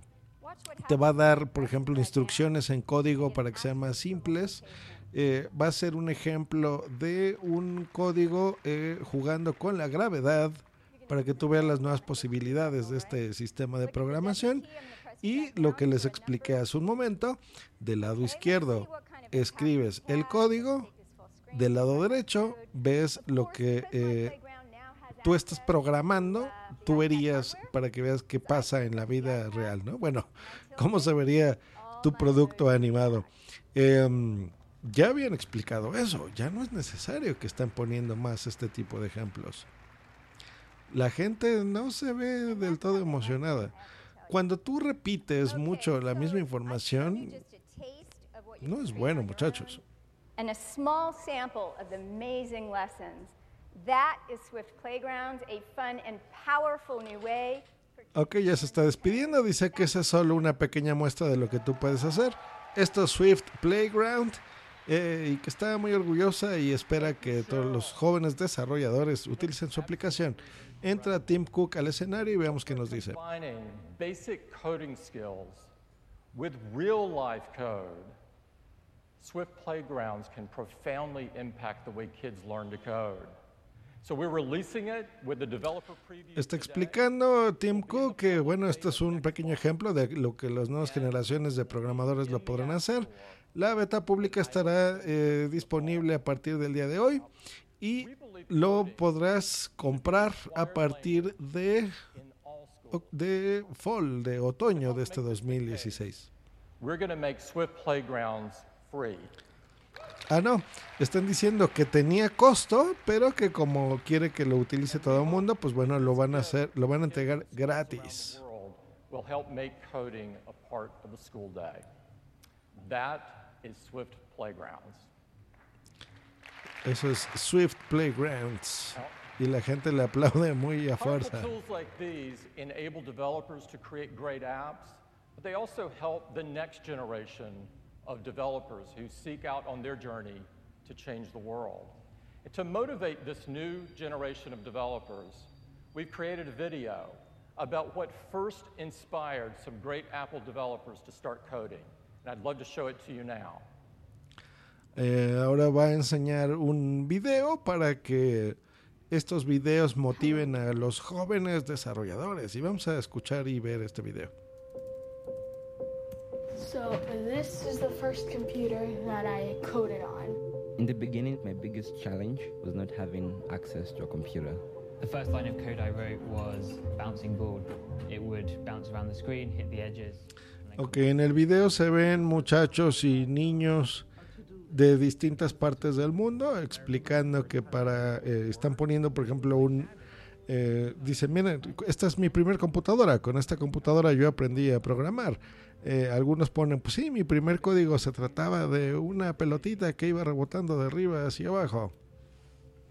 te va a dar, por ejemplo, instrucciones en código para que sean más simples. Eh, va a ser un ejemplo de un código eh, jugando con la gravedad para que tú veas las nuevas posibilidades de este sistema de programación. Y lo que les expliqué hace un momento, del lado izquierdo escribes el código, del lado derecho ves lo que tú estás programando, tú verías para que veas qué pasa en la vida real, ¿no? Bueno, [LAUGHS] cómo se vería tu producto animado. Em, ya habían explicado eso, ya no es necesario que estén poniendo más este tipo de ejemplos. La gente no se ve del todo emocionada. Cuando tú repites mucho la misma información, no es bueno, muchachos. and a small sample of the amazing lessons. That is Swift Playgrounds, a fun and powerful new way. Ok, ya se está despidiendo. Dice que esa es solo una pequeña muestra de lo que tú puedes hacer. Esto es Swift Playground. eh, y que está muy orgullosa y espera que todos los jóvenes desarrolladores utilicen su aplicación. Entra Tim Cook al escenario y veamos qué nos dice. Combining basic coding skills with real life code, Swift Playgrounds can profoundly impact the way kids learn to code. Está explicando Tim Cook que, bueno, este es un pequeño ejemplo de lo que las nuevas generaciones de programadores lo podrán hacer. La beta pública estará eh, disponible a partir del día de hoy y lo podrás comprar a partir de, de fall, de otoño de este 2016. Ah, no, están diciendo que tenía costo, pero que como quiere que lo utilice todo el mundo, pues bueno, lo van a hacer, lo van a entregar gratis. Eso es Swift Playgrounds. Y la gente le aplaude muy a fuerza. apps, but they also help the next generation of developers who seek out on their journey to change the world. And to motivate this new generation of developers, we've created a video about what first inspired some great Apple developers to start coding. And I'd love to show it to you now. Eh, ahora va a enseñar un video para que estos videos motiven a los jóvenes desarrolladores. Y vamos a escuchar y ver este video. So this is the first computer that I coded on. In the beginning, my biggest challenge was not having access to a computer. The first line of code I wrote was bouncing ball. It would bounce around the screen, hit the edges. Ok, en el video se ven muchachos y niños de distintas partes del mundo explicando que para eh, están poniendo por ejemplo un eh, dice miren esta es mi primer computadora con esta computadora yo aprendí a programar Eh, algunos ponen pues sí mi primer código se trataba de una pelotita que iba rebotando de arriba hacia abajo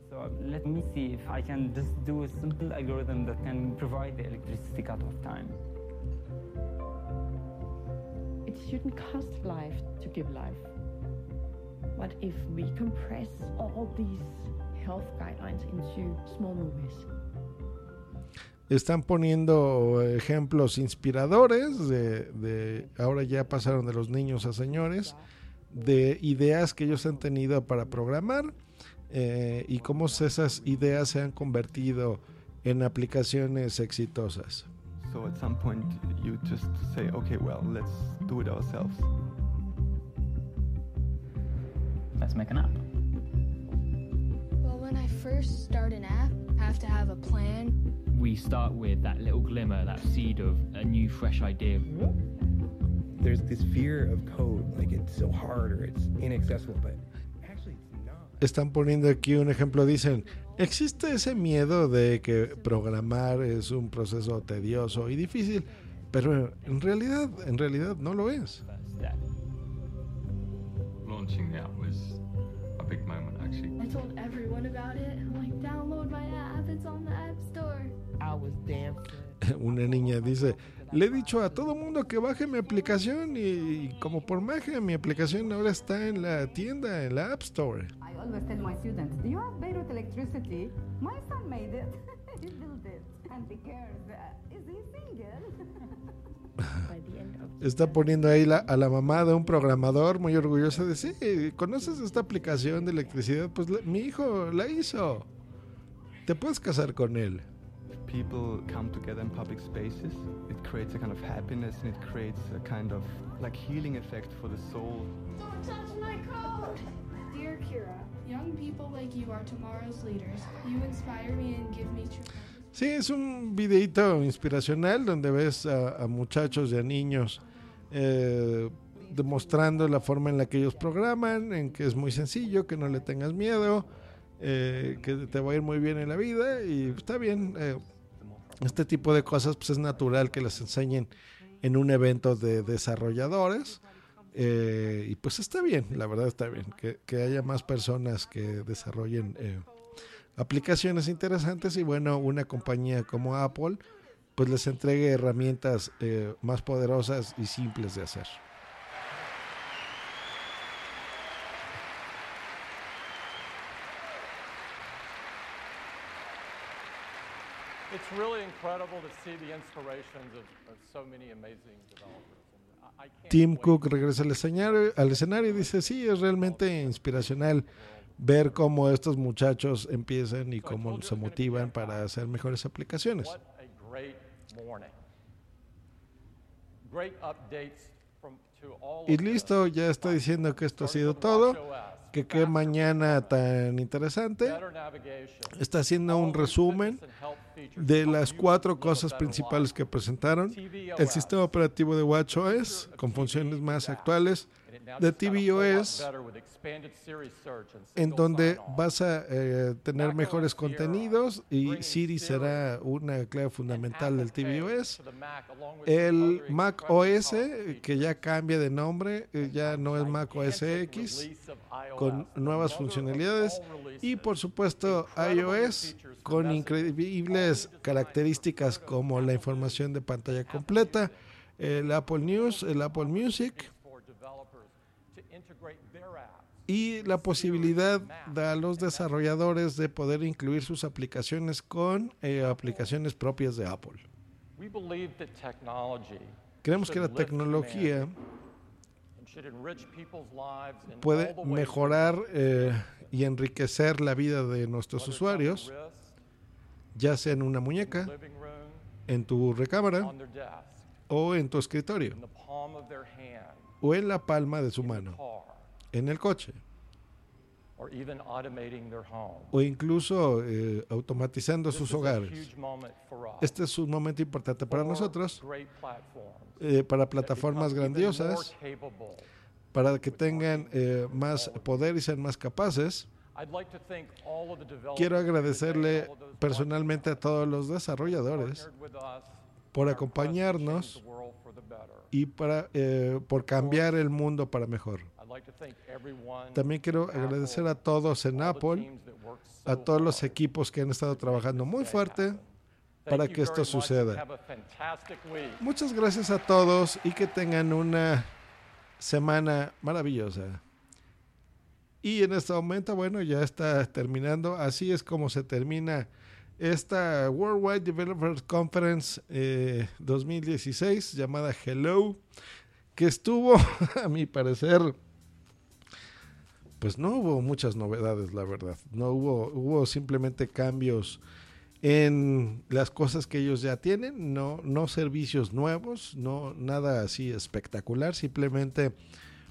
So let me see if I can just do a simple algorithm that can provide the electricity cutoff time. It shouldn't cost life to give life. What if we compress all these health guidelines into small movies? Están poniendo ejemplos inspiradores de, de ahora ya pasaron de los niños a señores de ideas que ellos han tenido para programar eh, y cómo esas ideas se han convertido en aplicaciones exitosas. So at some point, you just say, okay, well, let's do it ourselves. Let's make an app. Well, when I first start an app, I have to have a plan. We start with that little glimmer, that seed of a new, fresh idea. There's this fear of code, like it's so hard or it's inaccessible, but Están poniendo aquí un ejemplo, dicen, existe ese miedo de que programar es un proceso tedioso y difícil, pero en realidad, en realidad no lo es. Launching the app was a big moment, actually. I told everyone about it. I'm like, download my app. It's on the App Store. I was dancing. [LAUGHS] Una niña dice, le he dicho a todo mundo que baje mi aplicación y, como por magia mi aplicación ahora está en la tienda, en la App Store. I always tell my students, do you have Beirut electricity? My son made it. [LAUGHS] he built it. And he cares. Is he single? [LAUGHS] Está poniendo ahí la- a la mamá de un programador muy orgullosa de, sí, ¿conoces esta aplicación de electricidad? Pues la- mi hijo la hizo. Te puedes casar con él. People come together in public spaces. It creates a kind of happiness and it creates a kind of like healing effect for the soul. Don't touch my code. Dear Kira, young people like you are tomorrow's leaders. You inspire me and give me true. Sí, es un videito inspiracional donde ves a, a muchachos y a niños eh, demostrando la forma en la que ellos programan, en que es muy sencillo, que no le tengas miedo, eh, que te va a ir muy bien en la vida y está bien. eh, este tipo de cosas pues es natural que las enseñen en un evento de desarrolladores. eh, y pues está bien, la verdad está bien, que, que haya más personas que desarrollen eh, aplicaciones interesantes y bueno, una compañía como Apple pues les entregue herramientas eh, más poderosas y simples de hacer. It's really incredible to see the inspirations of, of so many amazing developers. Tim Cook regresa al escenario, al escenario y dice, sí, es realmente inspiracional ver cómo estos muchachos empiezan y cómo se motivan para hacer mejores aplicaciones. Y listo, ya está diciendo que esto ha sido todo. Que qué mañana tan interesante. Está haciendo un resumen de las cuatro cosas principales que presentaron. El sistema operativo de WatchOS con funciones más actuales. De tvOS, en donde vas a eh, tener mejores contenidos y Siri será una clave fundamental del tvOS. El Mac OS, eh, que ya cambia de nombre, eh, ya no es Mac OS X, con nuevas funcionalidades. Y por supuesto iOS, con increíbles características como la información de pantalla completa, el Apple News, el Apple Music for developers to integrate their apps y la posibilidad a los desarrolladores de poder incluir sus aplicaciones con eh, aplicaciones propias de Apple. Creemos que la tecnología puede mejorar eh, y enriquecer la vida de nuestros usuarios, ya sea en una muñeca, en tu recámara o en tu escritorio o en la palma de su mano, en el coche o incluso eh, automatizando sus hogares. Este es un momento importante para nosotros, eh, para plataformas grandiosas, para que tengan eh, más poder y sean más capaces. I'd like to thank all of the developers Quiero agradecerle personalmente a todos los desarrolladores por acompañarnos y para, eh, por cambiar el mundo para mejor. También quiero agradecer a todos en Apple, a todos los equipos que han estado trabajando muy fuerte para que esto suceda. Muchas gracias a todos y que tengan una semana maravillosa. Y en este momento, bueno, ya está terminando. Así es como se termina esta Worldwide Developers Conference eh, 2016 llamada Hello, que estuvo, [LAUGHS] a mi parecer, pues no hubo muchas novedades, la verdad. No hubo, hubo simplemente cambios en las cosas que ellos ya tienen, no, no servicios nuevos, no nada así espectacular, simplemente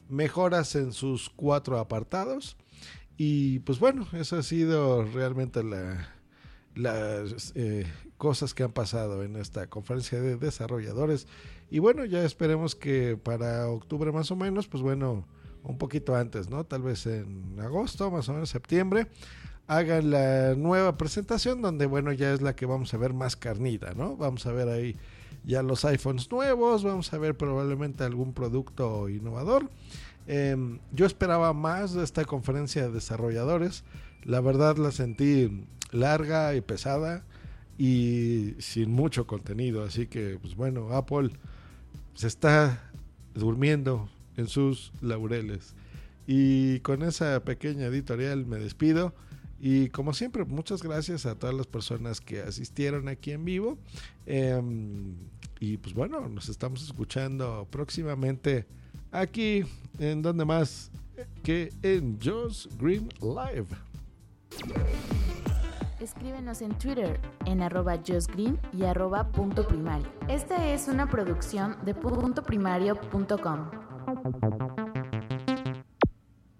mejoras en sus cuatro apartados. Y pues bueno, eso ha sido realmente la, las eh, cosas que han pasado en esta conferencia de desarrolladores. Y bueno, ya esperemos que para octubre más o menos, pues bueno, un poquito antes, ¿no? Tal vez en agosto, más o menos septiembre, hagan la nueva presentación donde, bueno, ya es la que vamos a ver más carnita, ¿no? Vamos a ver ahí ya los iPhones nuevos, vamos a ver probablemente algún producto innovador. Eh, yo esperaba más de esta conferencia de desarrolladores. La verdad la sentí larga y pesada y sin mucho contenido. Así que, pues bueno, Apple se está durmiendo en sus laureles. Y con esa pequeña editorial me despido. Y como siempre, muchas gracias a todas las personas que asistieron aquí en vivo. Eh, y pues bueno, nos estamos escuchando próximamente aquí en donde más que en Josh Green Live. Escríbenos en Twitter en arroba justgreen y arroba punto primario. Esta es una producción de puntoprimario.com. Thank you.